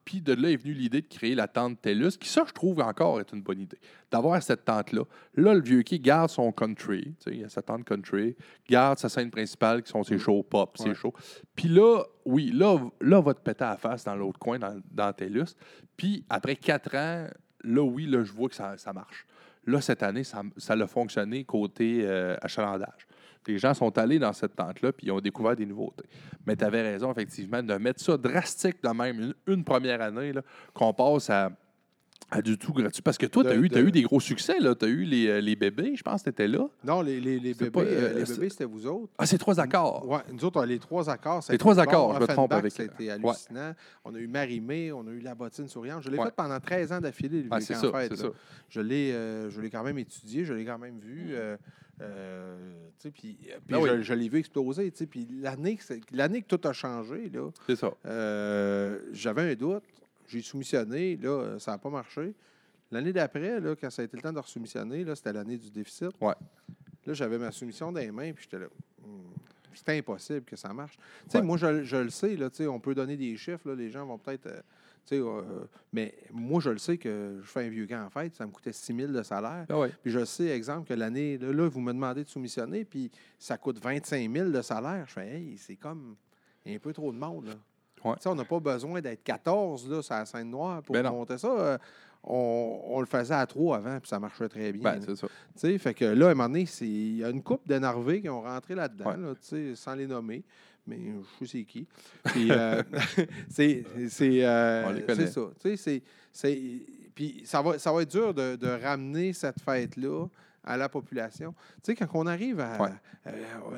Puis de là est venue l'idée de créer la tente TELUS, qui, ça, je trouve encore est une bonne idée. D'avoir cette tente-là. Là, le vieux qui garde son country, il a sa tente country, garde sa scène principale qui sont ses shows pop, ses Ouais. shows. Puis là, oui, là, là, va te péter à la face dans l'autre coin, dans, dans TELUS. Puis après quatre ans, là, oui, là, je vois que ça, ça marche. Là, cette année, ça, ça a fonctionné côté euh, achalandage. Les gens sont allés dans cette tente-là, puis ils ont découvert des nouveautés. Mais tu avais raison, effectivement, de mettre ça drastique de même, une, une première année, qu'on passe à, du tout gratuit. Parce que toi, tu as, De- eu, t'as de- eu des gros succès. Tu as eu les, euh, les bébés, je pense que tu étais là. Non, les, les, les bébés, euh, euh, bébés, c'était vous autres. Ah, c'est trois accords. Oui, nous autres, on a les trois accords. Les trois bon. accords, je me trompe avec- C'était hallucinant. On a eu Marimé, on a eu La Bottine Souriante. Je l'ai Ouais. fait pendant 13 ans d'affilée, Ah, c'est ça, ça. Je l'ai, euh, je l'ai quand même étudié, je l'ai quand même vu. euh, euh, puis Ah oui. je, je l'ai vu exploser. Puis l'année que, tout a changé, là, C'est ça. euh, j'avais un doute. J'ai soumissionné. Là, euh, ça n'a pas marché. L'année d'après, là, quand ça a été le temps de resoumissionner, là, c'était l'année du déficit. Ouais. Là, j'avais ma soumission dans les mains, puis j'étais là. C'est impossible que ça marche. Tu sais, Ouais. moi, je, je le sais, là, on peut donner des chiffres, là, les gens vont peut-être. euh, euh, mais moi, je le sais que je fais un vieux camp en fête, ça me coûtait 6 000 de salaire. Ah ouais. Puis je sais, exemple, que l'année, là, là, vous me demandez de soumissionner, puis ça coûte 25 000 de salaire. Je fais, hey, c'est comme un peu trop de monde. Là. Ouais. On n'a pas besoin d'être 14 là, sur la scène noire pour Ben monter ça. Euh, On, on le faisait à trois avant, puis ça marchait très bien. Ben, c'est ça. Tu sais, fait que là, à un moment donné, il y a une couple d'énervés qui ont rentré là-dedans, Ouais. là, tu sais, sans les nommer. Mais je sais qui. Puis, euh, c'est euh, On les connaît. c'est ça. Tu sais, c'est- Puis ça va, ça va être dur de, de ramener cette fête-là à la population. Tu sais, quand on arrive à, Ouais. à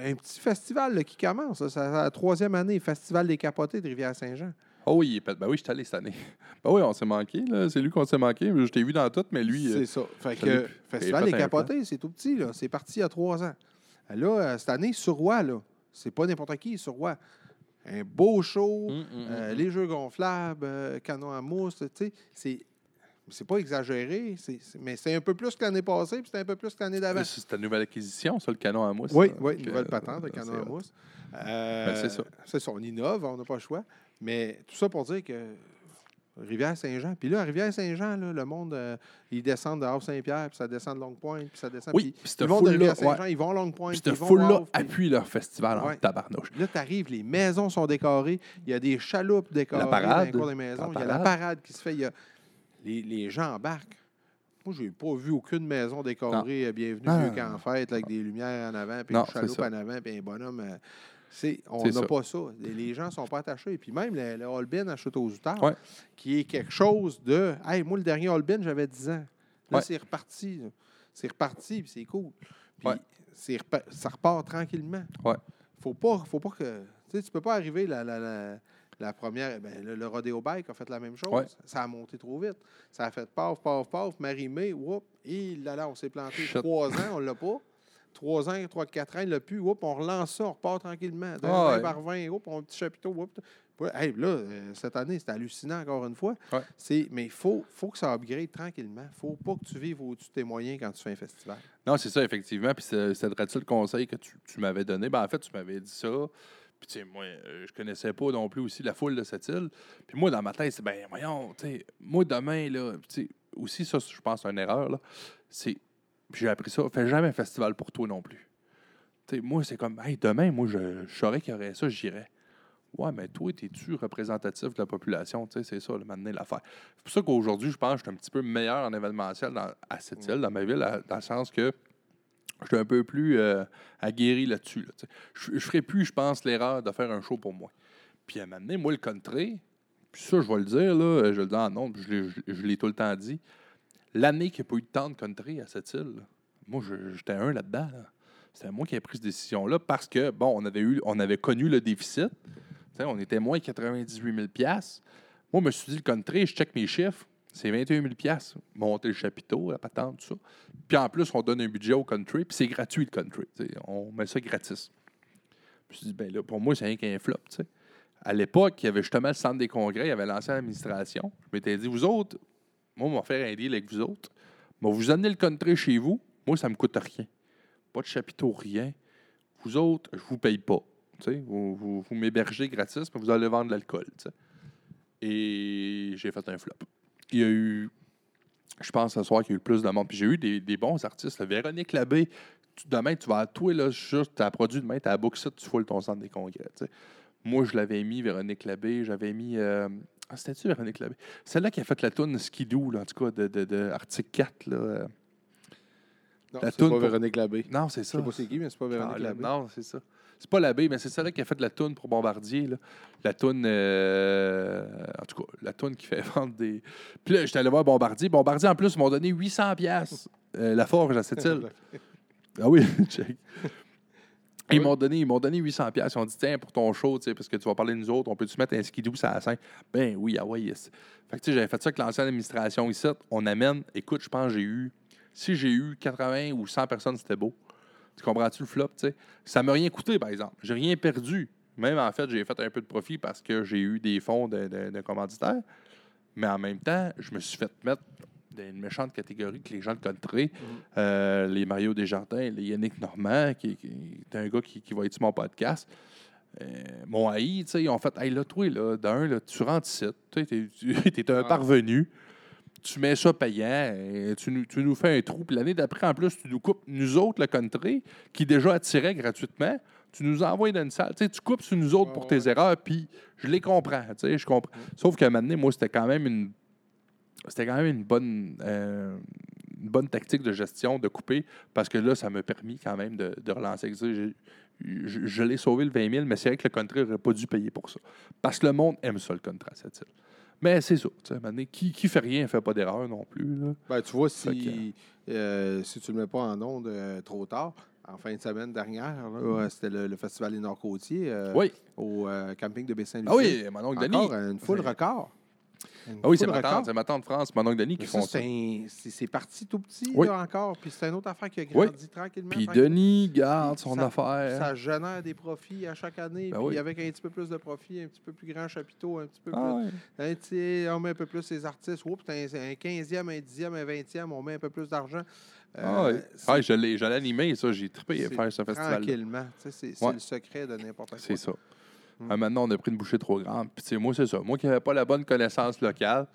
un petit festival là, qui commence, c'est la troisième année, Festival des Capotés de Rivière-Saint-Jean. Oh oui, il est pète. Ben oui, je suis allé cette année. Ben oui, on s'est manqué. là. C'est lui qu'on s'est manqué. Je t'ai vu dans tout, mais lui. euh, C'est ça. Fait que l'ai- Festival un Capotés, c'est tout petit, là. C'est parti il y a trois ans. Là, euh, cette année, sur Roi, là, c'est pas n'importe qui, sur Roi. Un beau show, hum, hum, euh, hum. les jeux gonflables, euh, canon à mousse, tu sais, c'est. C'est pas exagéré, mais c'est un peu plus que l'année passée, puis c'est un peu plus que l'année d'avant. C'est ta nouvelle acquisition, ça, le canon à mousse. Oui, oui, nouvelle euh, patente de c'est canon à mousse. Euh, Ben, c'est ça. C'est ça, on innove, on n'a pas le choix. Mais tout ça pour dire que Rivière-Saint-Jean, puis là, à Rivière-Saint-Jean, le monde, euh, ils descendent de Havre-Saint-Pierre, puis ça descend de Longue-Pointe, puis ça descend. Oui, puis ils vont de Rivière-Saint-Jean, ouais. ils vont à Longue-Pointe, Puis cette foule-là puis- appuie leur festival en tabarnouche. Là, tu arrives, les maisons sont décorées, il y a des chaloupes décorées La parade, dans le cours des maisons, il y a la parade. qui se fait, il y a... Les, les gens embarquent. Moi, j'ai pas vu aucune maison décorée, euh, bienvenue non. fête, là, avec des lumières en avant, puis une chaloupe en avant, puis un bonhomme. euh, on n'a pas ça. Les, gens sont pas attachés. Puis même le, le Holbein à Château-Outard, Ouais. qui est quelque chose de. Hey, moi, le dernier Holbein, j'avais 10 ans. Là, Ouais. c'est reparti. C'est reparti, puis c'est cool. Puis Ouais. c'est repa- ça repart tranquillement. Ouais. Faut pas, faut pas que. Tu sais, tu peux pas arriver la, la, la, la première. Ben, le, le Rodeo Bike a fait la même chose. Ouais. Ça a monté trop vite. Ça a fait paf, paf, paf, marimé, whoop, et là, là, on s'est planté trois ans, on l'a pas. Trois ans, trois, quatre ans, il l'a plus. Whoop, on relance ça, on repart tranquillement. De Ah 20 ouais. par 20, whoop, on a un petit chapiteau. Hey, là, euh, cette année, c'est hallucinant encore une fois. Ouais. C'est, mais il faut, faut que ça upgrade tranquillement. faut pas que tu vives au-dessus de tes moyens quand tu fais un festival. Non, c'est ça, effectivement. Puis c'est c'est le conseil que tu, tu m'avais donné? Ben, en fait, tu m'avais dit ça. Puis, tu sais, moi, euh, je connaissais pas non plus aussi la foule de cette île. Puis, moi, dans ma tête, c'est, ben, voyons, tu sais, moi, demain, là, tu sais, aussi, ça, je pense, c'est une erreur, là. C'est, puis j'ai appris ça, fais jamais un festival pour toi non plus. Moi, c'est comme, hey, demain, moi, je, je saurais qu'il y aurait ça, j'irais. Ouais, mais toi, es-tu représentatif de la population? C'est ça, le maintenant, l'affaire. C'est pour ça qu'aujourd'hui, je pense que je suis un petit peu meilleur en événementiel dans- à cette île, dans ma ville, à- dans le sens que je suis un peu plus euh, aguerri là-dessus. là, je ne ferai plus, je pense, l'erreur de faire un show pour moi. Puis à m'amener, moi, le country, puis ça, je vais le dire, là, je le dis en nom, je l'ai- je- je l'ai tout le temps dit. L'année qu'il n'y a pas eu de temps de country à cette île, moi, j'étais un là-dedans. là. C'était moi qui ai pris cette décision-là parce que, bon, on avait, eu, on avait connu le déficit. On était moins 98 000 Moi, je me suis dit, le country, je check mes chiffres, c'est 21 000 Monter le chapiteau, la patente, tout ça. Puis en plus, on donne un budget au country, puis c'est gratuit, le country. on met ça gratis. Je me suis dit, ben là, pour moi, c'est rien qu'un flop. À l'époque, il y avait justement le centre des congrès, il y avait l'ancienne administration. Je m'étais dit, vous autres, moi, on va faire un deal avec vous autres. Mais vous amenez le country chez vous, moi, ça ne me coûte rien. Pas de chapiteau, rien. Vous autres, je ne vous paye pas. Vous, vous, vous m'hébergez gratis, mais vous allez vendre de l'alcool. Et j'ai fait un flop. Il y a eu, je pense, ce soir qu'il y a eu plus de monde. Puis j'ai eu des, bons artistes. Véronique Labbé, demain, tu vas à toi, là, juste, tu as produit demain, tu as book ça, tu foules ton centre des congrès. Moi, je l'avais mis, Véronique Labbé. J'avais mis. euh, c'était-tu Véronique Labbé? Celle-là qui a fait la toune Skidoo, là, en tout cas, de, de, de Arctique 4. Là. euh. Non, La c'est toune pas pour- Véronique Labbé. Non, c'est Je ça. sais pas c'est qui, mais c'est pas Véronique Ah, là, Labbé. non, c'est ça. C'est pas l'abbé, mais c'est celle-là qui a fait la toune pour Bombardier. Là. La toune, euh, en tout cas, la toune qui fait vendre des. Puis là, j'étais allé voir Bombardier. Bombardier, en plus, m'ont donné 800 pièces La forge à cette île. Ah oui, check. Ils m'ont donné, ils m'ont donné 800 pièces. Ils ont dit tiens pour ton show, tu sais, parce que tu vas parler de nous autres, on peut tu mettre un skidoo sur la scène? Ben oui, ah ouais, yes. Fait que tu sais, j'avais fait ça avec l'ancienne administration ici. On amène. Écoute, je pense que j'ai eu. Si j'ai eu 80 ou 100 personnes, c'était beau. Tu comprends-tu le flop, tu sais? Ça m'a rien coûté, par exemple. J'ai rien perdu. Même en fait, j'ai fait un peu de profit parce que j'ai eu des fonds de, de, de commanditaires. Mais en même temps, je me suis fait mettre dans une méchante catégorie que les gens de country, euh, les Mario Desjardins, les Yannick Normand, qui, qui est un gars qui, qui va être sur mon podcast, euh, mon haï, tu sais, ils ont fait Hey, là, toi, là, d'un, là, tu rentres ici, tu es un parvenu, tu mets ça payant, et tu, nous, tu nous fais un trou, puis l'année d'après, en plus, tu nous coupes, nous autres, le country, qui déjà attirait gratuitement, tu nous envoies dans une salle. Tu coupes sur nous autres Ouais, pour ouais, tes erreurs, puis je les comprends. Tu sais, je comprends. Sauf qu'à un moment donné, moi, c'était quand même une. C'était quand même une bonne, euh, une bonne tactique de gestion de couper parce que là, ça m'a permis quand même de, de relancer. Je, je l'ai sauvé le 20 000, mais c'est vrai que le country n'aurait pas dû payer pour ça. Parce que le monde aime ça, le country à cette île. Mais c'est ça. qui, qui fait rien ne fait pas d'erreur non plus. Là. Ben, tu vois, si, euh, si tu ne le mets pas en onde euh, trop tard, en fin de semaine dernière, c'était le, le Festival des Nord-Côtiers euh, Oui. au camping de Baie-Saint-Lucie. Ah oui, mon oncle Denis. Encore une foule record. Ah oui, c'est ma tante, c'est ma tante France, mon oncle Denis qui font ça. c'est parti tout petit Oui. là, encore. Puis c'est une autre affaire qui a Oui. grandi tranquillement. Puis. Denis garde son ça- affaire. Ça génère des profits à chaque année. Ben puis oui. avec un petit peu plus de profits, un petit peu plus grand chapiteau, un petit peu Ah plus. ouais. Hein, on met un peu plus les artistes. Oups, un, un 15e, un 10e, un 20e, on met un peu plus d'argent. Euh, Ah ouais. Ah, je l'ai animé, ça. J'ai trippé à faire ce festival Tranquillement. C'est c'est Ouais. le secret de n'importe quoi. C'est ça. Mm. Ah, maintenant, on a pris une bouchée trop grande. Puis, moi, c'est ça. Moi qui n'avais pas la bonne connaissance locale,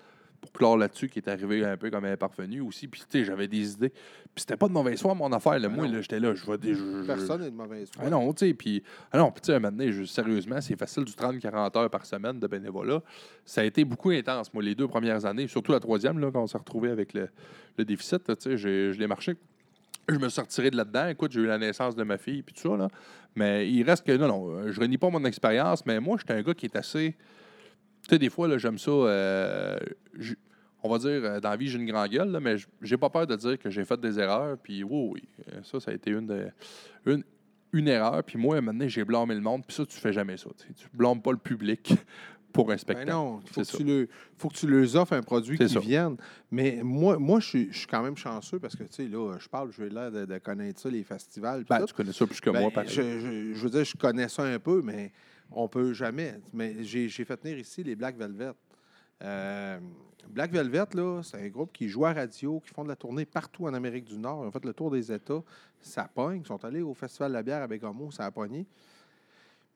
pour clore là-dessus, qui est arrivé un peu comme un parvenu aussi. Puis, tu sais, j'avais des idées. Puis, c'était pas de mauvaise foi, mon affaire. Là. Ah moi, là, j'étais là, je vois des. je- Personne n'est de mauvaise foi. Ah non, tu sais, puis... Ah non, puis tu sais, maintenant, je- sérieusement, c'est facile du 30-40 heures par semaine de bénévolat. Ça a été beaucoup intense, moi, les deux premières années, surtout la troisième, là, quand on s'est retrouvé avec le, le déficit, tu sais, je l'ai marché. Je me retiré de là-dedans. Écoute, j'ai eu la naissance de ma fille, puis tout ça, là. Mais il reste que, non, non, euh, je renie pas mon expérience, mais moi, j'étais un gars qui est assez... Tu sais, des fois, j'aime ça... euh, on va dire, euh, dans la vie, j'ai une grande gueule, là, mais j'ai pas peur de dire que j'ai fait des erreurs. Puis oui, oui, euh, ça, ça a été une, de, une, une erreur. Puis moi, maintenant, j'ai blâmé le monde. Puis ça, tu fais jamais ça. Tu blâmes pas le public pour un Ben spectacle. non, il faut, que tu le- faut que tu leur offres un produit qui ça. vienne. Mais moi, moi je, suis, je suis quand même chanceux parce que, tu sais, là, je parle, je vais l'air de, de connaître ça, les festivals. Ben, tu connais ça plus que Ben, moi, pareil. je, je- je veux dire, je connais ça un peu, mais on peut jamais. Mais j'ai fait venir ici les Black Velvet. Euh, Black Velvet, là, c'est un groupe qui joue à radio, qui font de la tournée partout en Amérique du Nord. Ils ont fait le tour des États. Ça pogne. Ils sont allés au Festival de la bière à Bécamo, ça a pogné. Ils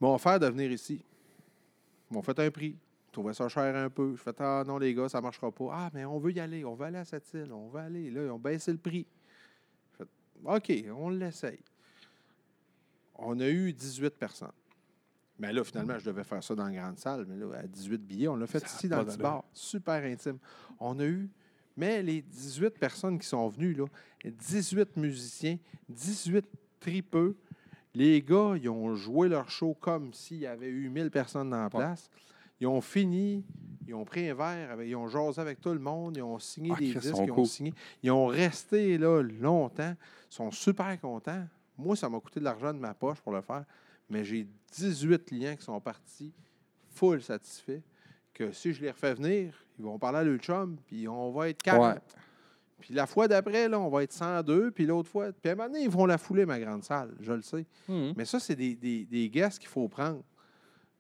m'ont offert de venir ici. M'ont fait un prix. Ils trouvaient ça cher un peu. Je fais Ah non, les gars, ça ne marchera pas. Ah, mais on veut y aller. On veut aller à cette île. On veut aller. Là, ils ont baissé le prix. Je fais, OK, on l'essaye. On a eu 18 personnes. Mais là, finalement, je devais faire ça dans la grande salle. Mais là, à 18 billets, on l'a fait Ça ici dans le petit bar. Super intime. On a eu, mais les 18 personnes qui sont venues, là, 18 musiciens, 18 tripeux. Les gars, ils ont joué leur show comme s'il y avait eu 1000 personnes dans la place. Ils ont fini, ils ont pris un verre, avec- ils ont jasé avec tout le monde, ils ont signé Ah, des disques, ils ont signé. Ils ont resté là longtemps. Ils sont super contents. Moi, ça m'a coûté de l'argent de ma poche pour le faire. Mais j'ai 18 clients qui sont partis full satisfaits. Que si je les refais venir, ils vont parler à leur chum, puis on va être 40. Ouais. Puis la fois d'après, là, on va être 102, puis l'autre fois. Puis à un moment donné, ils vont la fouler, ma grande salle, je le sais. Mhm. Mais ça, c'est des, des, qu'il faut prendre.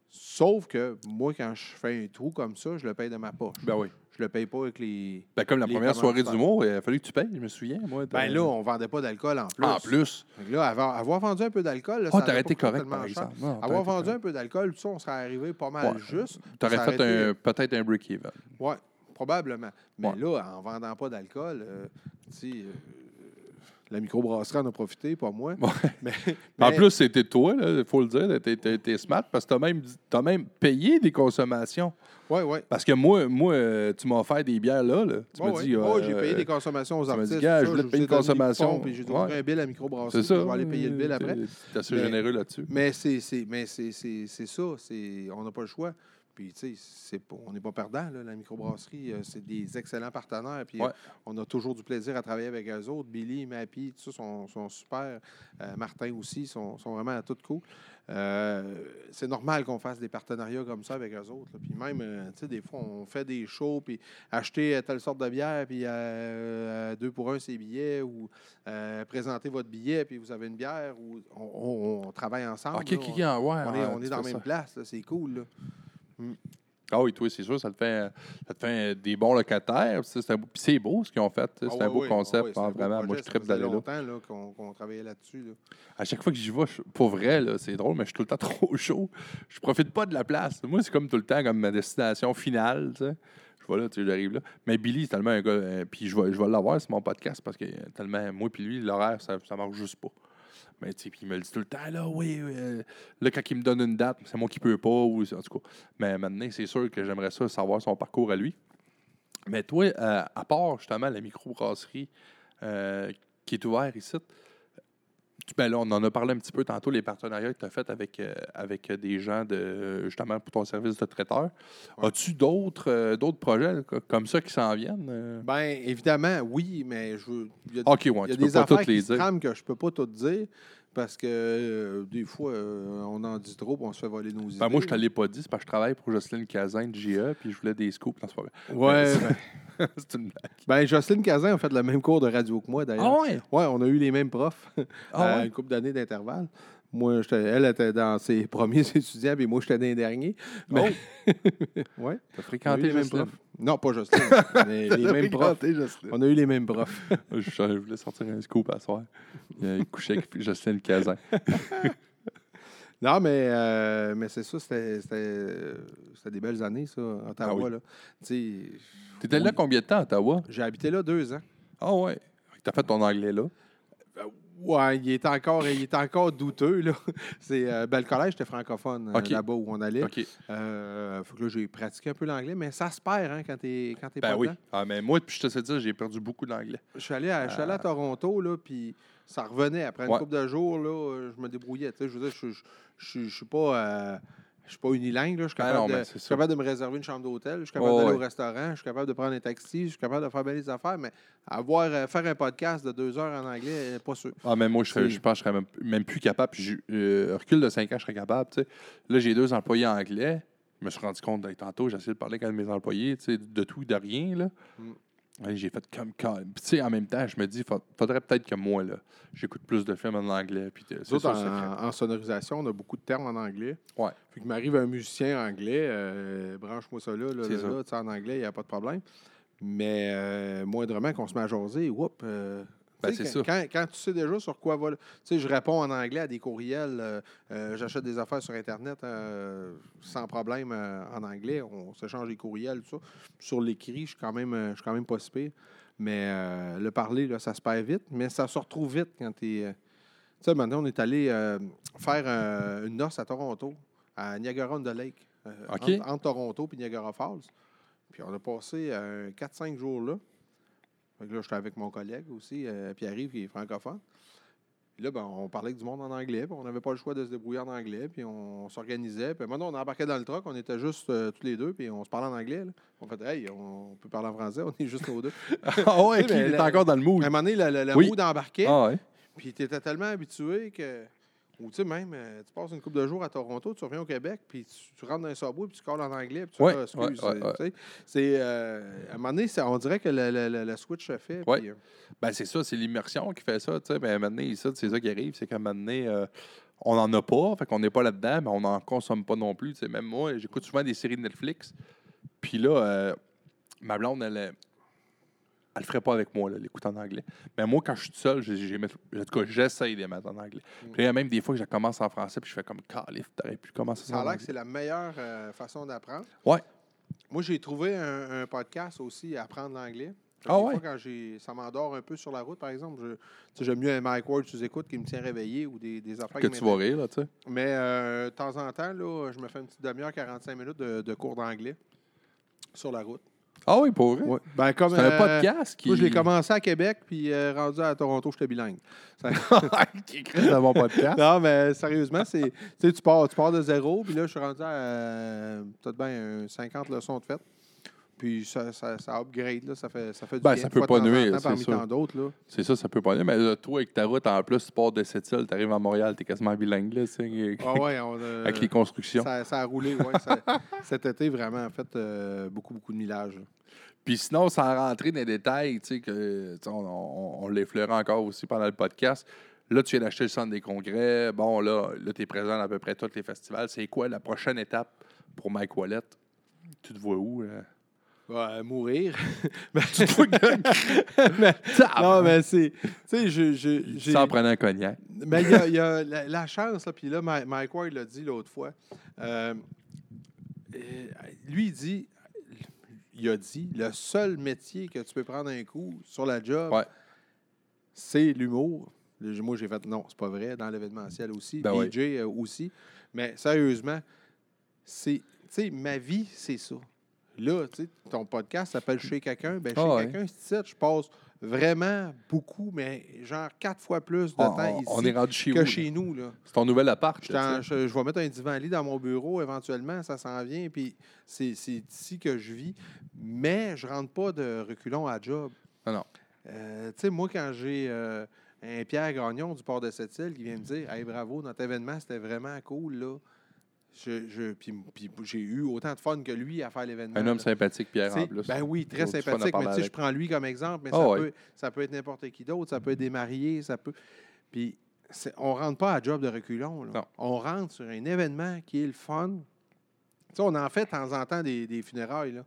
Sauf que moi, quand je fais un trou comme ça, je le paye de ma poche. Ben oui. Je le paye pas avec les. Ben, comme la Les première soirée d'humour, il a fallu que tu payes, je me souviens, moi. Ben là, on vendait pas d'alcool en plus. En plus. Là, avoir, avoir vendu un peu d'alcool, Oh, ça t'aurais été correct, tellement par cher. exemple. Non, t'aurais Avoir vendu correct. un peu d'alcool, tout ça, on serait arrivé pas mal Ouais. juste. T'aurais fait été- peut-être un break-even. Oui, probablement. Mais Ouais. là, en vendant pas d'alcool, euh, tu sais, euh, la microbrasserie en a profité, pas moi. Ouais. Mais, En plus, c'était toi, il faut le dire, t'es- smart parce que t'as même, as même payé des consommations. Oui, oui. Parce que moi, moi euh, tu m'as offert des bières là. là. Tu Ouais, m'as ouais. dit. Euh, j'ai payé des consommations aux dit, artistes. gars, tout je voulais payer une consommation. Puis j'ai trouvé un bill à microbrasserie. C'est ça. Je vais aller payer le bill après. T'es assez Mais- généreux là-dessus. Mais c'est ça. On n'a pas le choix. Puis, tu sais, on n'est pas perdant, là, la microbrasserie. euh, c'est des excellents partenaires. Puis, Ouais. euh, on a toujours du plaisir à travailler avec eux autres. Billy, Mappy, tout ça sont, sont super. Euh, Martin aussi, sont, sont vraiment à tout coup. C'est normal qu'on fasse des partenariats comme ça avec eux autres. là. Puis même, tu sais, des fois, on fait des shows, puis acheter telle sorte de bière, puis deux pour un, ces billets, ou présenter votre billet, puis vous avez une bière, ou on, on- on travaille ensemble. Ok, là. ah, ouais. On est, on tu est dans la même ça. place, c'est cool. Là. Ah oui, toi, c'est sûr, ça te fait, ça te fait des bons locataires. c'est beau- c'est ce qu'ils ont fait. tu sais, C'est Ah un beau concept. c'est ah, un beau vraiment, moi, je tripe d'aller là. longtemps là, qu'on travaillait là-dessus. là. À chaque fois que j'y vais, je- pour vrai, c'est drôle, mais je suis tout le temps trop chaud. Je profite pas de la place. Moi, c'est comme tout le temps comme ma destination finale. Je vais là, tu sais, j'arrive là. Mais Billy, c'est tellement un gars. euh, puis je vais, je vais l'avoir sur mon podcast parce que euh, tellement, moi puis lui, l'horaire, ça, ça marche juste pas. Mais tu sais, puis il me le dit tout le temps, là, oui, euh, là, quand il me donne une date, c'est moi qui peux pas, ou en tout cas. Mais maintenant, c'est sûr que j'aimerais ça savoir son parcours à lui. Mais toi, euh, à part justement la microbrasserie euh, qui est ouverte ici, ben là, on en a parlé un petit peu tantôt, les partenariats que tu as faits avec, euh, avec des gens de justement pour ton service de traiteur. Ouais. As-tu d'autres euh, d'autres projets co- comme ça qui s'en viennent? euh? Ben, évidemment, oui, mais je veux. il y a- ouais, y des affaires qui les se que je peux pas tout dire parce que euh, des fois, euh, on en dit trop puis on se fait voler nos idées. Ben, moi, je te l'ai pas dit, c'est parce que je travaille pour Jocelyne Cazin de GE, puis je voulais des scoops dans ce programme. Ouais, Ben, c'est une blague. ben, Jocelyne Cazin a fait le même cours de radio que moi, d'ailleurs. ouais? Ouais, on a eu les mêmes profs Ah à ouais? une couple d'années d'intervalle. Moi, elle était dans ses premiers étudiants, puis moi, j'étais dans les derniers. Mais, ouais. T'as fréquenté les mêmes profs? Non, pas Jocelyne, les mêmes profs. On a eu les mêmes profs. Je, je voulais sortir un scoop à soir. Il, couchait avec Jocelyne Cazin. Non, mais, euh, mais c'est ça, c'était des belles années, ça, Ottawa. Ah oui. Tu sais, T'étais là combien de temps Ottawa? J'ai habité là deux ans. Ah ouais. T'as fait ton anglais là? Ouais, il est encore, il est encore douteux. Là. C'est, euh, ben, le collège, c'était francophone euh, là-bas où on allait. OK. Euh, faut que là, j'ai pratiqué un peu l'anglais, mais ça se perd hein, quand t'es quand t'es Ben pas oui. dedans. Ah, mais moi, puis je te sais dire, j'ai perdu beaucoup d'anglais. Je suis allé à, je suis allé à. Toronto, là, puis ça revenait. Après une Ouais. couple de jours, là, je me débrouillais. Je veux dire, je je- je- je suis pas... je suis pas unilingue, là. Je suis Ah capable, non, de, c'est je suis capable de me réserver une chambre d'hôtel, je suis capable Oh, d'aller ouais. au restaurant, je suis capable de prendre un taxi, je suis capable de faire bien les affaires, mais avoir, euh, faire un podcast de deux heures en anglais, euh, pas sûr. Ah, mais moi, je, serais- je pense que je serais même, même plus capable. J'ai- euh, recul de 5 ans, je serais capable. Là, j'ai deux employés anglais. Je me suis rendu compte d'être tantôt, j'ai essayé de parler avec un de mes employés, de tout, de rien. Là. Mm. J'ai fait comme. Puis, tu sais, en même temps, je me dis, fa- faudrait peut-être que moi, là, j'écoute plus de films en anglais. Puis, Nous autres, en, en sonorisation, on a beaucoup de termes en anglais. Ouais. Puis que m'arrive un musicien anglais, euh, branche-moi ça là, là, là, ça. là, en anglais, il n'y a pas de problème. Mais euh, moindrement qu'on se met à jaser, whoop, euh, Ben, c'est quand, quand- quand tu sais déjà sur quoi va. Tu sais, je réponds en anglais à des courriels, euh, euh, j'achète des affaires sur Internet euh, sans problème en anglais. On s'échange des courriels, tout ça. Sur l'écrit, je suis quand même, je suis quand même pas si pire. Mais le parler, là, ça se perd vite, mais ça se retrouve vite quand tu es. Tu sais, maintenant, on est allé faire une noce à Toronto, à Niagara-on-the-Lake, euh, OK. entre, entre Toronto et Niagara Falls. Puis on a passé euh, 4-5 jours là. Fait que là, j'étais avec mon collègue aussi, euh, Pierre-Yves, qui est francophone. Puis là, ben, on parlait avec du monde en anglais, puis on n'avait pas le choix de se débrouiller en anglais, puis on, s'organisait. Puis maintenant, on embarquait dans le truck, on était juste euh, tous les deux, puis on se parlait en anglais. là. On fait, hey, on peut parler en français, on est juste nos deux. Ah ouais, Tu sais, il mais est la- encore dans le À un mood. moment donné, le, Oui. mood embarquait, Ah ouais. puis tu étais tellement habitué que. Ou tu sais, même, euh, tu passes une couple de jours à Toronto, tu reviens au Québec, puis tu, tu rentres dans un subway, puis tu calls en anglais, puis tu Ouais, fais, Ah, excuse. ouais, ouais, euh. C'est. euh, à un moment donné, on dirait que le, le- le- switch se fait. Euh, Ben, c'est ça, c'est l'immersion qui fait ça. tu sais. Ben, maintenant, ça, c'est ça qui arrive. C'est qu'à un moment donné, on n'en a pas, fait qu'on n'est pas là-dedans, mais on n'en consomme pas non plus. Même moi, j'écoute souvent des séries de Netflix. Puis là, euh, ma blonde, elle, elle le ferait pas avec moi, là, l'écoute en anglais. Mais moi, quand je suis tout seul, j'ai, j'ai mettre- en tout cas, j'essaye de les mettre en anglais. Mm. Puis il y a même des fois que je commence en français, puis je fais comme Calif, t'aurais pu commencer ça Ça a l'air que c'est la meilleure euh, façon d'apprendre. Ouais. Moi, j'ai trouvé un, un podcast aussi, Apprendre l'anglais. Ah des ouais? fois, quand j'ai, ça m'endort un peu sur la route, par exemple, je, j'aime mieux un Mike Ward sous écoute qui me tient réveillé ou des, des affaires Que qui tu vas rire, là, tu sais. Mais euh, de temps en temps, là, je me fais une petite demi-heure, 45 minutes de, de cours d'anglais sur la route. Ah oui, pour vrai? Ouais. Ben, comme, C'est un euh, podcast qui. Moi, je l'ai commencé à Québec, puis euh, rendu à Toronto, j'étais bilingue. écrit dans mon podcast. Non, mais sérieusement, c'est, tu sais, tu pars, tu pars de zéro, puis là, je suis rendu à euh, peut-être bien un 50 leçons de fait. Puis ça, ça, ça upgrade, là, ça fait, ça fait du Ben, bien. ça peut pas nuire, c'est là. C'est ça, ça peut pas aller. Mais là, toi, avec ta route, en plus, tu pars de cette île, tu arrives à Montréal, tu es quasiment bilingue, là, Ah ouais, on a- avec les constructions. ça, ça a roulé, ça- cet été, vraiment, en fait, euh, beaucoup, beaucoup de millage. là. Puis sinon, sans rentrer dans les détails, tu sais, que, on, on, on l'effleurait encore aussi pendant le podcast. Là, tu viens d'acheter le centre des congrès. Bon, là, là tu es présent à peu près tous les festivals. C'est quoi la prochaine étape pour Mike Wallet? Tu te vois où? euh? Ouais, mourir. Mais- non, mais c'est. Tu sais, je- je-. Sans prendre un cognac. Mais il y a, il y a la, la chance, là, puis là, Mike Ward l'a dit l'autre fois. Euh, lui, il dit, il a dit, le seul métier que tu peux prendre un coup sur la job, Ouais. c'est l'humour. Moi, j'ai fait non, c'est pas vrai, dans l'événementiel aussi, Ben. DJ aussi. Mais sérieusement, c'est, tu sais, ma vie, c'est ça. Là, tu sais, ton podcast s'appelle Chez quelqu'un. Ben, chez Ah ouais. quelqu'un, c'est je passe vraiment beaucoup, mais genre quatre fois plus de Ah, temps ici on est rendu chez que chez nous. Là. C'est ton nouvel appart. Je, là, vais mettre un divan-lit dans mon bureau éventuellement, ça s'en vient, puis c'est c'est ici que je vis. Mais je rentre pas de reculons à job. Non, non. Euh, tu sais, moi, quand j'ai euh, un Pierre Gagnon du port de Sept-Îles qui vient me dire Hey, bravo, notre événement, c'était vraiment cool, là. Je, je- puis, puis j'ai eu autant de fun que lui à faire l'événement. Un homme là. sympathique, Pierre, en plus. Ben oui, très sympathique. Mais tu sais, je prends lui comme exemple, mais Ah ça, ouais. peut, ça peut être n'importe qui d'autre. Ça peut être des mariés, ça peut. Puis on rentre pas à job de reculons. là. On rentre sur un événement qui est le fun. Tu sais, on en fait de temps en temps des, des funérailles. Là.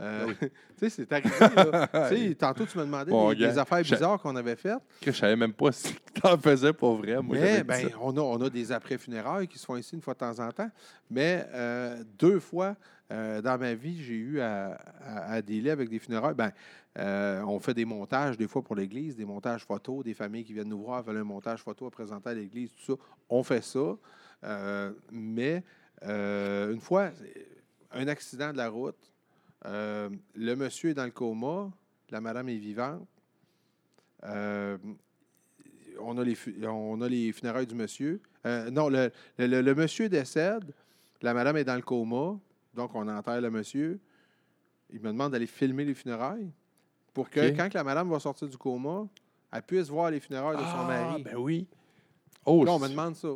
Euh, tu sais, c'est arrivé. Là. Tu tantôt, tu me demandais Bon, des, affaires bizarres qu'on avait faites. Que je savais même pas si t'en faisais pour vrai. Moi, Mais ben, on, a, on a des après-funérailles qui se font ici une fois de temps en temps. Mais euh, deux fois euh, dans ma vie, j'ai eu à, à, à dealer avec des funérailles. Ben, euh, on fait des montages des fois pour l'Église, des montages photos, des familles qui viennent nous voir veulent un montage photo à présenter à l'Église, tout ça. On fait ça. Euh, mais euh, une fois, un accident de la route, euh, le monsieur est dans le coma, la madame est vivante. Euh, on, a les, on a les funérailles du monsieur. Euh, non, le, le- monsieur décède, la madame est dans le coma, donc on enterre le monsieur. Il me demande d'aller filmer les funérailles pour que quand la madame va sortir du coma, elle puisse voir les funérailles de son Ah, mari. ben oui. Oh, Là, on me demande ça.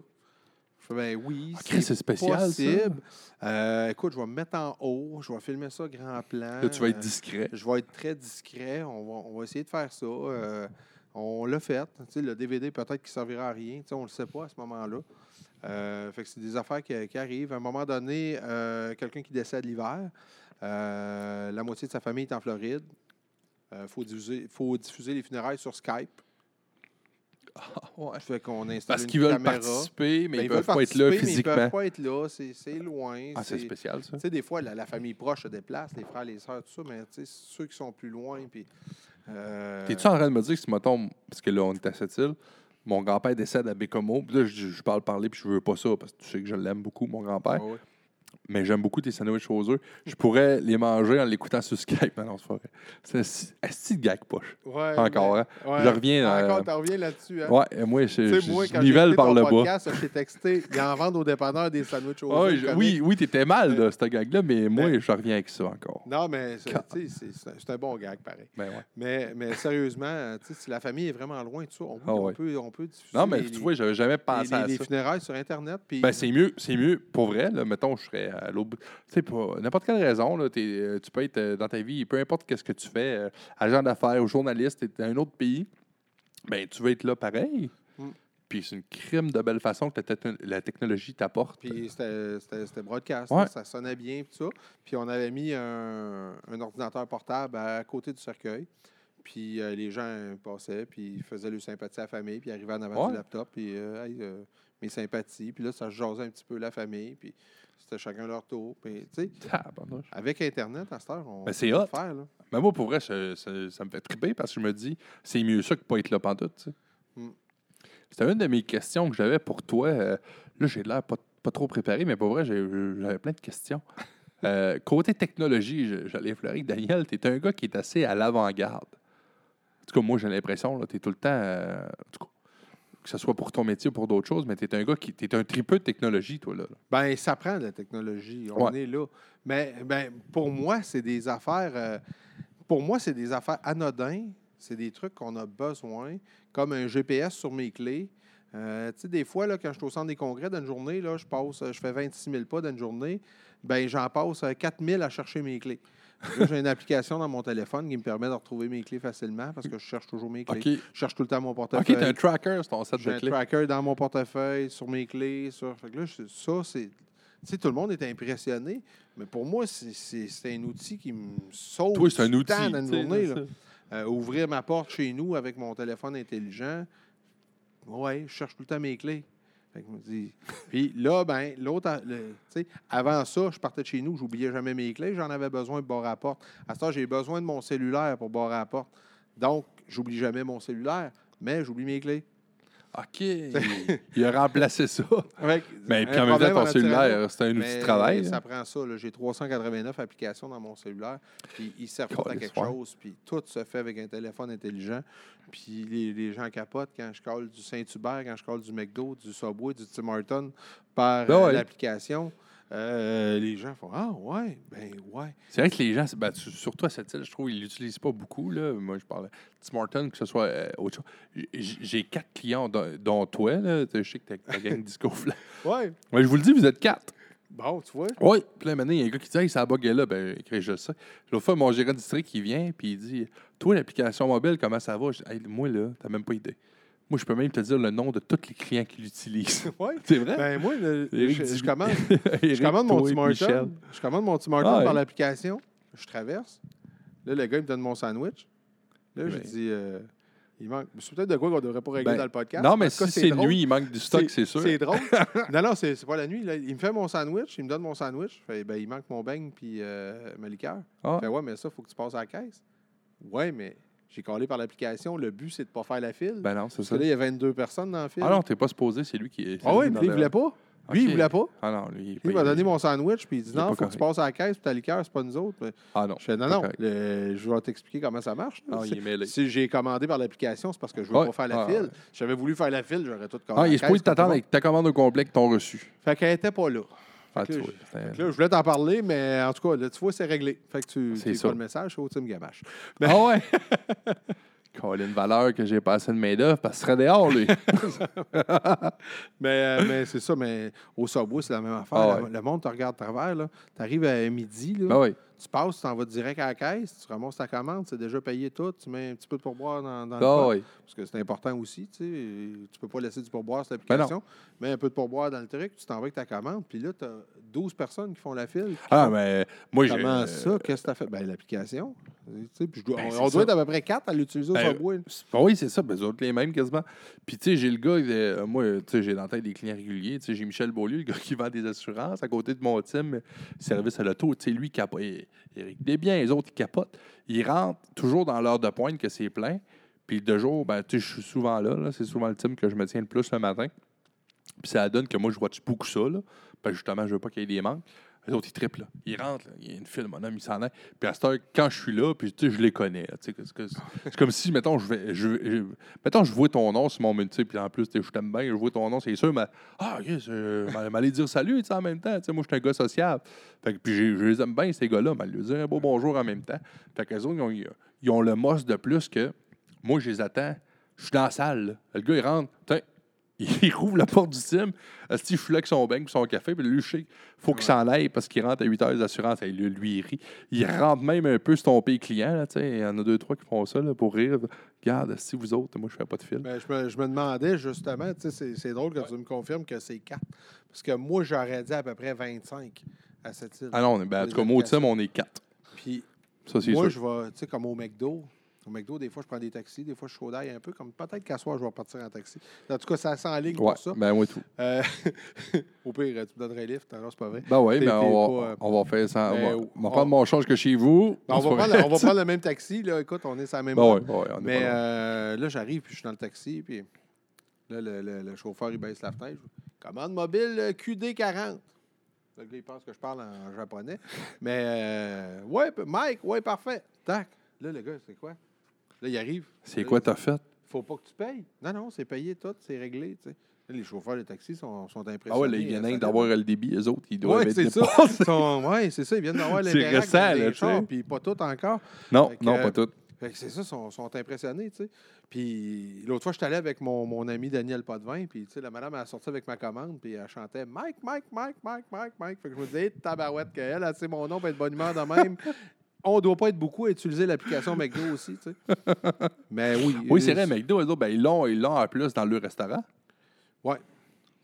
Ben oui, Ah, c'est spécial, ça. possible. Euh, écoute, je vais me mettre en haut, je vais filmer ça grand plan. Là, tu vas être Euh, discret. je vais être très discret. On va, on va essayer de faire ça. Euh, on l'a fait. Le DVD, peut-être qu'il ne servira à rien. On ne le sait pas à ce moment-là. Euh, fait que c'est des affaires qui, qui arrivent. À un moment donné, euh, quelqu'un qui décède l'hiver, euh, la moitié de sa famille est en Floride. Il faut, diffuser, faut diffuser les funérailles sur Skype. Fait qu'on installe Parce qu'ils veulent caméra. participer, mais Ben, ils peuvent pas être là physiquement. Ils peuvent pas être là. C'est loin. Ah, c'est spécial, ça. tu sais, des fois, la, la famille proche se déplace, les frères, les sœurs, tout ça, mais tu sais, ceux qui sont plus loin, puis... euh, T'es-tu en train de me dire que si, mettons, parce que là, on est à cette île, mon grand-père décède à Bécomo, puis là, je, je parle parler, puis je veux pas ça, parce que tu sais que je l'aime beaucoup, mon grand-père, ouais. Mais j'aime beaucoup tes sandwichs aux œufs. Je pourrais les manger en l'écoutant sur Skype. Mais non, c'est un petit gag poche. Ouais, Encore, hein? ouais. Je reviens, euh, Encore, t'en reviens là-dessus, hein? Ouais, et moi, je, moi, je nivelle par le bas. je t'ai texté, ils en vendent au dépanneur des sandwichs aux œufs oui, oui, t'étais mal, là, ce gag-là, mais moi, je reviens avec ça encore. Non, mais c'est un- bon gag, pareil. Ben ouais. Mais, mais sérieusement, si la famille est vraiment loin de ça, on, Ah on ouais. peut, on peut diffuser Non, mais les, tu vois, j'avais jamais les- pensé les- à les ça. funérailles sur Internet. Puis, Ben, c'est mieux, c'est mieux, pour vrai, là, mettons, je serais à bout. Tu sais, pour n'importe quelle raison, là, euh, tu peux être euh, dans ta vie, peu importe qu'est-ce que tu fais, euh, agent d'affaires ou journaliste, t'es dans un autre pays, ben, tu veux être là pareil. Mm. Puis c'est une crime de belle façon que la, techno- la technologie t'apporte. Puis c'était- broadcast, Ouais. ça sonnait bien, tout ça. Puis on avait mis un, un ordinateur portable à côté du cercueil. Puis euh, les gens passaient, puis ils faisaient leur sympathie à la famille, puis arrivaient en avant Ouais. du laptop, puis euh, Hey, mes sympathies. Puis là, ça jasait un petit peu la famille, puis c'était chacun leur tour. Puis, avec Internet, à cette heure, on Ben, c'est peut le faire. Là. Mais moi, pour vrai, ça, ça- ça me fait triper parce que je me dis, c'est mieux ça que pas être là pantoute. Mm. C'était une de mes questions que j'avais pour toi. Euh, là, j'ai l'air pas, pas trop préparé, mais pour vrai, j'avais plein de questions. Euh, côté technologie, j'allais avec Daniel, tu es un gars qui est assez à l'avant-garde. En tout cas, moi, j'ai l'impression, tu es tout le temps, euh, en tout cas, que ce soit pour ton métier ou pour d'autres choses, mais tu es un gars qui es un tripeux de technologie, toi, là. Ben, ça prend de la technologie. On Ouais. est là. Mais ben, pour moi, c'est des affaires. euh, pour moi, c'est des affaires anodins. C'est des trucs qu'on a besoin, comme un GPS sur mes clés. Euh, tu sais, des fois, là, quand je suis au centre des congrès d'une journée, là, je passe, euh, je fais 26 000 pas d'une journée, ben j'en passe euh, 4 000 à chercher mes clés. J'ai une application dans mon téléphone qui me permet de retrouver mes clés facilement parce que je cherche toujours mes clés. OK. Je cherche tout le temps mon OK, portefeuille. tu un tracker sur ton set J'ai de un clés. tracker dans mon portefeuille, sur mes clés. Sur... Fait que là, je- ça, c'est. Tu sais, tout le monde est impressionné, mais pour moi, c'est- un outil qui me sauve Toi, c'est un outil. temps dans une journée. là. Euh, ouvrir ma porte chez nous avec mon téléphone intelligent, ouais, je cherche tout le temps mes clés. Puis là, ben, l'autre, avant ça, je partais de chez nous, j'oubliais jamais mes clés, j'en avais besoin pour barrer la porte. À ce temps, j'ai besoin de mon cellulaire pour barrer la porte. Donc, j'oublie jamais mon cellulaire, mais j'oublie mes clés. OK. il a remplacé ça. Avec Mais puis en même temps, ton cellulaire, c'est un outil de travail. Ça hein. prend ça. J'ai 389 applications dans mon cellulaire. Puis ils servent à quelque chose. Puis tout se fait avec un téléphone intelligent. Puis les, les gens capotent quand je colle du Saint-Hubert, quand je colle du McDo, du Subway, du Tim Hortons par Ben euh, ouais. l'application. Euh, les gens font Ah, ouais, ben ouais. C'est vrai que les gens, ben, tu- surtout à cette île, je trouve, ils l'utilisent pas beaucoup. Là. Moi, je parle de Tim Hortons, que ce soit euh, autre chose. J'ai quatre clients, dont, dont toi. Là. Je sais que t'as ta gang Disco Flash. Ouais. Mais je vous le dis, vous êtes quatre. Bon, tu vois. Oui. Là, maintenant, il y a un gars qui dit Hey, ça a bugué là. Ben, je le sais. L'autre fois, mon gérant de district, qui vient, puis il dit Toi, l'application mobile, comment ça va? Je dis, Hey, Moi, là, t'as même pas idée. Moi, je peux même te dire le nom de tous les clients qui l'utilisent. Ouais. C'est vrai? Ben moi, le- je, commande, je commande mon Tim. Hortons. Je commande mon Tim Hortons Ah, par l'application. Je traverse. Là, le gars, il me donne mon sandwich. Là, je dis euh, Il manque. C'est peut-être de quoi qu'on ne devrait pas régler Ben, dans le podcast. Non, mais cas, si c'est drôle. nuit, il manque du stock, c'est sûr. C'est drôle. non, non, c'est c'est pas la nuit. là. Il me fait mon sandwich, il me donne mon sandwich. Fait, ben, il manque mon beigne puis euh, ma liqueur. Ah. Fait, ouais, mais ça, il faut que tu passes à la caisse. Ouais, mais j'ai collé par l'application. Le but, c'est de ne pas faire la file. Ben non, c'est Parce ça. que là, il y a 22 personnes dans la file. Ah non, t'es pas supposé, c'est lui qui est. Ah oui, lui, il voulait pas. Lui, il Ok. voulait pas. Ah non, lui, il il m'a donné mon sandwich, puis il dit il non, il faut que tu passes à la caisse, puis ta liqueur, c'est pas nous autres. Ah non. Je fais non, non, le- je vais t'expliquer comment ça marche. Ah, il est Si- mêlé. si j'ai commandé par l'application, c'est parce que je veux Ouais. pas faire la Ah, file. ouais. Si j'avais voulu faire la file, j'aurais tout commandé. Ah, il est supposé t'attendre avec ta commande au complet qu'ils t'ont reçu. Fait qu'elle était pas là. Ah, que là, vois. Fait que là, je voulais t'en parler, mais en tout cas, là, tu vois, c'est réglé. Fait que tu C'est pas le message, au Tim Gamache. Ah ouais? Colin Valeur que j'ai passé une main d'œuvre parce qu'il serait dehors, lui. Mais, euh, mais c'est ça, mais au Subway, c'est la même affaire. Ah Le- ouais. Le monde te regarde de travers. Tu arrives à midi, là, ben oui. Tu passes, tu t'en vas direct à la caisse, tu ramasses ta commande, c'est déjà payé tout, tu mets un petit peu de pourboire dans, dans le Ah pot. oui. Parce que c'est important aussi, tu sais. Tu peux pas laisser du pourboire sur Ben l'application. mais un peu de pourboire dans le truc, tu t'envoies avec ta commande, puis là, tu as 12 personnes qui font la file. qui Ah, font, mais moi, j'ai. Comment ça? Qu'est-ce que tu as fait? Ben, l'application. Dois- Ben, on doit être à peu près 4 à l'utiliser au Ben. Ben oui, c'est ça. Ben, les autres, les mêmes quasiment. Puis, tu sais, j'ai le gars, euh, moi, tu sais, j'ai dans la tête des clients réguliers. Tu sais, j'ai Michel Beaulieu, le gars qui vend des assurances à côté de mon team, service à l'auto. Tu sais, lui, capote. Éric Desbiens, les autres, ils capotent. Ils rentrent toujours dans l'heure de pointe que c'est plein. Puis, de jour, ben, je suis souvent là. C'est souvent le team que je me tiens le plus le matin. Puis, ça donne que moi, je watch beaucoup ça. Là. Ben, justement, je veux pas qu'il y ait des manques. Les autres, ils triplent. Là. Ils rentrent. Il y a une file, mon homme, il s'en est. Puis à cette heure, quand je suis là, puis tu sais, je les connais. que- que- C'est comme si, mettons, je vais. Mettons, je vois ton nom sur mon menu, puis en plus, je t'aime bien, je vois ton nom, c'est sûr, mais. Ah, ok, je m'allais dire salut, en même temps. Moi, je suis un gars sociable. Fait que, puis je les aime bien, ces gars-là, mais lui dire un beau bonjour en même temps. Fait qu'eux autres, ils ont, le mos de plus que moi, je les attends. Je suis dans la salle. Le gars, il rentre. Il rouvre la porte du team. Asti, je suis là avec son et son café. Puis lui, je sais faut qu'il s'en aille parce qu'il rentre à 8 heures d'assurance. Lui, lui, il rit. Il rentre même un peu pays client. Là, il y en a deux, trois qui font ça là, pour rire. Regarde, si vous autres, moi, je fais pas de film. Ben, je, me, je me demandais justement, c'est, drôle que tu me confirmes que c'est 4. Parce que moi, j'aurais dit à peu près 25 à cette île. Ah non, ben, en tout cas, moi, au on est quatre. Puis Ça, c'est moi, je vais, tu sais, comme au McDo. Au McDo, des fois, je prends des taxis, des fois, je chaud d'ail un peu. Comme peut-être qu'à soir, je vais partir en taxi. En tout cas, ça sent en ligne Ouais, pour ça. ben tout. Euh, au pire, tu me donnerais un lift. Non, c'est pas vrai. Ben oui, mais on, va, euh, on va faire ça. On va, on- on va prendre mon change que chez vous. Ben, on, va prendre, on va prendre le même taxi. Là. Écoute, on est sur la même Ben route. ouais, ouais, on est Mais euh, là, j'arrive, puis je suis dans le taxi, puis là, le, le- le chauffeur, il baisse la fenêtre. Commande mobile euh, QD40. Le gars, il pense que je parle en japonais. Mais, euh, ouais, Mike, ouais, parfait. Tac. Là, le gars, c'est quoi? Là, il arrive. C'est quoi t'as fait? Faut pas que tu payes. Non, non, c'est payé tout, c'est réglé, tu sais. Là, les chauffeurs de taxi sont, sont impressionnés. Ah ouais, là, ils viennent d'avoir le débit, eux autres, ils doivent Oui, être c'est ça. sont- ouais, c'est ça. Ils viennent d'avoir C'est l'interact récent, là, les chars, puis pas tout encore. Non, que, non, euh, pas tout. C'est ça, ils sont, sont impressionnés, tu sais. Puis l'autre fois, je suis allé avec mon, mon ami Daniel Potvin, puis tu sais, la madame, elle a sorti avec ma commande, puis elle chantait Mike, Mike, Mike, Mike, Mike, Mike. Fait que je me disais, Hey, tabarouette qu'elle, elle sait mon nom, est de bonne humeur de même. On doit pas être beaucoup à utiliser l'application McDo aussi, tu sais. Mais oui. Oui, c'est euh, vrai, McDo, eux autres, ben, ils l'ont ils l'ont en plus dans le restaurant. Ouais.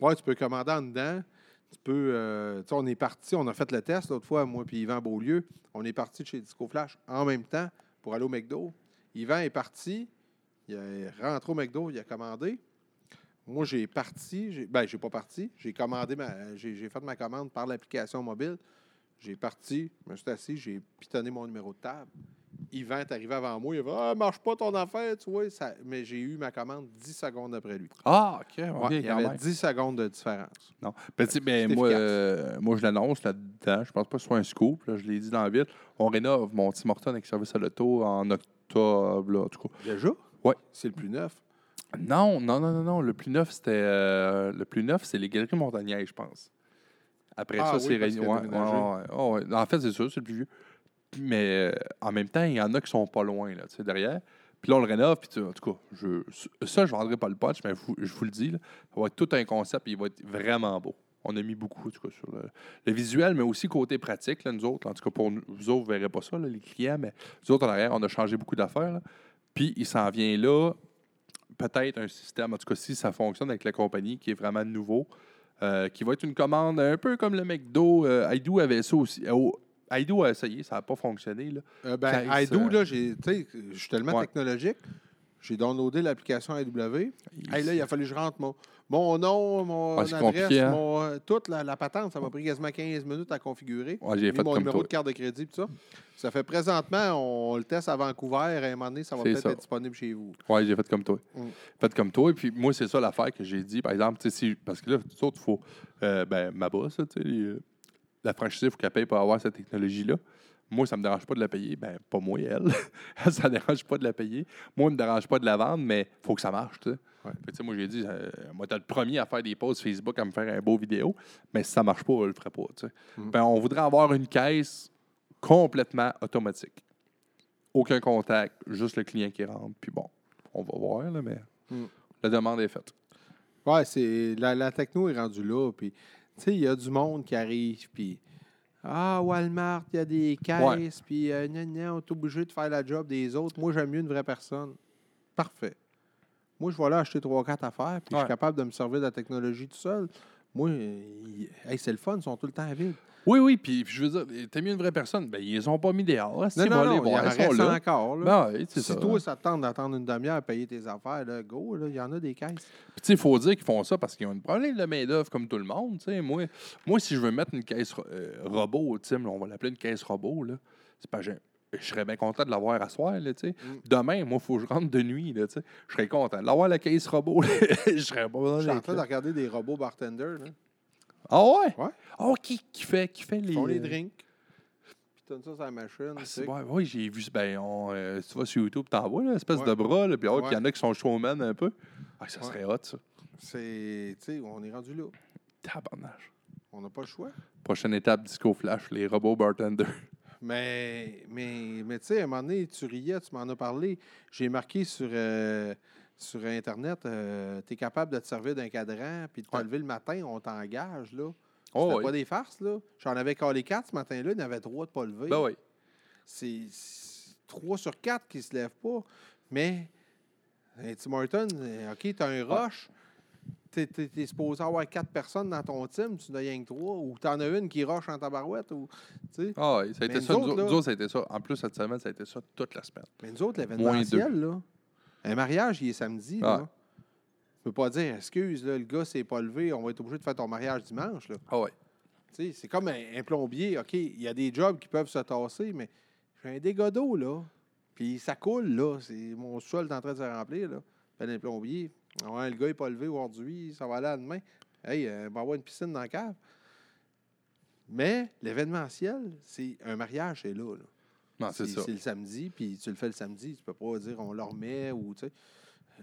Ouais, tu peux commander en dedans. Tu peux. euh, tu sais, on est parti, on a fait le test l'autre fois, moi puis Yvan Beaulieu. On est parti de chez Disco Flash en même temps pour aller au McDo. Yvan est parti. Il est rentré au McDo, il a commandé. Moi, j'ai parti. Ben, j'ai pas parti. J'ai commandé ma. J'ai fait ma commande par l'application mobile. J'ai parti, je me suis assis, j'ai pitonné mon numéro de table. Yvan est arrivé avant moi. Il a dit Ah, marche pas ton affaire, tu vois. Ça... Mais j'ai eu ma commande 10 secondes après lui. Ah, OK. Ouais, OK, il y avait même. 10 secondes de différence. Non. Tu sais, ben, moi, euh, moi, je l'annonce là-dedans. Je pense pas que ce soit un scoop. là, je l'ai dit dans la ville. On rénove mon Tim Horton avec service à l'auto en octobre, là, en tout cas. Déjà? Ouais. C'est le plus neuf. Non, non, non, non, non. Le plus neuf, c'était. euh, le plus neuf, c'est les Galeries Montagnaises, je pense. Après Ah ça, oui, c'est Ouais, ouais, ouais. Oh. En fait, c'est sûr, c'est le plus vieux. Mais euh, en même temps, il y en a qui sont pas loin, là, tu sais, derrière. Puis là, on le rénove, puis en tout cas, je, ça, je ne vendrai pas le punch, mais vous- je vous le dis, là, ça va être tout un concept, et il va être vraiment beau. On a mis beaucoup, en tout cas, sur le, le visuel, mais aussi côté pratique, là, nous autres. En tout cas, pour nous, vous autres, vous ne verrez pas ça, là, les clients, mais nous autres, en arrière, on a changé beaucoup d'affaires. Puis il s'en vient là, peut-être un système, en tout cas, si ça fonctionne avec la compagnie, qui est vraiment nouveau, euh, qui va être une commande un peu comme le McDo. Euh, Aido avait ça aussi. Euh, Aido a essayé, ça n'a pas fonctionné. Là. Euh, ben, Caisse, là, je suis tellement Ouais. technologique. J'ai downloadé l'application AW. Hey, là, il a fallu que je rentre mon, mon nom, mon Ah, adresse, hein? mon, euh, toute la, la patente. Ça m'a pris quasiment 15 minutes à configurer. Ouais, j'ai Mis fait mon comme numéro toi. de carte de crédit, tout ça. Ça fait présentement, on, le teste à Vancouver. À un moment donné, ça va peut-être être disponible chez vous. Oui, j'ai fait comme toi. Mm. Fait comme toi. Et puis moi, c'est ça l'affaire que j'ai dit. Par exemple, si, parce que là, tout autres, il faut. euh, ben, ma boss, là, tu sais, euh, la franchise, il faut qu'elle paye pour avoir cette technologie-là. Moi, ça ne me dérange pas de la payer. Ben, pas moi, elle. Elle, ça ne dérange pas de la payer. Moi, ça ne me dérange pas de la vendre, mais il faut que ça marche, tu sais. Ouais. Moi, j'ai dit, euh, moi, t'es le premier à faire des posts Facebook, à me faire un beau vidéo, mais si ça ne marche pas, on ne le ferait pas. Mm. Ben, on voudrait avoir une caisse complètement automatique. Aucun contact, juste le client qui rentre. Puis bon, on va voir, là, mais Mm. la demande est faite. Ouais, c'est la, la techno est rendue là. Puis, tu sais, il y a du monde qui arrive. Puis, ah, Walmart, il y a des caisses. Puis, euh, on est obligé de faire la job des autres. Moi, j'aime mieux une vraie personne. Parfait. Moi, je vais là acheter 3-4 affaires. Puis, je suis capable de me servir de la technologie tout seul. Moi, il- hey, c'est le fun, ils sont tout le temps vides. Oui, oui, puis puis je veux dire, t'es mieux une vraie personne. Ben, ils ont pas mis là. Si Non, non, non, voir, ils sont là. encore. Là. Ben, si ça. toi, ça te tente d'attendre une demi-heure à payer tes affaires, là, go, là, il y en a des caisses. Puis, tu sais, il faut dire qu'ils font ça parce qu'ils ont un problème de main-d'œuvre comme tout le monde. Moi, moi, si je veux mettre une caisse euh, robot, on va l'appeler une caisse robot, là, c'est pas, je, je serais bien content de l'avoir à soir. Là. Mm. Demain, moi, il faut que je rentre de nuit. Là, je serais content de l'avoir la caisse robot. je serais pas besoin Je suis en train de regarder des robots bartenders. Là. Ah ouais? Ouais. Ah, qui, qui, fait, qui fait les. Ils font les euh, drinks. Puis ça sur la machine. Ah, c'est. Oui, j'ai vu. Ben, on, euh, si tu vas sur YouTube, t'en vois, là, espèce Ouais. de bras. Là, puis oh, Ouais. il y en a qui sont showman un peu. Ah, ça Ouais. serait hot, ça. C'est, tu sais, on est rendu là. Tabarnage. On n'a pas le choix. Prochaine étape, Disco Flash, les robots bartenders. Mais, mais, mais tu sais, à un moment donné, tu riais, tu m'en as parlé. J'ai marqué sur, euh, sur Internet, tu es capable de te servir d'un cadran, puis de te Ouais. lever le matin, on t'engage, là. Oh, C'était oui. pas des farces, là. J'en avais collé quatre ce matin-là, il y en avait trois de pas lever. Ben oui. C'est trois sur quatre qui se lèvent pas. Mais, Tim Hortons, euh, OK, tu as un rush. Tu es, supposé avoir quatre personnes dans ton team, tu n'as rien que trois. Ou tu en as une qui rush en tabarouette. Ou, tu sais. Ah oui, ça a été nous ça. Nous autres, autres, là- nous autres, ça a été ça. En plus, cette semaine, ça a été ça toute la semaine. Mais nous autres, l'événementiel, là, un mariage, il est samedi. Ah. Là. Tu peux pas dire, excuse, là, le gars s'est pas levé, on va être obligé de faire ton mariage dimanche. Là. Ah oui. C'est comme un, un plombier. OK, il y a des jobs qui peuvent se tasser, mais j'ai un dégât d'eau, là. Puis ça coule, là. C'est mon sol est en train de se remplir, là. Fait un plombier. Ouais, le gars n'est pas levé aujourd'hui, ça va aller à demain. Hey, euh, on va avoir une piscine dans la cave. Mais l'événementiel, c'est un mariage, c'est là. là. Non, c'est ça. C'est le samedi, puis tu le fais le samedi. Tu peux pas dire on le remet ou tu sais.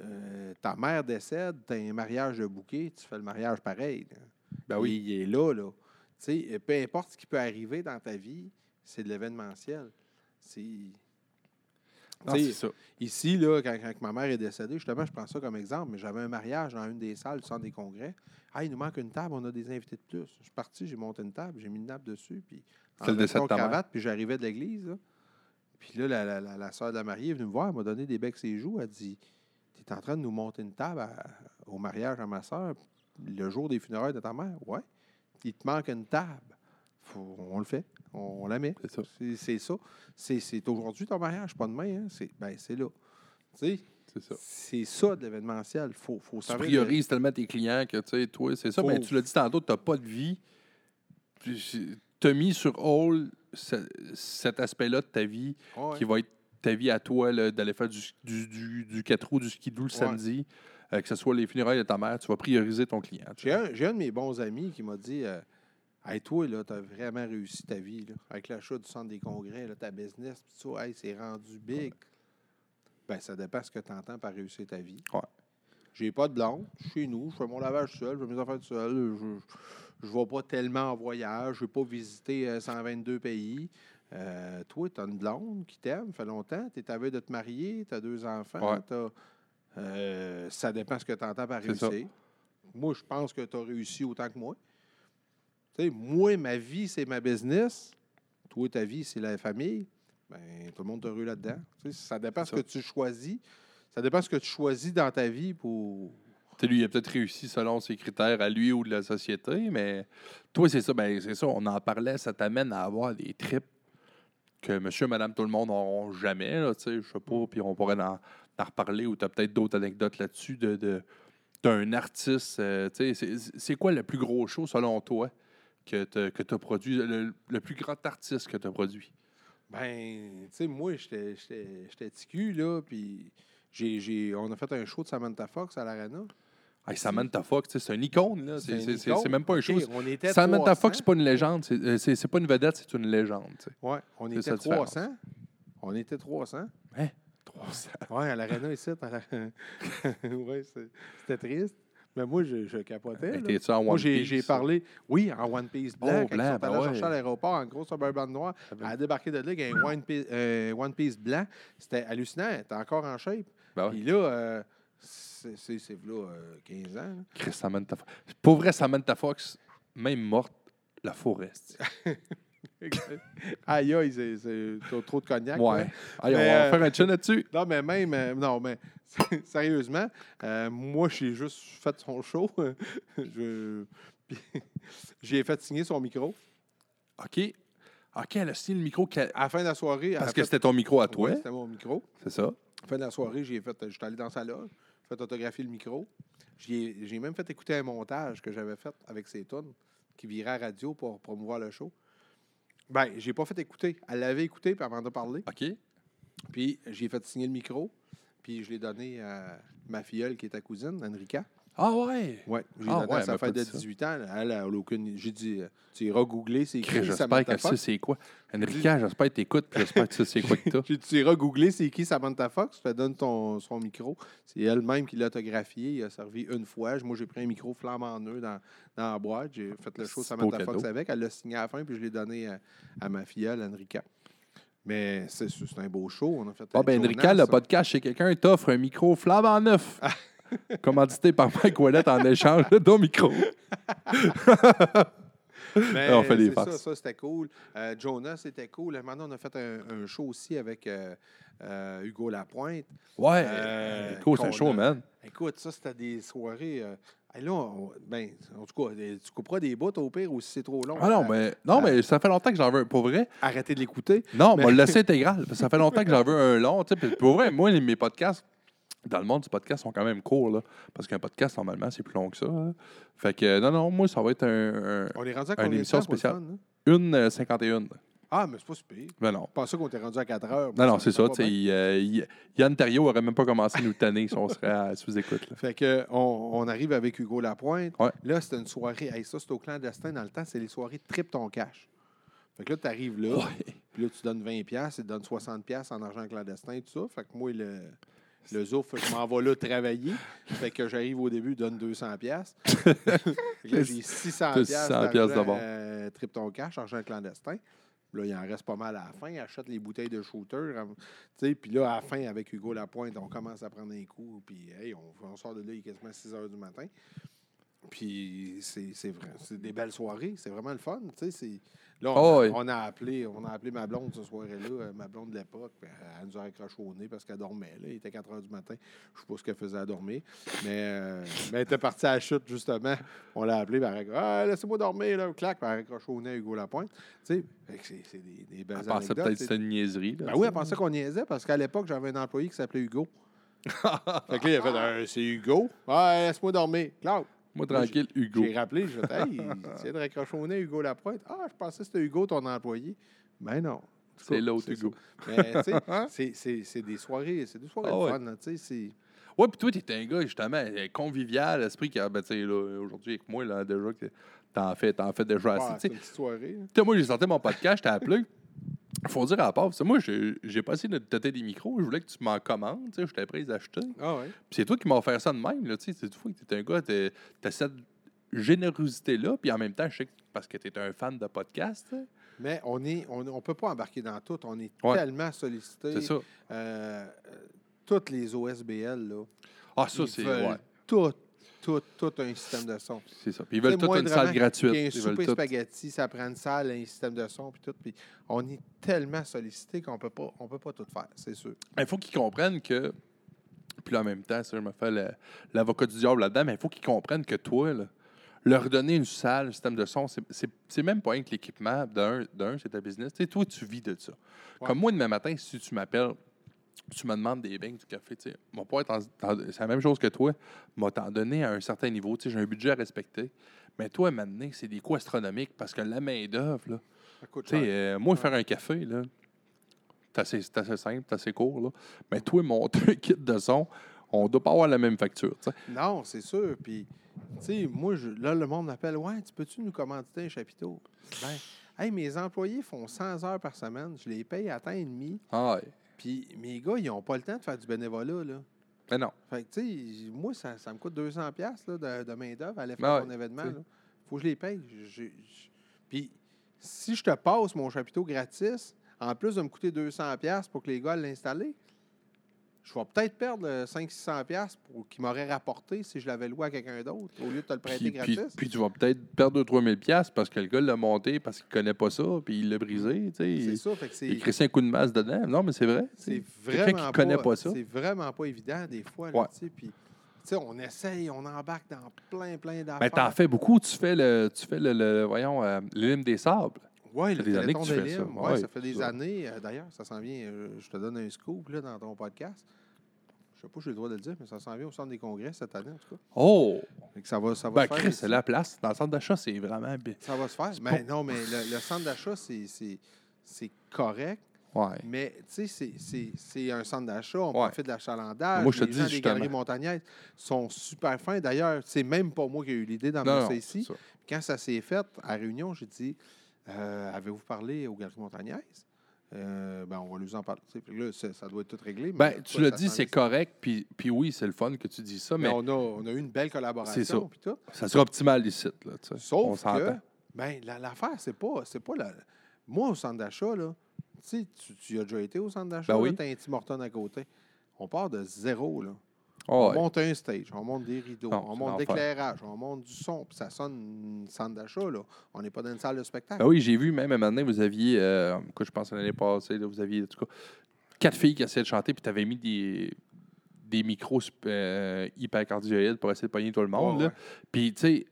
euh, ta mère décède, tu as un mariage de bouquet, tu fais le mariage pareil. là. Ben oui. Il, il est là, là. Tu sais, peu importe ce qui peut arriver dans ta vie, c'est de l'événementiel. C'est. Non, ça. Ici, là, quand, quand ma mère est décédée, justement, je prends ça comme exemple, mais j'avais un mariage dans une des salles du centre des congrès. Ah, il nous manque une table, on a des invités de plus. Je suis parti, j'ai monté une table, j'ai mis une nappe dessus, puis en décès de cravate, puis j'arrivais de l'église. Puis là, la, la, la, la soeur de la mariée est venue me voir, elle m'a donné des becs ses joues. Elle dit Tu es en train de nous monter une table à- au mariage à ma soeur le jour des funérailles de ta mère Ouais. Il te manque une table. Faut- on le fait, on, on la met. C'est ça. C'est aujourd'hui ton mariage, pas demain. Hein? C'est ben, c'est là. Tu sais, C'est ça. c'est ça de l'événementiel. Faut, faut Tu priorises tellement tes clients que, tu sais, toi, c'est ça. Faut- Mais tu l'as dit tantôt, tu n'as pas de vie. Tu as mis sur ce- cet aspect-là de ta vie Ouais. qui va être ta vie à toi, d'aller faire du, du, du, du 4 roues, du ski de le samedi, euh, que ce soit les funérailles de ta mère, tu vas prioriser ton client. J'ai un, un de mes bons amis qui m'a dit euh, Hey, toi, là, t'as vraiment réussi ta vie. Là, avec l'achat du centre des congrès, là, ta business, pis ça, hey, c'est rendu big. Ben, ça dépend ce que tu entends par réussir ta vie. Ouais. J'ai pas de blonde. Je suis chez nous. Je fais mon lavage seul. Je fais mes affaires seul. Je ne vais pas tellement en voyage. Je ne vais pas visiter euh, 122 pays. Euh, toi, tu as une blonde qui t'aime, fait longtemps. Tu es à veille de te marier. Tu as deux enfants. Ouais. t'as- euh, ça dépend ce que tu entends par réussir. Moi, je pense que tu as réussi autant que moi. Tu sais, moi, ma vie, c'est ma business. Toi, ta vie, c'est la famille. Ben, tout le monde est heureux là-dedans. Tu sais, ça dépend ce Ça. que tu choisis. Ça dépend ce que tu choisis dans ta vie pour. Tu sais, lui, il a peut-être réussi selon ses critères à lui ou de la société, mais toi, c'est ça, ben, c'est ça, on en parlait, ça t'amène à avoir des trips que monsieur, madame, tout le monde n'auront jamais, là, tu sais, je sais pas, puis on pourrait en, en reparler ou tu as peut-être d'autres anecdotes là-dessus de, de- d'un artiste, euh, tu sais, c'est, c'est quoi le plus gros show selon toi? Que tu as produit, le, le plus grand artiste que tu as produit? Ben, tu sais, moi, j'étais cul, là, puis on a fait un show de Samantha Fox à l'Arena. Hey, Samantha Fox, tu sais, c'est une icône, là, c'est, une même pas un OK, show. on était Samantha 300. Fox, c'est pas une légende, c'est, euh, c'est, pas une vedette, c'est une légende. Ouais, on était ça la différence. 300. On était 300. Hein? 300. Ouais, à l'Arena ici. la- c'est- c'était triste. Mais moi, je, je capotais. là. Étais-tu en Moi, One j'ai Piece? j'ai parlé, oui, en One Piece blanc. Oh, quand blanc, ils sont ben allés ouais. chercher à l'aéroport en gros suburban noir. Elle a débarqué de là avec un One Piece, euh, One Piece blanc. C'était hallucinant. Elle était encore en shape. Ben ouais. Puis là, euh, c'est c'est- c'est là, euh, 15 ans. là. Chris, Samantha Fox. Pour vrai, Samantha Fox, même morte, la forêt. Aïe, aïe, c'est- trop, de cognac. Ouais. On va euh, faire un chin là-dessus. Non, mais même, euh, non, mais sérieusement, euh, moi, j'ai juste fait son show. Je- J'ai fait signer son micro. OK. OK, elle a signé le micro? qu'elle- À la fin de la soirée, Parce que fait- c'était ton micro à toi. C'était mon micro. c'est ça. À la fin de la soirée, j'ai fait, j'étais allé dans sa loge, j'ai fait autographier le micro. J'ai même fait écouter un montage que j'avais fait avec ses tunes qui virait à radio pour promouvoir le show. Ben, j'ai pas fait écouter. Elle l'avait écouté, puis elle m'en a parlé. OK. Puis j'ai fait signer le micro, puis je l'ai donné à ma filleule qui est ta cousine, Enrica. Ah ouais? Ouais, j'ai Ah ouais, sa fête de dit ça. 18 ans. Elle, elle a aucune. J'ai dit, euh, tu iras googler, c'est qui j'espère qu'elle sait c'est quoi. Enrica, j'espère que t'écoutes, puis j'espère que tu sais c'est quoi que t'as. J'ai dit, tu iras googler, c'est qui Samantha Fox. Tu te donnes ton, son micro. C'est elle-même qui l'a autographié. Il a servi une fois. Moi, j'ai pris un micro flamant neuf dans, dans la boîte. J'ai fait le show Samantha Fox avec. Elle l'a signé à la fin, puis je l'ai donné à, à ma filleule, Enrica. Mais c'est un beau show. On a fait Ah ben Enrica, le podcast chez quelqu'un t'offre un micro flambant neuf. Commandité par Mike Wallet en échange de ton micro. Mais On fait des c'est ça, ça c'était cool. Euh, Jonas, c'était cool. Maintenant, on a fait un, un show aussi avec euh, euh, Hugo Lapointe. Ouais. Euh, cool, c'est un qu'on show, a- man. Écoute, ça, c'était des soirées. euh, là, on- ben, en tout cas, tu couperas des bouts au pire ou si c'est trop long. Ah non, euh, mais, non, mais ça fait longtemps que j'en veux un. Pour vrai, Arrêtez de l'écouter. Non, Mais- on l'a laissé intégral. Ça fait longtemps que j'en veux un long. Pour vrai, moi, mes podcasts, dans le monde du podcast, sont quand même courts. Là, parce qu'un podcast, normalement, c'est plus long que ça. hein. Fait que, non, non, moi, ça va être un, un- On est rendu à Une combien de émission temps pour le spéciale. fun, hein? une euh, 51. Ah, mais c'est pas super. Mais non. Je pensais qu'on était rendu à 4 heures. Non, non, c'est ça. tu sais, il, euh, il- Yann Terriot aurait même pas commencé à nous tanner si on serait à sous-écoute. là. Fait que on, on arrive avec Hugo Lapointe. Ouais. Là, c'était une soirée. Hey, ça, c'est au clandestin dans le temps. C'est les soirées Trip ton cash. Fait que là, tu arrives là. Puis là, tu donnes 20$, piastres, il te donne 60$ piastres en argent clandestin, tout ça. Fait que moi, le, le zouf, je m'en vais là travailler. Fait que j'arrive au début, je donne 200$. piastres. fait que là, j'ai 600$ T'as piastres 600$ piastres d'argent, d'abord. euh, trip ton cash, argent clandestin. Là, il en reste pas mal à la fin. Achète les bouteilles de shooter. sais, Puis là, à la fin, avec Hugo Lapointe, on commence à prendre un coup. Puis, hey, on, on sort de là, il est quasiment 6 heures du matin. Puis, c'est c'est vrai. C'est des belles soirées. C'est vraiment le fun. tu sais, c'est- Là, on, Oh, oui. on a appelé, on a appelé ma blonde ce soirée-là, euh, ma blonde de l'époque. Elle nous a accroché au nez parce qu'elle dormait. Là. Il était 4 heures du matin. Je ne sais pas ce qu'elle faisait à dormir. Mais, euh, mais elle était partie à la chute, justement. On l'a appelée. Elle a raccroché. Ah, laissez-moi dormir. Là. Clac. Elle a accroché au nez à Hugo Lapointe. C'est des, des belles Elle pensait peut-être que c'était une niaiserie. là, ben oui, elle pensait qu'on niaisait parce qu'à l'époque, j'avais un employé qui s'appelait Hugo. fait que là, il a fait Euh, C'est Hugo? Ouais, laisse-moi dormir. Claude. Moi, tranquille, Hugo. J'ai rappelé, je fait Hey, tu de raccrocher au nez Hugo Lapointe. Ah, je pensais que c'était Hugo, ton employé. Ben non. C'est là où c'est tu go. ça. Mais, tu sais, c'est- c'est des soirées, c'est des soirées Ah de fun, tu sais. Ouais, puis toi, t'es un gars, justement, euh, convivial, esprit qui a, ben, tu sais, aujourd'hui, avec moi, là, déjà, que t'en fais, t'en fais déjà assez. Ouais, tu c'est une petite soirée. Tu sais, moi, j'ai sorti mon podcast, je t'ai appelé. Faut dire à part, parce que moi, j'ai pas essayé de te tâter des micros, je voulais que tu m'en commandes, tu sais, j'étais prêt à les acheter. Ah ouais. c'est toi qui m'as offert ça de même, là, tu sais, c'est que t'es un gars, t'as cette générosité-là, puis en même temps, je sais que parce que t'es un fan de podcast. Mais on est, on, on peut pas embarquer dans tout. On est Ouais. tellement sollicité. c'est ça. Euh, toutes les OSBL, là, Ah, ça, c'est ouais, tout, tout, tout un système de son. c'est ça. Puis ils veulent toute une salle gratuite. y un Ils souper tout. spaghetti, ça prend une salle, un système de son, puis tout. Puis on est tellement sollicité qu'on peut pas, on peut pas tout faire, c'est sûr. Il faut qu'ils comprennent que. Puis là, en même temps, ça, je me fais l'avocat du diable là-dedans, mais il faut qu'ils comprennent que toi, là, leur donner une salle, un système de son, c'est- même pas rien que l'équipement. D'un, d'un, c'est ta business. Tu sais, toi, tu vis de ça. Ouais. Comme moi, demain matin, si tu m'appelles, tu me demandes des beignes, du café, tu sais, mon père, c'est la même chose que toi, m'a t'en donné à un certain niveau. Tu sais, j'ai un budget à respecter. Mais toi, maintenant, c'est des coûts astronomiques parce que la main-d'œuvre, là, tu sais, euh, moi, Ouais. faire un café, là, c'est assez, simple, c'est assez court, là. Mais toi, monter un kit de son, on doit pas avoir la même facture, tu sais. Non, c'est sûr. Puis, tu sais, moi, je- là, le monde m'appelle Ouais, tu peux-tu nous commanditer un chapiteau Ben, hey, mes employés font 100 heures par semaine. Je les paye à temps et demi. Ah ouais. Puis, mes gars, ils n'ont pas le temps de faire du bénévolat, là. Mais non. Fait que, tu sais, moi, ça, ça me coûte 200$ piastres, là, de, de main-d'œuvre à aller Ben faire ouais, mon événement. là. faut que je les paye. Puis, si je te passe mon chapiteau gratis, en plus de me coûter 200$ piastres pour que les gars l'installent, je vais peut-être perdre euh, 500-600$ piastres pour qui m'aurait rapporté si je l'avais loué à quelqu'un d'autre au lieu de te le prêter Puis, puis, gratis. puis tu vas peut-être perdre 2-3 000 parce que le gars l'a monté, parce qu'il connaît pas ça, puis il l'a brisé, c'est ça, fait que c'est. il a crissé un coup de masse dedans. Non, mais c'est vrai. C'est vraiment qui connaît pas ça. C'est vraiment pas évident des fois. Là, Ouais. tu sais, Puis, on essaye, on embarque dans plein, plein Ben, d'affaires. t'en fais beaucoup. Tu fais le, tu fais le, le- voyons, euh, l'hymne des sables. Oui, le des années que tu fais de ça. Ouais, Ouais, ça fait des ça. années. euh, D'ailleurs, ça s'en vient. euh, je te donne un scoop là, dans ton podcast. Je sais pas si j'ai le droit de le dire, mais ça s'en vient au centre des congrès cette année, en tout cas. Oh! Que ça va, ça va Ben, faire. C'est la place. Dans le centre d'achat, c'est vraiment bien. Ça va se faire. Mais non, mais le, le centre d'achat, c'est- correct. Ouais. Mais tu sais, c'est- un centre d'achat. On Ouais. profite de l'achalandage. Moi, je te les dis, gens des galeries montagnaises sont super fins. D'ailleurs, c'est même pas moi qui ai eu l'idée ça c'est ici. ça. Quand ça s'est fait à Réunion, j'ai dit Avez-vous parlé aux Galeries Montagnaises Euh, ben, on va lui en parler. Tu là, ça, doit être tout réglé. mais Ben, tu l'as dit, c'est correct, puis, puis oui, c'est le fun que tu dis ça, Mais mais on a, on a eu une belle C'est ça. collaboration. tout. ça sera optimal ici. Là, tu on Sauf que, ben, la- l'affaire, c'est pas, c'est pas la. Moi, au centre d'achat, là, tu tu, tu as déjà été au centre d'achat, Ben oui. t'as un Tim Horton à côté. On part de zéro, là. Oh, On ouais. monte un stage, on monte des rideaux, Non, on monte l'éclairage, on monte du son, puis ça sonne une centre d'achat, là. On n'est pas dans une salle de spectacle. Ben oui, j'ai vu même à un moment donné, vous aviez, euh, je pense l'année passée, là, vous aviez en tout cas quatre filles qui essayaient de chanter, puis tu avais mis des, des micros euh, hypercardioïdes pour essayer de pogner tout le monde. Ouais, là. ouais. Puis, tu sais,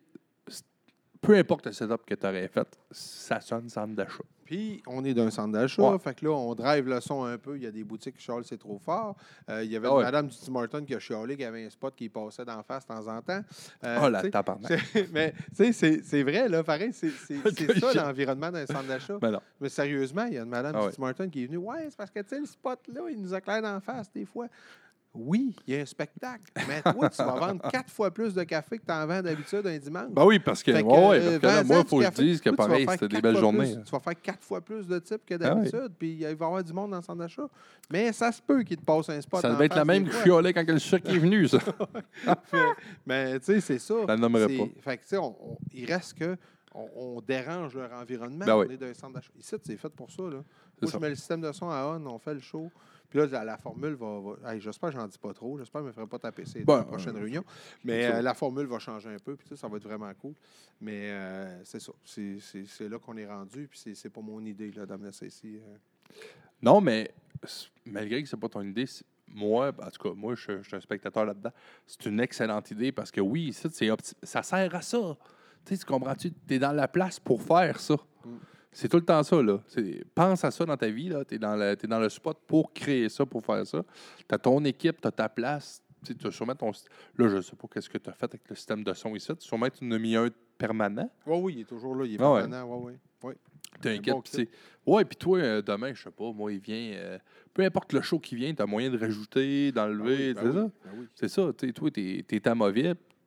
peu importe le setup que tu aurais fait, ça sonne centre d'achat. Puis, on est d'un centre d'achat. Ouais. Fait que là, on drive le son un peu. Il y a des boutiques qui chialent, c'est trop fort. Euh, il y avait Ah une madame du Tim qui a chialé, qui avait un spot qui passait d'en face de temps en temps. Euh, oh la tabarnak. Mais, tu sais, c'est- vrai, là, pareil, c'est ça l'environnement d'un centre d'achat. Ben. Mais sérieusement, il y a une madame Ah du. Tim qui est venue. Ouais, c'est parce que, tu sais, le spot, là, il nous éclaire d'en face des fois. Oui, il y a un spectacle. Mais toi, tu vas vendre quatre fois plus de café que tu en vends d'habitude un dimanche. Ben oui, parce que, que, ouais, euh, parce que là, vends-en moi, il faut que je dise que Toi, pareil, c'était des belles journées. plus- tu vas faire quatre fois plus de types que Ah oui. d'habitude, puis il va y avoir du monde dans le centre d'achat. Mais ça se peut qu'il te passe un spot. Ça devait être la même que fois. chiolait quand le chèque est venu, ça. Mais tu sais, c'est ça. Je la nommerai pas. Fait que, tu sais, il reste que on, on dérange leur environnement. Ben on oui. est d'un centre d'achat. Ici, c'est fait pour ça. Là. Moi, je ça. mets le système de son à on, on fait le show. Puis là, la, la formule va. va- hey, J'espère que j'en dis pas trop. J'espère que je me ferai pas taper ces Ben, la prochaine euh, réunion. Mais ça. euh, la formule va changer un peu. Puis ça, ça va être vraiment cool. Mais euh, c'est ça. C'est- là qu'on est rendu. Puis c'est- pas mon idée là, d'amener ça ici. Non, mais malgré que c'est pas ton idée, moi, en tout cas, moi, je, je suis un spectateur là-dedans. C'est une excellente idée parce que oui, opti- ça sert à ça. Tu comprends-tu? Tu es dans la place pour faire ça. Mm. C'est tout le temps ça, là. C'est- Pense à ça dans ta vie, là. Tu es, dans le- t'es dans le spot pour créer ça, pour faire ça. Tu as ton équipe, tu as ta place. Tu as sûrement ton... Là, je sais pas qu'est-ce que tu as fait avec le système de son ici. Tu sûrement tu en as mis un permanent. Oui, oui, il est toujours là. Il est Ah ouais. permanent. Oui, oui. Oui. T'inquiète. bon puis c'est- ouais, puis toi, euh, demain, je sais pas, moi, il vient. euh, peu importe le show qui vient, t'as moyen de rajouter, d'enlever, Ben c'est oui, ça? ben oui. C'est ça, tu sais, toi, t'es es à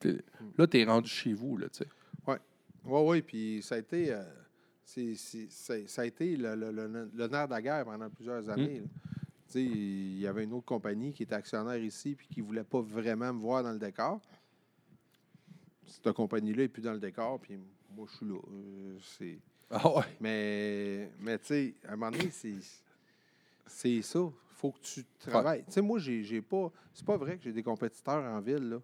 t'es- là, t'es rendu chez vous, là, tu sais. Oui, oui, puis ça a été, euh, c'est- c'est- c'est- ça a été le, le- le- le nerf de la guerre pendant plusieurs années. Tu sais, il y avait une autre compagnie qui était actionnaire ici puis qui ne voulait pas vraiment me voir dans le décor. Cette compagnie-là n'est plus dans le décor, puis moi, je suis là. Euh, c'est... Ah ouais. Mais, mais tu sais, à un moment donné, c'est, c'est ça. faut que tu travailles. Tu sais, moi, j'ai, j'ai pas. C'est pas vrai que j'ai des compétiteurs en ville, là.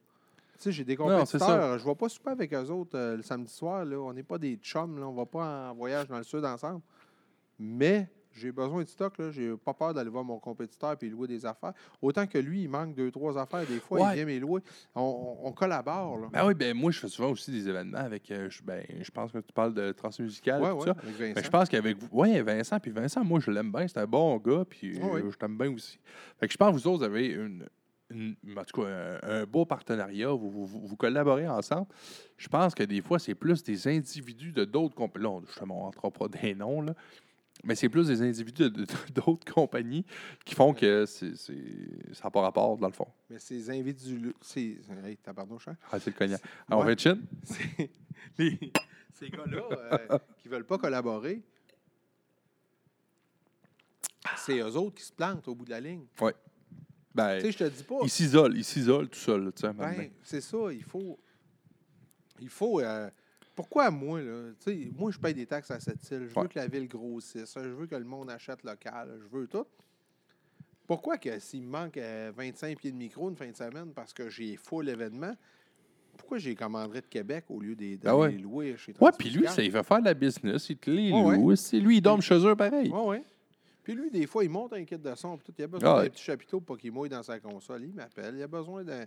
Tu sais, j'ai des compétiteurs. je vais pas super avec eux autres euh, le samedi soir, là. On n'est pas des chums, là. On va pas en voyage dans le sud ensemble. Mais j'ai besoin de stock, là. J'ai pas peur d'aller voir mon compétiteur puis louer des affaires. Autant que lui, il manque deux, trois affaires. Des fois, Ouais. il vient me louer. On, collabore, là. Ben oui, ben moi, je fais souvent aussi des événements avec. euh, je, ben, je pense que tu parles de transmusical. ouais, ouais, ça. avec Vincent. je pense qu'avec vous. Oui, Vincent, puis Vincent, moi, je l'aime bien. C'est un bon gars, puis oui. euh, je t'aime bien aussi. Fait que je pense que vous autres avez une. Une- en tout cas, un, un beau partenariat, vous, vous- vous- collaborez ensemble. Je pense que des fois, c'est plus des individus de d'autres compagnies. Là, on ne pas des noms, là. Mais c'est plus des individus d'autres compagnies qui font que c'est, ça n'a pas rapport, dans le fond. Mais ces individus c'est Hey, tabarnouche, hein? Ah, c'est le cognac. Ah, on Ouais. C'est- les- ces gars-là euh, qui ne veulent pas collaborer, c'est eux autres qui se plantent au bout de la ligne. Ben, Tu sais, je te dis pas. ils s'isolent, ils s'isolent tout seul, Ben, c'est ça, il faut. Il faut. euh, pourquoi moi, là? Tu sais, moi, je paye des taxes à cette île. Je veux Ouais. que la ville grossisse. Je veux que le monde achète local. Je veux tout. Pourquoi que s'il me manque euh, 25 pieds de micro une fin de semaine parce que j'ai full événement, pourquoi j'ai commanderais de Québec au lieu des, Ah ouais. les louer chez Ouais, puis lui, ça, il veut faire de la business, il te les Ouais, loue. C'est lui, il dorme chez eux pareil. Oui, oui. Puis lui, des fois, il monte un kit de son. tout. Il a besoin Ah d'un petit chapiteau pour qu'il mouille dans sa console. Il m'appelle. Il a besoin d'un.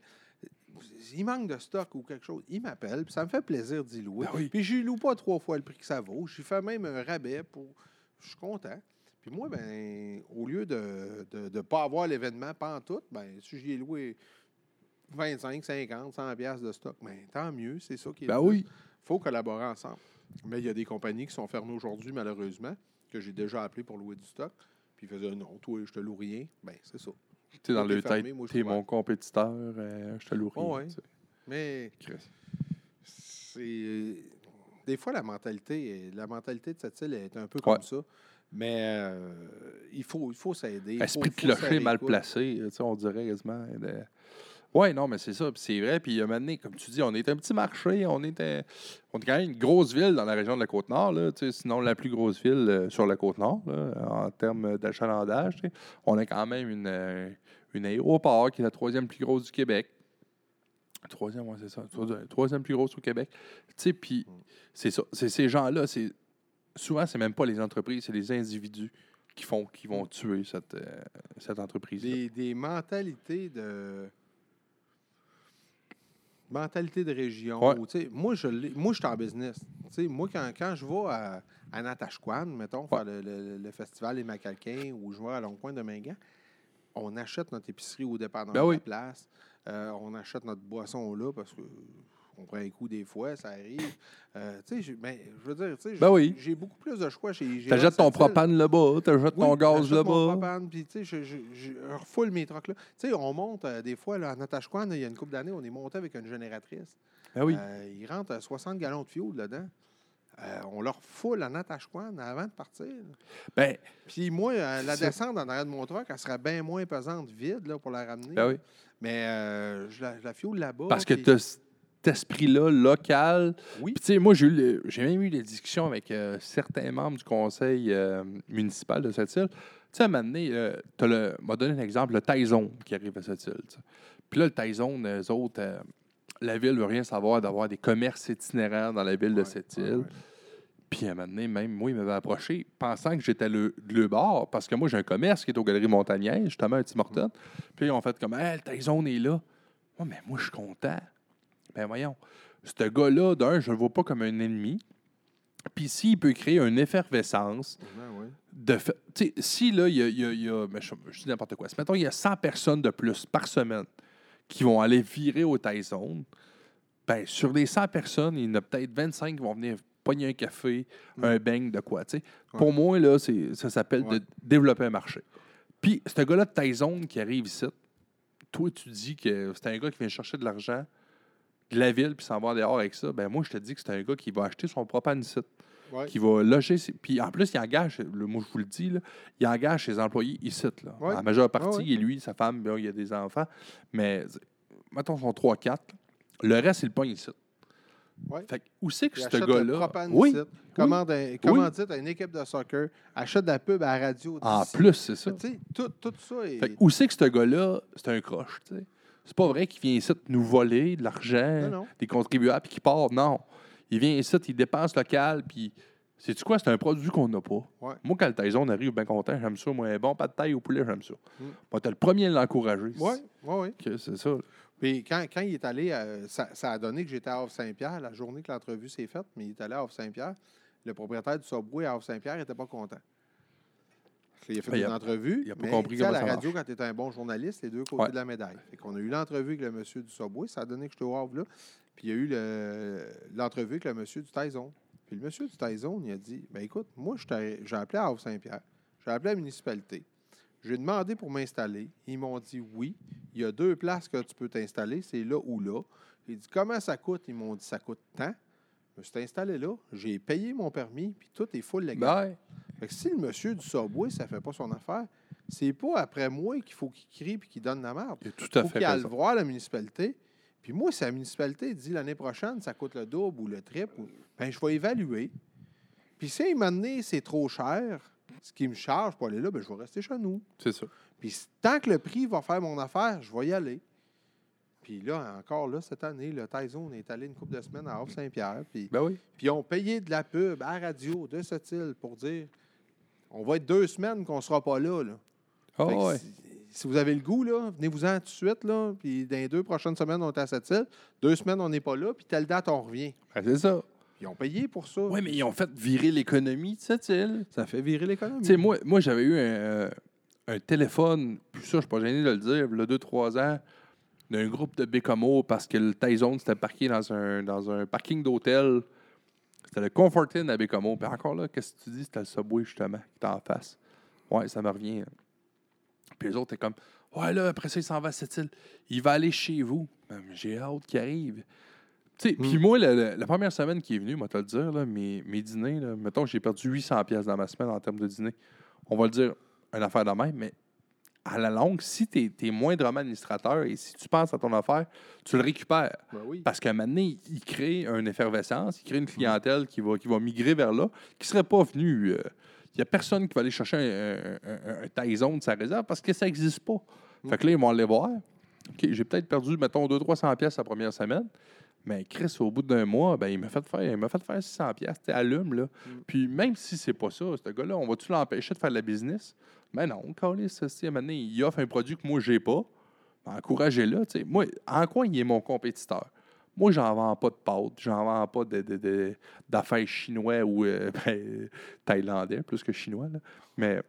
Il manque de stock ou quelque chose. Il m'appelle. Puis ça me fait plaisir d'y louer. Ben oui. Puis je loue pas trois fois le prix que ça vaut. Lui fais même un rabais pour. Je suis content. Puis moi, ben, au lieu de ne de, de pas avoir l'événement, pas en tout, ben, si j'y ai loué 25, 50, 100 piastres de stock, ben, tant mieux. C'est ça qui est Ben le oui. faut collaborer ensemble. Mais il y a des compagnies qui sont fermées aujourd'hui, malheureusement, que j'ai déjà appelé pour louer du stock. Puis ils faisaient non, toi, je te loue rien. Ben, c'est ça. Tu sais, dans le tête, t'es mon compétiteur, euh, je te loue rien, Oh, ouais. Mais c'est. Des fois, la mentalité, la mentalité de cette île est un peu comme Ouais. ça. Mais euh, il faut, il faut s'aider. il Esprit de clocher mal placé, on dirait quasiment. de- Ouais, non, mais c'est ça, puis c'est vrai. Puis un moment donné, comme tu dis, on est un petit marché, on était, on est quand même une grosse ville dans la région de la Côte-Nord, sinon la plus grosse ville euh, sur la Côte-Nord, là, en termes d'achalandage. On a quand même une, euh, une aéroport qui est la troisième plus grosse du Québec. Troisième, ouais, c'est ça. Troisième, troisième plus grosse au Québec. Tu sais, puis c'est ça. C'est ces gens-là, c'est souvent, c'est même pas les entreprises, c'est les individus qui font, qui vont tuer cette, euh, cette entreprise. Des, des mentalités de. Mentalité de région. Ouais. moi, je l'ai- moi, je suis en business. Moi, quand, quand je vais à, à Natashquan, mettons, faire le, le- le festival des Macalquins ou je vais à Longuepoint de Mingan, on achète notre épicerie au dépanneur Ben de oui. la place. Euh, on achète notre boisson là parce que on prend un coup des fois, ça arrive. Euh, tu sais, ben, je veux dire, tu sais, Ben j'ai- oui. j'ai beaucoup plus de choix chez j'ai T'achètes ton propane là-bas, t'achètes ton Oui, gaz j'achète mon là-bas. propane, puis tu sais, je, je, je refoule mes trucks là. Tu sais, on monte euh, des fois là, à Natashquan, il y a une couple d'années, on est monté avec une génératrice. Ben oui. Euh, il rentre euh, 60 gallons de fioul dedans. Euh, on leur foule à Natashquan avant de partir. Ben, Puis moi, euh, la descente en arrière de mon truck, elle serait bien moins pesante vide là, pour la ramener. ben oui. Mais euh, je, la, je la fioule là-bas. Parce que tu as esprit-là local. Oui. Puis, tu sais, moi, j'ai même eu des discussions avec euh, certains membres du conseil euh, municipal de cette île. Tu sais, à un moment donné, euh, m'a donné un exemple, le Taizone qui arrive à cette île. tu. Puis là, le Taizone, eux autres, la ville veut rien savoir d'avoir des commerces itinérants dans la ville de cette île. ouais. Puis à un moment donné, même moi, il m'avait approché pensant que j'étais le, le bar, parce que moi, j'ai un commerce qui est aux Galeries Montagnaises, justement, à Tim Hortons. Puis ils ont fait comme, hey, le Taizone est là. Ouais, mais moi, je suis content. Ben voyons, ce gars-là, d'un, je le vois pas comme un ennemi. Puis s'il peut créer une effervescence, ouais. de fa- si là, il y a, il y a- il y a- ben, je, je dis n'importe quoi. Si, mettons, il y a 100 personnes de plus par semaine qui vont aller virer au Taizone, ben, sur les 100 personnes, il y en a peut-être 25 qui vont venir pogner un café, Mm. un beigne, de quoi. Pour moi, là, ça s'appelle Ouais. de développer un marché. Puis, ce gars-là de Tyzone qui arrive ici, toi, tu dis que c'est un gars qui vient chercher de l'argent de la ville puis s'en va dehors avec ça. Ben moi, je te dis que c'est un gars qui va acheter son propre Ouais. qui va loger. ses- Puis en plus, il engage, le, moi je vous le dis, là, il engage ses employés ici. Là. Ouais. La majeure partie, Ouais, est lui, sa femme, ben, il y a des enfants. Mais mettons, son 3-4. Le reste, il le pogne ici. Fait que où c'est que Il ce gars-là? propane Oui, commande un- commandite à une équipe de soccer, achète de la pub à la radio. en plus, c'est ça. Tout, tout ça est. Fait que où c'est que ce gars-là, c'est un croche, tu sais? C'est pas vrai qu'il vient ici nous voler de l'argent, Non, non. des contribuables, puis qu'il part. Non. Il vient ici, il dépense local, puis. Sais-tu quoi? C'est un produit qu'on n'a pas. Ouais. Moi, quand le Tyson arrive, bien content, j'aime ça. Moi, bon pas de taille au poulet, j'aime ça. Mm. Moi, t'es le premier à l'encourager. Oui, oui, oui. C'est ça. Puis quand, quand il est allé, euh, ça, ça a donné que j'étais à Havre-Saint-Pierre, la journée que l'entrevue s'est faite, mais il est allé à Havre-Saint-Pierre. Le propriétaire du Subway à Havre-Saint-Pierre n'était pas content. Qu'il a fait il une a- entrevue. il a pas mais, compris sais, à comment la ça radio, quand tu es un bon journaliste, les deux côtés Ouais. de la médaille. Fait qu'on a eu l'entrevue avec le monsieur du Subway, ça a donné que j'étais au Havre là. Puis il y a eu le- l'entrevue avec le monsieur du Tyson. Puis le monsieur du Tyson, il a dit ben écoute, moi, je j'ai appelé à Havre-Saint-Pierre, j'ai appelé à la municipalité. J'ai demandé pour m'installer. Ils m'ont dit oui. Il y a deux places que tu peux t'installer, c'est là ou là. J'ai dit comment ça coûte? Ils m'ont dit ça coûte tant. Je me suis installé là, j'ai payé mon permis, puis tout est full légal. Fait que si le monsieur du Subway, ça fait pas son affaire, c'est pas après moi qu'il faut qu'il crie puis qu'il donne la merde. il tout à faut qu'il aille voir la municipalité. Puis moi, si la municipalité dit l'année prochaine, ça coûte le double ou le triple, ou- ben, je vais évaluer. Puis si à un moment donné, c'est trop cher, ce qui me charge pour aller là, ben, je vais rester chez nous. C'est ça. Puis tant que le prix va faire mon affaire, je vais y aller. Puis là, encore là, cette année, le Tyson est allé une couple de semaines à Havre-Saint-Pierre. Puis, Ben oui. puis ils ont payé de la pub à la radio de ce style pour dire on va être deux semaines qu'on ne sera pas là. là. Ah Fait que ouais. si, si vous avez le goût, là, venez-vous-en tout de suite. Là, puis dans les deux prochaines semaines, on est à cette île. Deux semaines, on n'est pas là. Puis telle date, on revient. Ben, c'est ça. Ils ont payé pour ça. Oui, mais ils ont fait virer l'économie de cette île. Ça fait virer l'économie. Tu sais, moi, moi j'avais eu un, euh, un téléphone, puis ça, je suis pas gêné de le dire, il y a 2-3 ans, d'un groupe de Bécomo parce que le Tyson s'était parqué dans un, dans un parking d'hôtel. C'était le Comfort Inn à Bécomo. Puis encore là, qu'est-ce que tu dis? C'était le Subway, justement, qui était en face. Ouais, ça me revient. Puis les autres, étaient comme, ouais, là, après ça, il s'en va à cette île. Il va aller chez vous. Ben, J'ai hâte qu'il arrive. Tu sais, Puis Mm. moi, la, la- la première semaine qui est venue, moi, te le dire, là, mes, mes dîners, là, mettons, j'ai perdu 800 pièces dans ma semaine en termes de dîner. On va le dire, une affaire de même, mais à la longue, si tu es, moindrement administrateur et si tu penses à ton affaire, tu le récupères. Ben oui. Parce qu'à un moment donné, il crée une effervescence, il crée une clientèle qui va, qui va migrer vers là, qui ne serait pas venue. euh, Il n'y a personne qui va aller chercher un, un, un, un Tyson de sa réserve parce que ça n'existe pas. Fait que là, ils vont aller voir. OK, j'ai peut-être perdu, mettons, 200-300 pièces la première semaine. Mais Chris, au bout d'un mois, ben, il m'a fait faire, il m'a fait faire 600 pièces. Allume, là. Puis même si c'est pas ça, ce gars-là, on va-tu l'empêcher de faire de la business? Ben non, un moment donné, il offre un produit que moi, j'ai pas. Ben, encouragez-le. tu sais. Moi, en quoi il est mon compétiteur? Moi, j'en vends pas de pâtes, j'en vends pas de, de- de- d'affaires chinois ou euh, ben, thaïlandais, plus que chinois. Là. Mais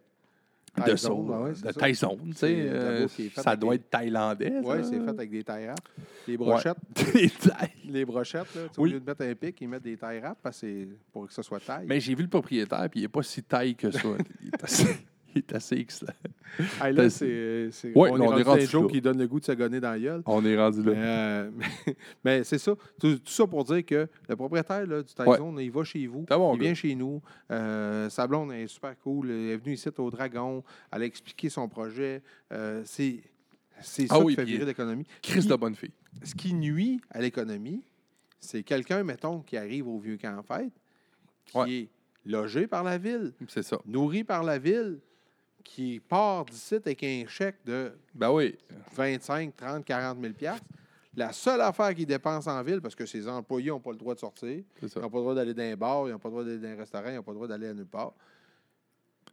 de ben ouais, c'est de. Tyson, tu sais, euh, ça doit des- être thaïlandais. Oui, c'est fait avec des tailles rap. Les brochettes, les brochettes là, Oui. au lieu de mettre un pic, ils mettent des tailles rap parce que pour que ça soit taille. Mais j'ai vu le propriétaire, puis il n'est pas si taille que ça. il, est assez, il est assez excellent. Hey, là, c'est, c'est- Ouais, on, est rendu jokes là. qui donnent le goût de se gonner dans la gueule. On est rendu là. euh, mais, mais c'est ça. Tout, tout ça pour dire que le propriétaire là, du Tyson, il va chez vous. Bon il gars. vient chez nous. Euh, sa blonde est super cool. Elle est venue ici au Dragon. Elle a expliqué son projet. Euh, c'est, c'est Ah ça oui, qui fait virer l'économie. Chris de bonne fille. ce qui nuit à l'économie, c'est quelqu'un, mettons, qui arrive au vieux camp en fête, qui Ouais. est logé par la ville, C'est ça. nourri par la ville, qui part d'ici avec un chèque de Ben oui. 25, 30, 40 000 piastres. La seule affaire qu'il dépense en ville, parce que ses employés n'ont pas le droit de sortir, ils n'ont pas le droit d'aller dans un bar, ils n'ont pas le droit d'aller dans un restaurant, ils n'ont pas le droit d'aller à nulle part.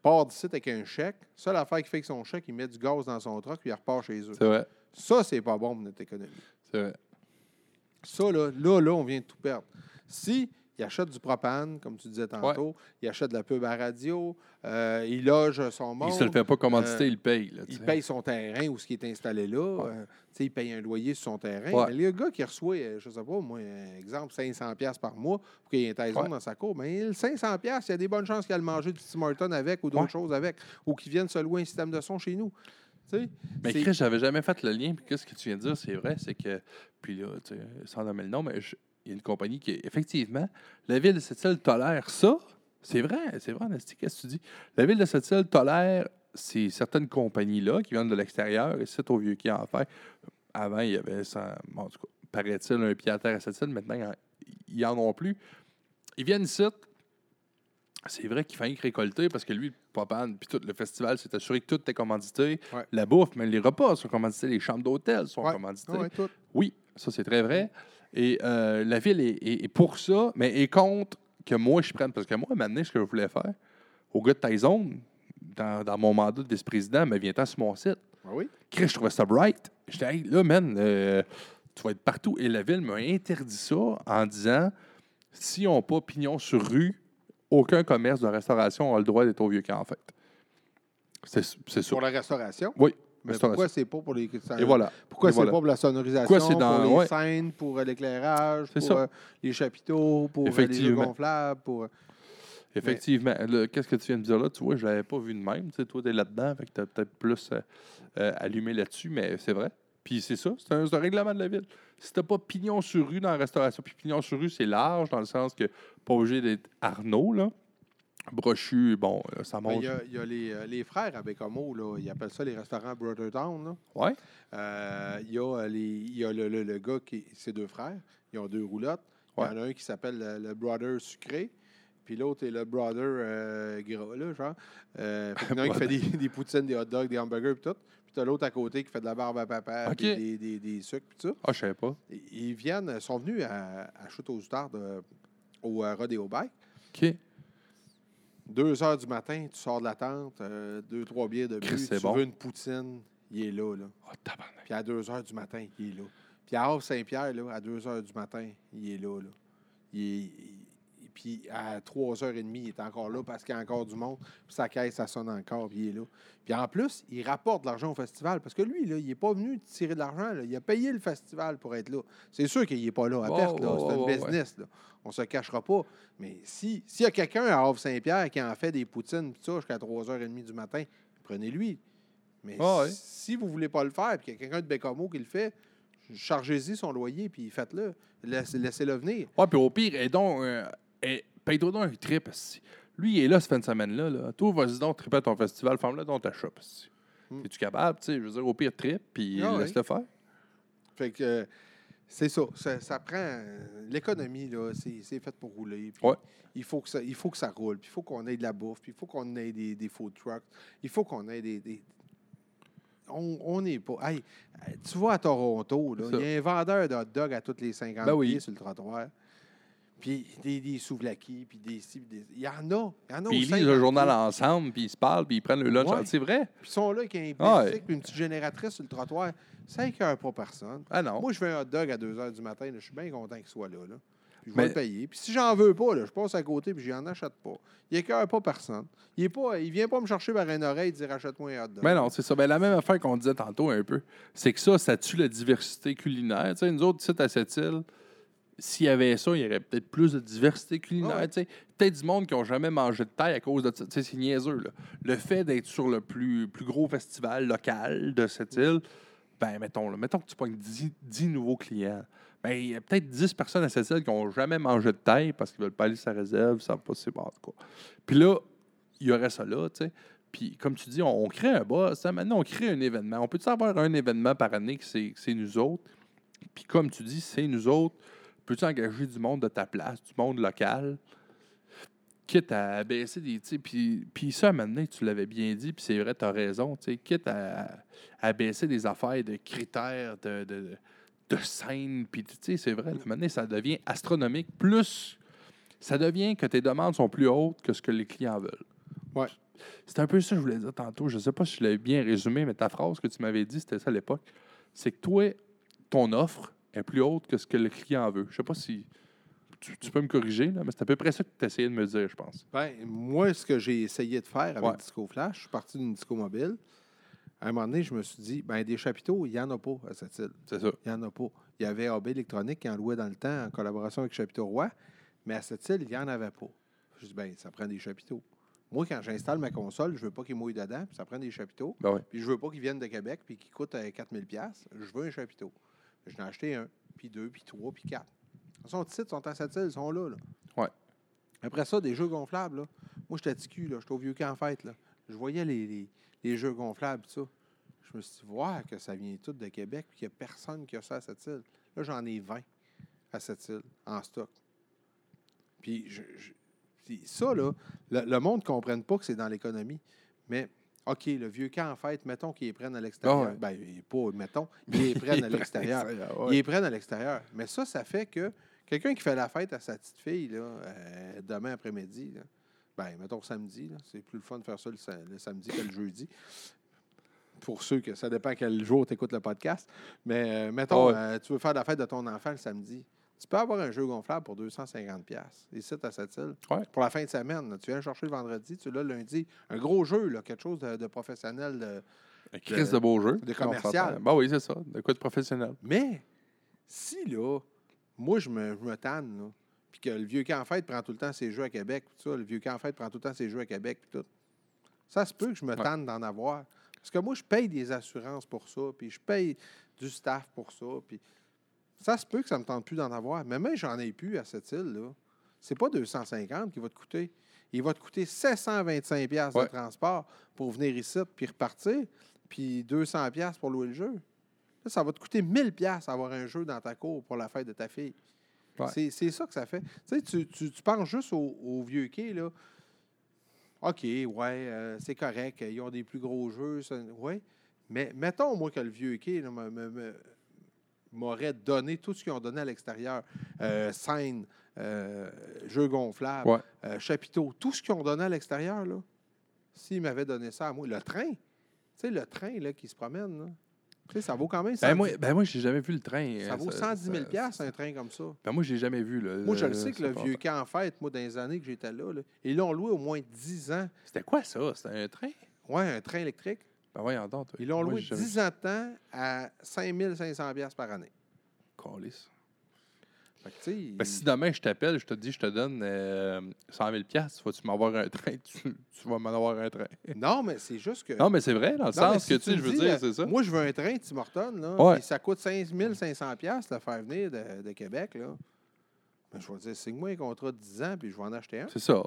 Part d'ici avec un chèque. Seule affaire qu'il fait avec son chèque, il met du gaz dans son truck puis il repart chez eux. C'est vrai. Ça, c'est pas bon pour notre économie. C'est vrai. Ça, là, là, là, on vient de tout perdre. Si il achète du propane, comme tu disais tantôt. Il achète de la pub à radio. euh, il loge son monde. Il se le fait pas commanditer, euh, il paye. Là, Il paye son terrain ou ce qui est installé là. Euh, il paye un loyer sur son terrain. Ouais. Mais le gars qui reçoit, euh, je sais pas, moi, un exemple, 500$ piastres par mois pour qu'il y ait un taison Ouais. dans sa cour, mais le 500$, piastres, il y a des bonnes chances qu'il a le manger du Tim Hortons avec ou d'autres choses avec, ou qu'il vienne se louer un système de son chez nous. Mais Chris, j'avais jamais fait le lien. Puis qu'est-ce que tu viens de dire, c'est vrai, c'est que. Puis là, tu sais, sans nommer le nom, mais je- il y a une compagnie qui, effectivement, la ville de cette île tolère ça. C'est vrai, c'est vrai, Nasty, qu'est-ce que tu dis? La ville de cette île tolère ces certaines compagnies-là qui viennent de l'extérieur, et c'est au vieux qui en fait. Avant, il y avait, ça, bon, en tout cas, paraît-il, un pied à terre à cette île. Maintenant, il y en- ils en ont plus. Ils viennent ici. C'est vrai qu'il fallait récolter parce que lui, Popane, puis tout le festival s'est assuré que tout était commandité. Ouais. La bouffe, mais les repas sont commandités, les chambres d'hôtel sont Ouais. tout. Oui, ça c'est très vrai. Et euh, la ville est, est- est pour ça, mais est contre que moi je prenne. Parce que moi, maintenant, ce que je voulais faire, au gars de Tyson, dans, dans mon mandat de vice-président, mais viens-t'en sur mon site. Ah oui? Chris, je trouvais ça bright. J'étais, hey, là, man, euh, tu vas être partout. Et la ville m'a interdit ça en disant si on n'a pas pignon sur rue, aucun commerce de restauration a le droit d'être au vieux camp, en fait. C'est c'est ça. Pour la restauration? Oui, Mais pourquoi c'est pas pour les. Et voilà. Pourquoi c'est voilà. pas pour la sonorisation, Pourquoi c'est dans- pour les ouais. scènes, pour euh, l'éclairage, pour euh, les chapiteaux, pour euh, les jeux Effectivement. gonflables, pour... Effectivement. Là, Qu'est-ce que tu viens de dire là? Tu vois, je ne l'avais pas vu de même. Tu sais, toi, tu es là-dedans, fait que tu as peut-être plus euh, euh, allumé là-dessus, mais c'est vrai. Puis c'est ça, c'est un, un règlement de la ville. Si tu pas pignon sur rue dans la restauration, puis pignon sur rue, c'est large, dans le sens que pas obligé d'être Arnaud, là. Brochu, bon, là, ça Ben, Il y a, il y a les, euh, les frères à Bécomo, là, ils appellent ça les restaurants Brothertown. Ouais. Euh, il y a, euh, les, il y a le, le- le gars qui. C'est deux frères. Ils ont deux roulottes. Il y en a un qui s'appelle le, le Brother sucré. Puis l'autre est le Brother euh, gras, là, genre. Euh, qu'il y en a un qui fait des, des poutines, des hot dogs, des hamburgers, puis tout. Puis t'as l'autre à côté qui fait de la barbe à papa, puis des, des, des sucres, puis tout. Ah, je savais pas. Ils viennent, sont venus à, à Chute aux Outardes, euh, au euh, Rodeo Bike. OK. Deux heures du matin, tu sors de la tente, euh, deux, trois bières de but, tu bon. veux une poutine, il est là, là. Tabarnak. Puis à deux heures du matin, il est là. Puis à Havre-Saint-Pierre, là, à deux heures du matin, il est là, là. Il est- puis à 3h30, il est encore là parce qu'il y a encore du monde. Puis sa caisse, ça sonne encore, puis il est là. Puis en plus, il rapporte de l'argent au festival parce que lui, là, il n'est pas venu tirer de l'argent. là. Il a payé le festival pour être là. C'est sûr qu'il n'est pas là à perte. C'est un ouais, business. Là. On ne se cachera pas. Mais si- s'il y a quelqu'un à Havre-Saint-Pierre qui en fait des poutines ça jusqu'à 3h30 du matin, prenez-lui. Mais Ah ouais. si vous ne voulez pas le faire, puis qu'il y a quelqu'un de Bécamo qui le fait, chargez-y son loyer, puis faites-le. Laisse- Laissez-le venir. Ouais, puis au pire, et donc, euh, eh, paye-toi donc un trip. Lui, il est là cette fin de semaine-là. Là. Toi, vas-y donc, triper à ton festival, ferme-le dans ta shop. Hmm. Es-tu capable? Tu sais, je veux dire, au pire, trip, puis Ah laisse-le faire. Fait que euh, c'est ça. ça. ça prend. euh, L'économie, là, c'est c'est fait pour rouler. Ouais. Il faut, que ça, il faut que ça roule. Puis il faut qu'on ait de la bouffe. Puis il faut qu'on ait des, des food trucks. Il faut qu'on ait des. des- On n'est pas. Hey, tu vas à Toronto, il y a un vendeur de hot dog à tous les 50 Ben oui. pieds sur le trottoir. Puis des, des souvlaki, puis des ci, puis des. Il y en a. Il y en a Puis ils lisent 50 le journal ensemble, puis ils se parlent, puis ils prennent le lunch. Ouais. C'est vrai? Puis ils sont là avec un Ah ouais. puis une petite génératrice sur le trottoir. Ça écœure pas personne. Ah non. Moi, je fais un hot dog à 2 h du matin. là, je suis bien content qu'il soit là. là. Puis je Mais- vais le payer. Puis si j'en veux pas, là, je passe à côté puis je n'en achète pas. Il écœure pas personne. Il est pas, il vient pas me chercher par une oreille et dire achète-moi un hot dog. Mais non, c'est ça. Ben, la même affaire qu'on disait tantôt un peu, c'est que ça, ça tue la diversité culinaire. Tu sais, nous autres, ici, à cette île, s'il y avait ça, il y aurait peut-être plus de diversité culinaire. Ouais. tu sais. Peut-être du monde qui n'ont jamais mangé de taille à cause de ça. C'est niaiseux. Là. Le fait d'être sur le plus, plus gros festival local de cette île, ben, mettons, là, mettons que tu pognes 10, 10 nouveaux clients. Ben, il y a peut-être 10 personnes à cette île qui n'ont jamais mangé de taille parce qu'ils veulent pas aller sur sa réserve, ils savent pas si c'est bon, cas. Puis là, il y aurait ça là, tu sais. Puis, comme tu dis, on, on crée un bas. Ça, maintenant, on crée un événement. On peut-tu avoir un événement par année que c'est nous autres? Puis, comme tu dis, c'est nous autres. Peux-tu engager du monde de ta place, du monde local? Quitte à baisser des. Puis, puis ça, maintenant, tu l'avais bien dit, puis c'est vrai, tu as raison. Quitte à, à baisser des affaires de critères, de, de, de scène. Puis, tu sais, c'est vrai, maintenant, ça devient astronomique. Plus, ça devient que tes demandes sont plus hautes que ce que les clients veulent. Ouais. C'est un peu ça que je voulais dire tantôt. Je ne sais pas si je l'avais bien résumé, mais ta phrase que tu m'avais dit, c'était ça à l'époque. C'est que toi, ton offre est plus haute que ce que le client veut. Je sais pas si tu, tu peux me corriger, là, mais c'est à peu près ça que tu essayé de me dire, je pense. Ben, moi, ce que j'ai essayé de faire avec Ouais. Disco Flash, je suis parti d'une Disco Mobile. À un moment donné, je me suis dit, ben, des chapiteaux, il n'y en a pas à cette île. C'est ça. Il n'y en a pas. Il y avait AB Électronique qui en louait dans le temps en collaboration avec Chapiteau Roi, mais à cette île, il n'y en avait pas. Je dis, ben, ça prend des chapiteaux. Moi, quand j'installe ma console, je veux pas qu'il mouille dedans, puis ça prend des chapiteaux. Ben ouais. Puis je veux pas qu'ils viennent de Québec, puis qu'ils coûtent euh, 4000 pièces. Je veux un chapiteau. Je n'ai acheté un, puis deux, puis trois, puis quatre. Ils sont petits, ils sont à cette île, ils sont là, là. Ouais. Après ça, des jeux gonflables, là. Moi, j'étais ticu, là. J'étais au vieux camp en fête, là. Je voyais les, les- les jeux gonflables, tout ça. Je me suis dit, voir que ça vient tout de Québec, puis qu'il n'y a personne qui a ça à cette île. Là, j'en ai 20 à cette île, en stock. Puis, je, je- puis ça, là, le, le monde ne comprenne pas que c'est dans l'économie. Mais, OK, le vieux camp en fête, mettons qu'ils les prennent à l'extérieur. Ouais. Ben, pas, mettons, ils les prennent à l'extérieur. Ils les prennent à l'extérieur. Mais ça, ça fait que quelqu'un qui fait la fête à sa petite fille, là, euh, demain après-midi, ben, mettons samedi, c'est plus le fun de faire ça le, sa- le samedi que le jeudi. Pour ceux que ça dépend quel jour tu écoutes le podcast. Mais euh, mettons, Ah ouais. euh, tu veux faire la fête de ton enfant le samedi. Tu peux avoir un jeu gonflable pour 250$. pièces Ici, à cette île. Ouais. Pour la fin de semaine. là. tu viens chercher le vendredi, tu l'as lundi. Un gros jeu, là, quelque chose de, de professionnel. de- Un Chris de beau jeu. de commercial. Ben oui, c'est ça. De quoi de professionnel. Mais si là, moi je me, je me tanne, là, puis que le vieux camp en fête prend tout le temps ses jeux à Québec, tout ça, le vieux camp en fête prend tout le temps ses jeux à Québec, puis tout. Ça se peut que je me Ouais. tanne d'en avoir. Parce que moi, je paye des assurances pour ça, puis je paye du staff pour ça, puis ça se peut que ça me tente plus d'en avoir. Mais même j'en ai plus à cette île-là. C'est pas 250 qui va te coûter. Il va te coûter 725$ piastres Ouais. de transport pour venir ici puis repartir, puis 200$ piastres pour louer le jeu. Là, ça va te coûter 1000$ piastres avoir un jeu dans ta cour pour la fête de ta fille. Ouais. C'est, ça que ça fait. Tu sais, tu, tu, tu penses juste au, au vieux quai, là. OK, ouais, euh, c'est correct. Ils ont des plus gros jeux. Oui. Mais mettons, moi, que le vieux quai là, me- me- me- m'aurait donné tout ce qu'ils ont donné à l'extérieur. Euh, scène, euh, jeux gonflables, Ouais. euh, chapiteaux, tout ce qu'ils ont donné à l'extérieur, là. S'ils m'avaient donné ça à moi, le train, tu sais, le train là, qui se promène, là, tu sais, ça vaut quand même 110, Ben moi, ben moi j'ai jamais vu le train. ça euh, vaut 110 000 piastres, un train comme ça. Ben moi, j'ai jamais vu. Là, Moi, je le euh, sais que ça le vieux camp en fête, moi, dans les années que j'étais là, là ils l'ont loué au moins 10 ans. C'était quoi ça? C'était un train? Ouais, un train électrique. Ben voyons donc. Ils l'ont loué j'ai jamais 10 ans de temps à 5 500 piastres par année. vu. Calisse. Fait que, tu sais, Ben, si demain je t'appelle, je te dis, je te donne euh, 100 000 vas-tu m'avoir un train? Tu, tu vas m'en avoir un train. Non, mais c'est juste que. Non, mais c'est vrai, dans le Non, mais sens si que, tu sais, me je veux dis, dire, euh, c'est ça. Moi, je veux un train Tim Hortons, là, Ouais. puis ça coûte 5 500 piastres le faire venir de, de Québec, là. Ben, je vais dire, signe-moi un contrat de 10 ans, puis je vais en acheter un. C'est ça.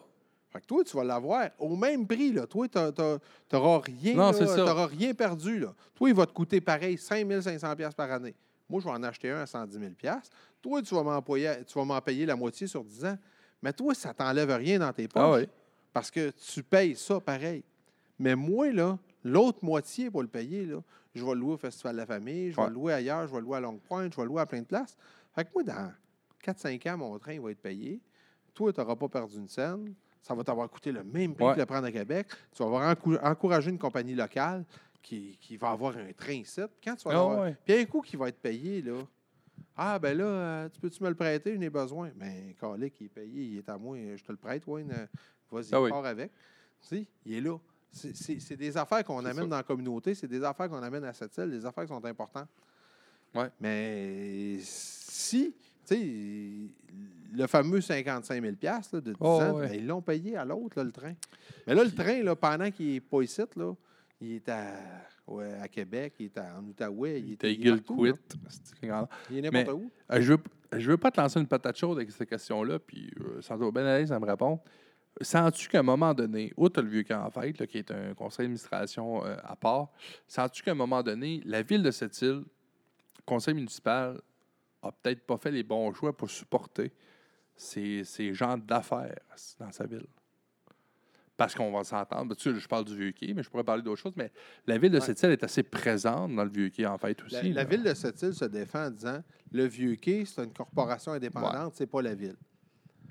Fait que toi, tu vas l'avoir au même prix, là. Toi, tu n'auras rien, rien perdu, là. Toi, il va te coûter pareil 5 500 piastres par année. Moi, je vais en acheter un à 110 000 piastres. Toi, tu vas m'en payer, la moitié sur 10 ans. Mais toi, ça t'enlève rien dans tes poches. Ah oui. Parce que tu payes ça pareil. Mais moi, là, l'autre moitié pour le payer, là, je vais le louer au Festival de la Famille, je vais Ouais. le louer ailleurs, je vais le louer à Longue Pointe, je vais le louer à plein de places. Fait que moi, dans 4-5 ans, mon train il va être payé. Toi, tu n'auras pas perdu une scène. Ça va t'avoir coûté le même prix Ouais. que le prendre à Québec. Tu vas avoir encou- encouragé une compagnie locale qui, qui va avoir un train ici. Quand tu vas Ah l'avoir- ouais. Puis un coup qui va être payé, là. Ah, ben là, euh, tu peux-tu me le prêter? J'en ai besoin. Ben, Calic, il est payé, il est à moi, je te le prête, Wayne. euh, Vas-y, Ah oui. pars avec. Tu sais, il est là. C'est- des affaires qu'on amène ça. dans la communauté, c'est des affaires qu'on amène à cette île, des affaires qui sont importantes. Ouais. Mais si, tu sais, le fameux 55 000 là, de 10 Oh, ans, ouais. ben, ils l'ont payé à l'autre, le train. Mais là, le train, là, pendant qu'il n'est pas ici, là, il est à, ouais, à Québec, il est à- en Outaouais, il il est partout, là. quit. C'est grand. Il est n'importe où. Euh, je veux, je veux pas te lancer une patate chaude avec cette question-là, puis euh, sans doute bien à l'aise à me répondre. Sens-tu qu'à un moment donné, outre le vieux camp en fête, là, qui est un conseil d'administration euh, à part, sens-tu qu'à un moment donné, la ville de cette île, le conseil municipal, a peut-être pas fait les bons choix pour supporter ces, ces gens d'affaires dans sa ville? Parce qu'on va s'entendre. Sais, je parle du vieux quai, mais je pourrais parler d'autres choses. Mais la ville de Ouais. cette île est assez présente dans le vieux quai, en fait, aussi. La, ville de cette île se défend en disant le Vieux Quai, c'est une corporation indépendante, c'est pas la ville.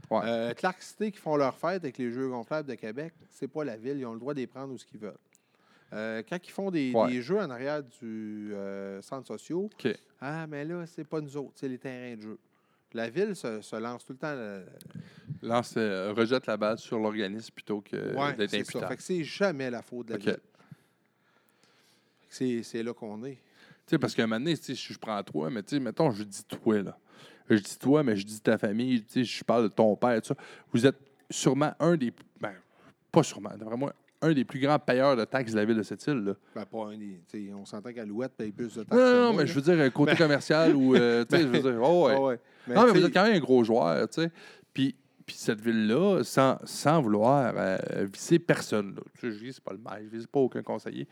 Ouais. Euh, Clark City qui font leur fête avec les Jeux gonflables de Québec, c'est pas la ville, ils ont le droit de les prendre où ce qu'ils veulent. Euh, quand ils font des, Ouais. des jeux en arrière du euh, centre social, ah, mais là, c'est pas nous autres, c'est les terrains de jeu. La ville se, se lance tout le temps. euh, Lance, euh, rejette la balle sur l'organisme plutôt que ouais, d'être c'est ça. imputable. Fait que c'est jamais la faute de la ville. C'est c'est là qu'on est. Tu sais, parce qu'à un moment donné, je prends toi, mais mettons, je dis toi, là. Je dis toi, mais je dis ta famille, je parle de ton père, tout ça. Vous êtes sûrement un des. Ben, pas sûrement, d'après moi, un des plus grands payeurs de taxes de la ville de cette île, là. Ben, pas un des- on s'entend qu'Alouette paye plus de taxes. Non, non, mais je veux dire, euh, côté commercial ou. euh, tu sais, je veux dire, oh, ouais. Ah ouais. Mais non, mais vous êtes quand même un gros joueur, tu sais. Puis, puis cette ville-là, sans, sans vouloir euh, viser personne, là. Tu sais, je vise pas le maire, je vise pas aucun conseiller.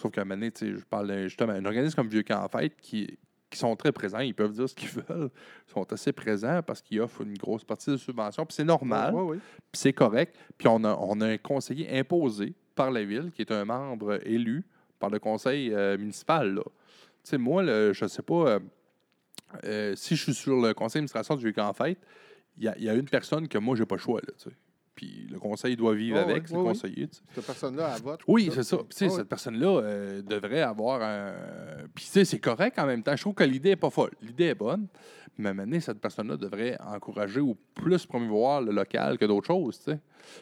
Sauf qu'à un moment donné, tu sais, je parle d'un- justement d'un organisme comme Vieux Camp en Fête qui, qui sont très présents, ils peuvent dire ce qu'ils veulent, ils sont assez présents parce qu'ils offrent une grosse partie de subvention, puis c'est normal, puis c'est correct. Puis on a, on a un conseiller imposé par la ville qui est un membre élu par le conseil euh, municipal. là. Tu sais, moi, je sais pas, euh, euh, si je suis sur le conseil d'administration du en Fête, il y a, il y a une personne que moi, j'ai pas le choix. Là. Puis le conseil doit vivre Ouais, avec, c'est le conseiller. Cette personne-là, elle vote. Oui, c'est ça. Puis, Ah cette personne-là euh, devrait avoir un. Puis, tu sais, c'est correct en même temps. Je trouve que l'idée n'est pas folle. L'idée est bonne. Mais à un moment donné, cette personne-là devrait encourager ou plus promouvoir le local que d'autres choses.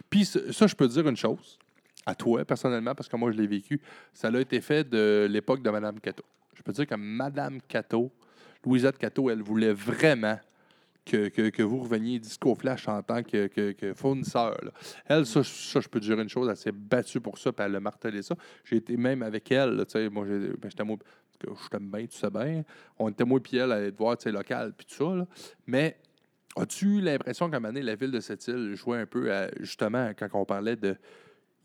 Puis, ça, ça, je peux te dire une chose. À toi, personnellement, parce que moi, je l'ai vécu. Ça a été fait de l'époque de Mme Cato. Je peux te dire que Mme Cato, Louisette Cato, elle voulait vraiment que, que, que vous reveniez Disco Flash en tant que, que, fournisseur. là. Elle, ça, ça, je peux te dire une chose, elle s'est battue pour ça, puis elle a martelé ça. J'ai été même avec elle, là, tu sais, moi, ben, j'étais moi, je t'aime bien, tu sais bien. On était moi puis elle à aller te voir, tu sais, local, puis tout ça, là. Mais as-tu l'impression qu'à un moment donné, la ville de cette île jouait un peu à, justement, quand on parlait de,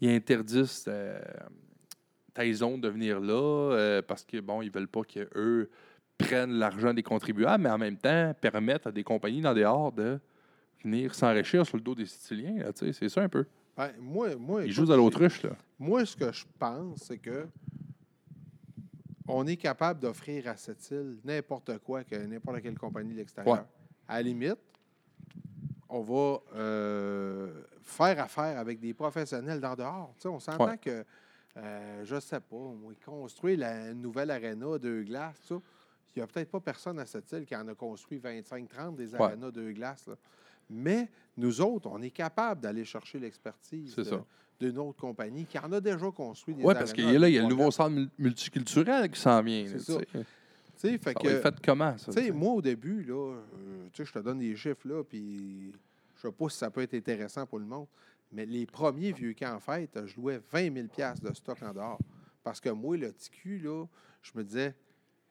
ils interdisent euh, Taison de venir là, euh, parce que, bon, ils veulent pas qu'eux prennent l'argent des contribuables, mais en même temps permettent à des compagnies dans dehors de venir s'enrichir sur le dos des Siciliens. C'est ça un peu. Ben, moi, moi, Ils jouent à l'autruche. là. Moi, ce que je pense, c'est que on est capable d'offrir à cette île n'importe quoi que n'importe quelle compagnie de l'extérieur. Ouais. À la limite, on va euh, faire affaire avec des professionnels d'en dehors. On s'entend Ouais. que, euh, je sais pas, moi, construire la nouvelle aréna de glace, ça, il n'y a peut-être pas personne à cette île qui en a construit 25-30 des Ouais. arénas de glace. là. Mais nous autres, on est capable d'aller chercher l'expertise d'une autre compagnie qui en a déjà construit des Oui, parce que arénas là, il y a le nouveau centre mul- multiculturel qui s'en vient. C'est ça. fait Ça que, fait comment, ça? moi, au début, là, euh, je te donne des chiffres, là, puis je sais pas si ça peut être intéressant pour le monde, mais les premiers vieux camps, en fait, je louais 20 000 de stock en dehors. Parce que moi, le TQ, là, je me disais,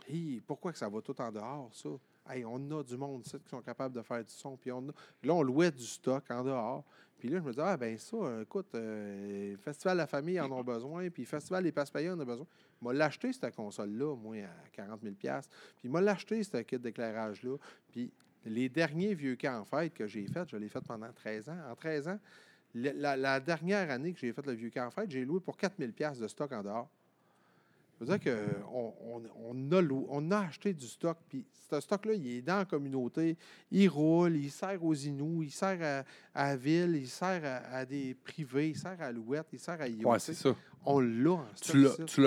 Hey, pourquoi que ça va tout en dehors, ça? Hey, on a du monde qui sont capables de faire du son. Puis on a- Là, on louait du stock en dehors. Puis là, je me disais, ah ben ça, euh, écoute, euh, Festival La Famille en ont besoin, puis Festival Les Passes Payants en a besoin. Il m'a l'acheté, cette console-là, moi, à 40 000 Puis il m'a l'acheté, ce kit d'éclairage-là. Puis les derniers vieux camps en fête que j'ai fait, je l'ai fait pendant 13 ans. En 13 ans, la dernière année que j'ai fait le vieux camp en fête, j'ai loué pour 4 000 de stock en dehors. Veut dire qu'on on, on a, on a acheté du stock, puis ce stock-là, il est dans la communauté, il roule, il sert aux Inuits, il sert à, à la ville, il sert à, à des privés, il sert à Alouette, il sert à IO. Ouais, c'est ça. On l'a en stock. Tu ici. tu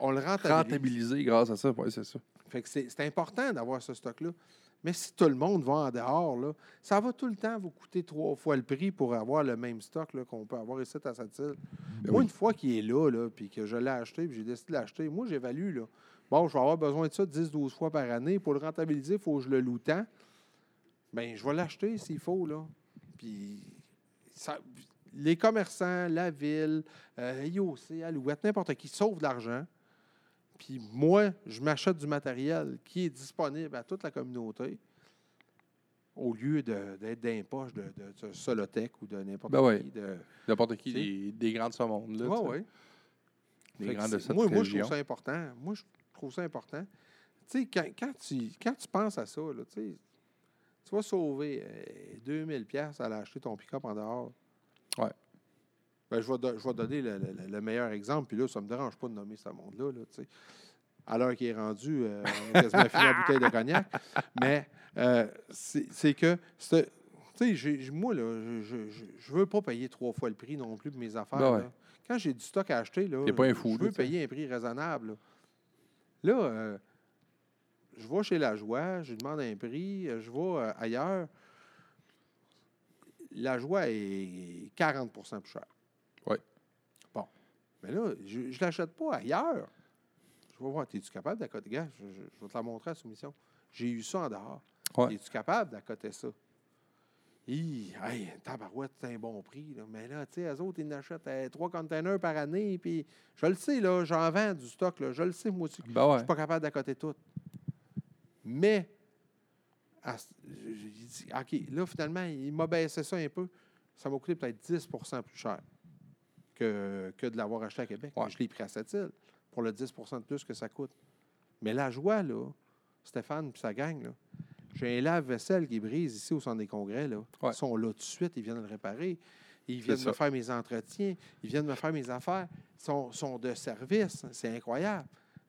On le rentabilise. rentabilisé grâce à ça. Oui, c'est ça. Fait que c'est c'est important d'avoir ce stock-là. Mais si tout le monde va en dehors, là, ça va tout le temps vous coûter trois fois le prix pour avoir le même stock qu'on peut avoir ici à cette île. Ben moi, oui. une fois qu'il est là, là puis que je l'ai acheté, puis j'ai décidé de l'acheter, moi, j'évalue, là. Bon, je vais avoir besoin de ça 10-12 fois par année. Pour le rentabiliser, il faut que je le loue tant. Bien, je vais l'acheter s'il faut, là. Puis, ça- les commerçants, la ville, euh, IOC, Alouette, n'importe qui sauve de l'argent. Puis moi, je m'achète du matériel qui est disponible à toute la communauté au lieu d'être dans les poches de, de, de Solotech ou de n'importe Ben qui. De... N'importe qui, des, des grands de ce monde. Sais. ouais. Des grands de cette moi, moi, je trouve ça important. Moi, je trouve ça important. Tu sais, quand, quand tu, quand tu penses à ça, là, tu vas sauver euh, 2000 pièces à aller acheter ton pick-up en dehors. Ouais. Ben, je, vais do- je vais donner le, le- le meilleur exemple, puis là, ça ne me dérange pas de nommer ce monde-là. Là, à l'heure qui est rendue, euh, on a quasiment fini la bouteille de cognac. Mais euh, c'est c'est que, tu sais, moi, là, je ne veux pas payer trois fois le prix non plus pour mes affaires. Ben ouais. là. Quand j'ai du stock à acheter, là, je veux payer un prix raisonnable. Là, Là, euh, je vais chez La Joie, je lui demande un prix, euh, je vais ailleurs. La Joie est 40% plus cher. Mais là, je ne l'achète pas ailleurs. Je vais voir, es-tu capable d'accoter? Gars, je, je- je vais te la montrer à la soumission. J'ai eu ça en dehors. Ouais. Es-tu capable d'accoter ça? Hi, hey, tabarouette, c'est un bon prix. là. Mais là, tu sais, eux autres, ils n'achètent euh, trois containers par année. Puis, je le sais, là, j'en vends du stock. Là, je le sais, moi aussi. Ben Je ouais. suis pas capable d'accoter tout. Mais, à dit, OK, là, finalement, il m'a baissé ça un peu. Ça m'a coûté peut-être 10% plus cher que, que de l'avoir acheté à Québec. Ouais. Mais Je l'ai pris à cette île pour le 10% de plus que ça coûte. Mais la joie, là, Stéphane et sa gang, là, j'ai un lave-vaisselle qui brise ici au centre des congrès. Là. Ouais. Ils sont là tout de suite, ils viennent le réparer. Ils viennent me faire mes entretiens, ils viennent me faire mes affaires. Ils sont, sont de service. C'est incroyable.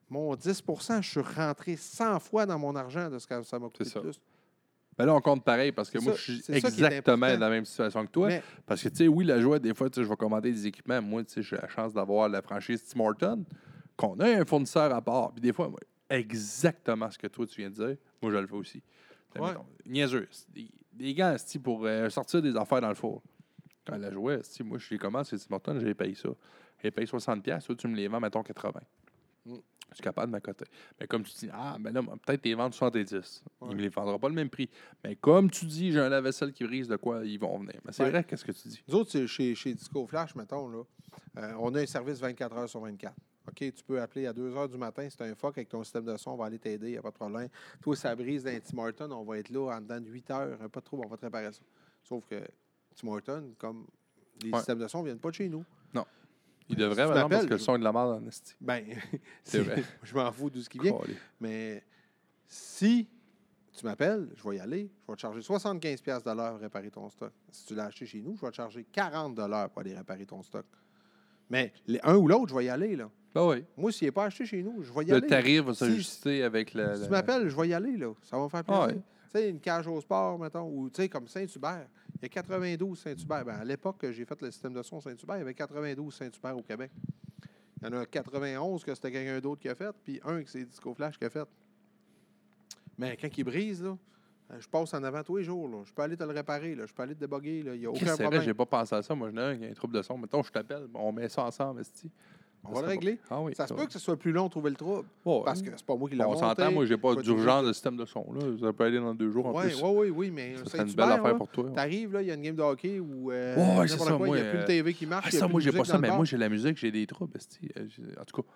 Mon 10% je suis rentré 100 fois dans mon argent de ce que ça m'a coûté ça. plus. Ben là, on compte pareil parce que moi, ça- je suis exactement dans la même situation que toi. Mais- Parce que, tu sais, oui, la joie, des fois, je vais commander des équipements. Moi, tu sais, j'ai la chance d'avoir la franchise Tim Horton, qu'on a un fournisseur à part. Puis des fois, moi, exactement ce que toi, tu viens de dire, moi, je le fais aussi. Ouais. Mettons, Niaiseux. Des, des gants, esti, pour euh, sortir des affaires dans le four. Quand la joie, esti, moi, je les commande, c'est Tim Horton, j'ai payé ça. J'ai payé 60$, toi, tu me les vends, mettons 80$. Je suis capable de m'accoter. Mais comme tu dis, ah, ben là, peut-être les vendre 70. Il Ouais. ne me les vendra pas le même prix. Mais comme tu dis, j'ai un lave-vaisselle qui brise de quoi ils vont venir. Mais c'est Ouais. vrai, qu'est-ce que tu dis? Nous autres, c'est chez, chez Disco Flash, mettons, là, euh, on a un service 24 heures sur 24. OK, tu peux appeler à 2 heures du matin, si tu un fuck avec ton système de son, on va aller t'aider, il n'y a pas de problème. Toi, ça brise dans Tim Horton, on va être là en dedans de 8 heures, pas trop, on va te réparer ça. Sauf que Tim Horton, comme les Ouais. systèmes de son ne viennent pas de chez nous. Il devrait, maintenant, parce que le son est de la merde en esti. Ben, C'est vrai. je m'en fous de ce qui vient. Mais si tu m'appelles, je vais y aller, je vais te charger 75$ piastres de l'heure pour réparer ton stock. Si tu l'as acheté chez nous, je vais te charger 40$ de l'heure pour aller réparer ton stock. Mais les, un ou l'autre, je vais y aller. Là. Ben oui. Moi, s'il n'est pas acheté chez nous, je vais y Le aller. tarif va Si- s'ajuster avec le. Si le- tu m'appelles, je vais y aller. Là. Ça va me faire plaisir. Ah ouais. Tu sais, une cage au sport, mettons, ou tu sais, comme Saint-Hubert. Il y a 92 Saint-Hubert. Ben, à l'époque que j'ai fait le système de son Saint-Hubert, il y avait 92 Saint-Hubert au Québec. Il y en a 91 que c'était quelqu'un d'autre qui a fait, puis un que c'est Disco Flash qui a fait. Mais quand il brise, là, euh, je passe en avant tous les jours. Là. Je peux aller te le réparer. Là. Je peux aller te déboguer. là. Il n'y a aucun C'est vrai, problème. j'ai pas pensé à ça. Moi, je n'ai un qui a un trouble de son. Mettons, je t'appelle, on met ça ensemble, esti. On va le régler. Ah oui. Ça se peut que ce soit plus long de trouver le trouble. Ouais. Parce que c'est pas moi qui l'ai on monté. s'entend, moi, j'ai pas pas d'urgence de système de son. Là. Ça peut aller dans deux jours en Oui, plus. oui, oui, oui, mais Ça serait une belle affaire là, pour toi. T'arrives, là, il y a une game de hockey euh, Ouais, c'est quoi, ça, il n'y moi, a plus de TV qui marche. Ah, ça, moi, j'ai pas ça, mais moi, j'ai la musique, j'ai des troubles. Euh, En tout cas,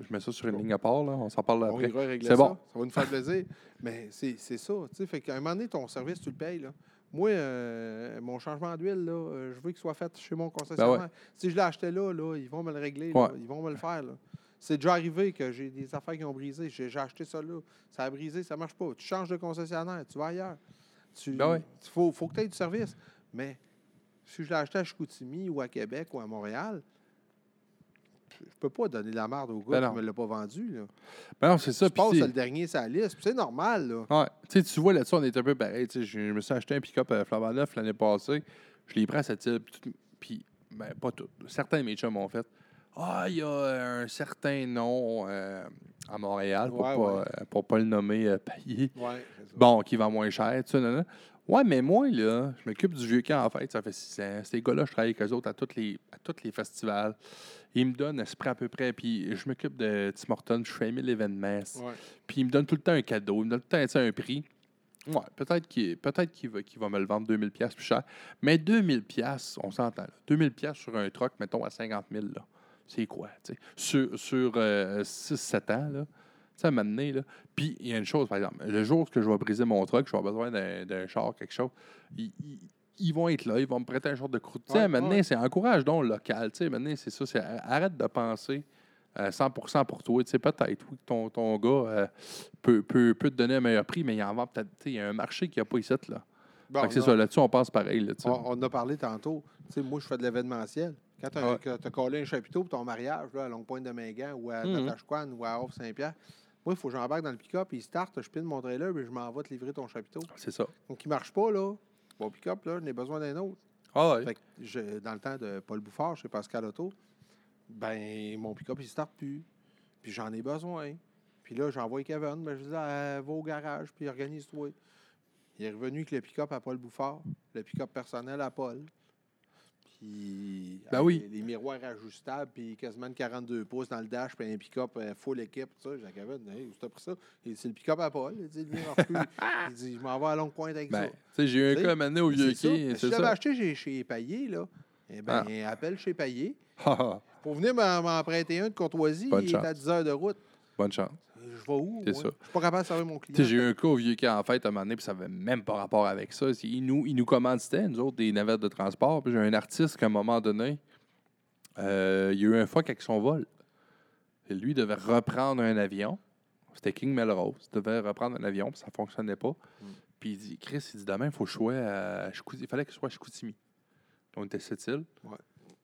je mets ça sur une ligne à part, là. On s'en parle On après. C'est bon. Ça va nous faire plaisir. Mais c'est ça. tu sais, Fait qu'à un moment donné, ton service, tu le payes. Là. Moi, euh, mon changement d'huile, là, euh, je veux qu'il soit fait chez mon concessionnaire. Ben Si je l'ai acheté là, là, ils vont me le régler. là. Ils vont me le faire. là. C'est déjà arrivé que j'ai des affaires qui ont brisé. J'ai j'ai acheté ça là. Ça a brisé, ça ne marche pas. Tu changes de concessionnaire, tu vas ailleurs. Il Ben ouais. faut, faut que tu aies du service. Mais si je l'ai acheté à Chicoutimi ou à Québec ou à Montréal, je peux pas donner de la merde au gars Ben qui ne me l'a pas vendu. Là. Ben non, c'est ça. le dernier la liste. C'est normal. Là. Ouais. Tu vois, là-dessus, on est un peu pareil. Je me suis acheté un pick-up à Flambant Neuf l'année passée. Je l'ai pris à cette île. puis ben, pas tout. Certains de mes chums m'ont fait Ah, il y a un certain nom euh, à Montréal, pour Ouais, pas, ouais. euh, pas le nommer euh, payé. Ouais. Bon, qui vend moins cher, tu sais. Ouais, mais moi, là, je m'occupe du vieux camp en fait. Ça fait six ans. Ces gars-là, je travaille avec eux autres à tous les, à les festivals. Ils me donnent à ce prix à peu près. Puis je m'occupe de Tim Hortons. Je fais 1000 événements. Ouais. Puis il me donne tout le temps un cadeau, il me donne tout le temps un prix. Ouais, peut-être qu'il peut va, va me le vendre 2000 pièces plus cher. Mais 2000 pièces, on s'entend. là. 2000 pièces sur un truck, mettons à 50 000 là. C'est quoi? Sur, sur 6-7 ans, là. Tu sais, donné, là. Puis, il y a une chose, par exemple. Le jour que je vais briser mon truck, je vais avoir besoin d'un char, quelque chose. Ils, vont être là, ils vont me prêter un genre de croûte. Tu sais, Ouais, c'est encourage donc le local. Tu sais, donné, c'est ça. c'est arrête de penser euh, 100% pour toi. Tu sais, peut-être, oui, que ton, ton gars euh, peut, peut, peut te donner un meilleur prix, mais il en vend peut-être. tu sais, Il y a un marché qui n'a pas ici, là. Bon, c'est ça. Là-dessus, on pense pareil. Là, on, on en a parlé tantôt. Tu sais, moi, je fais de l'événementiel. Quand tu as, Ouais. collé un chapiteau pour ton mariage là, à Longue-Pointe de Mingan ou à. Natashquan ou à Offre-Saint-Pierre, moi, il faut que j'embarque dans le pick-up, il start, je pine mon trailer, puis je m'en vais te livrer ton chapiteau. C'est ça. Donc, il ne marche pas, là. Mon pick-up, là, j'en ai besoin d'un autre. Ah ouais. Fait que je- dans le temps de Paul Bouffard, chez Pascal Auto, ben mon pick-up, il ne starte plus. Puis j'en ai besoin. Puis là, j'envoie Kevin. Ben, je dis, ah, va au garage, puis organise-toi. Il est revenu avec le pick-up à Paul Bouffard, le pick-up personnel à Paul. Puis, Ben oui. les, les miroirs ajustables, puis quasiment une 42 pouces dans le dash, puis un pick-up euh, full équipe. tout Ça, j'ai dit, hey, où t'as pris ça? Il dit, c'est le pick-up à Paul. Il dit. Il dit, je m'en vais à Longue Pointe avec Ben, ça. tu sais, j'ai eu un cas amené au vieux quai, Mais Si j'avais acheté chez, chez Payé, là, eh ben, appelle chez Payé. Ah, Pour venir m'en prêter un de courtoisie, Bonne il est à chance. 10 heures de route. Bonne chance. Je vais où? C'est ça. Je suis pas capable de servir mon client. J'ai eu un cas au vieux quai en fête à un moment donné, puis ça avait même pas rapport avec ça. Ils nous, ils nous commanditaient, nous autres, des navettes de transport. Puis j'ai un artiste qu'à un moment donné, euh, il y a eu un fuck avec son vol. Et lui devait reprendre un avion. C'était King Melrose. Il devait reprendre un avion, puis ça fonctionnait pas. Puis il dit, Chris, il dit, demain, il faut que je sois à Chicoutimi. Il fallait que je sois à Chicoutimi. On était cette île.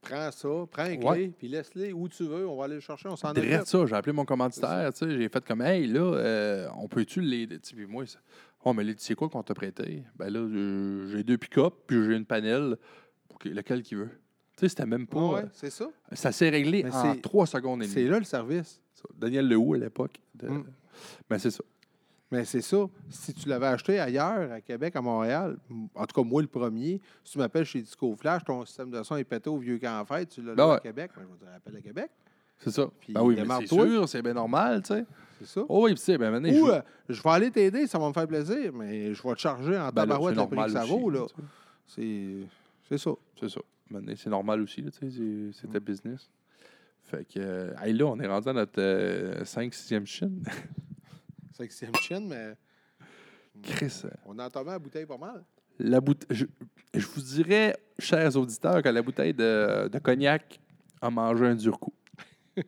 Prends ça, prends un clé, Ouais. puis laisse-les où tu veux. On va aller le chercher, on s'en occupe. ça, j'ai appelé mon commanditaire, tu sais, j'ai fait comme hey là, euh, on peut-tu l'aider? Tu sais, Puis moi, ça- oh mais sais quoi qu'on t'a prêté? Ben là, euh, j'ai deux pick-up, puis j'ai une panelle, pour que- lequel qui veut. Tu sais, c'était même pas. Ouais, euh, c'est ça. ça s'est réglé Mais en c'est- trois secondes et C'est demie. là le service. Daniel Lehoux à l'époque. de- Mm. Ben c'est ça. Mais c'est ça. Si tu l'avais acheté ailleurs, à Québec, à Montréal, en tout cas, moi, le premier, si tu m'appelles chez Disco Flash, ton système de son est pété au vieux camp en fête, tu l'as Ben là à ouais. Québec, ben, je vais dire, appelle à Québec. C'est ça. Puis ben oui, c'est sûr, c'est bien normal, tu sais. C'est ça. Oh oui, puis tu sais, ben maintenant, Ou je- euh, je vais aller t'aider, ça va me faire plaisir, mais je vais te charger en ben tabarouette c'est le prix que ça vaut. Là. C'est c'est ça. C'est ça. Maintenant, c'est normal aussi, là, tu sais, c'est- Mm. c'est ta business. Fait que, euh, hey, là, on est rendu à notre 5-6e Chine. Cinquième chaîne, mais Chris, on a entamé la bouteille pas mal. la boute- je, je vous dirais, chers auditeurs, que la bouteille de, de cognac a mangé un dur coup.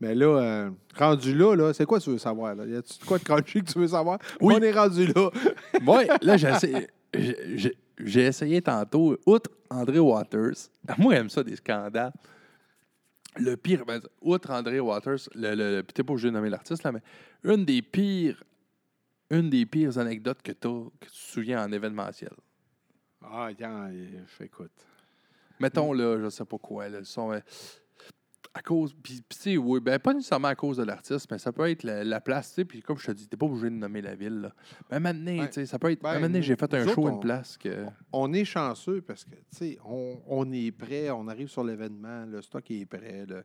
Mais là, euh, rendu là, là c'est quoi tu veux savoir? Là? Y a-tu de quoi de crunchy que tu veux savoir? Oui. On est rendu là. Moi, là, j'ai essayé tantôt, outre André Waters, moi, j'aime ça, des scandales. Le pire, ben, outre André Waters, le, le, t'es pas obligé de nommer l'artiste, là, mais une des pires, une des pires anecdotes que, t'as- que tu te souviens en événementiel. Ah, tiens, écoute. Mettons, là, je sais pas quoi, là, le son, euh, à cause, puis, tu sais, oui, ben, pas nécessairement à cause de l'artiste, mais ça peut être la, la place, tu sais, puis comme je te dis, t'es pas obligé de nommer la ville, là. Mais maintenant, Ouais. tu sais, ça peut être, Ben, maintenant, j'ai fait un show à autres, une place que... On est chanceux parce que, tu sais, on, on est prêt, on arrive sur l'événement, le stock est prêt. là.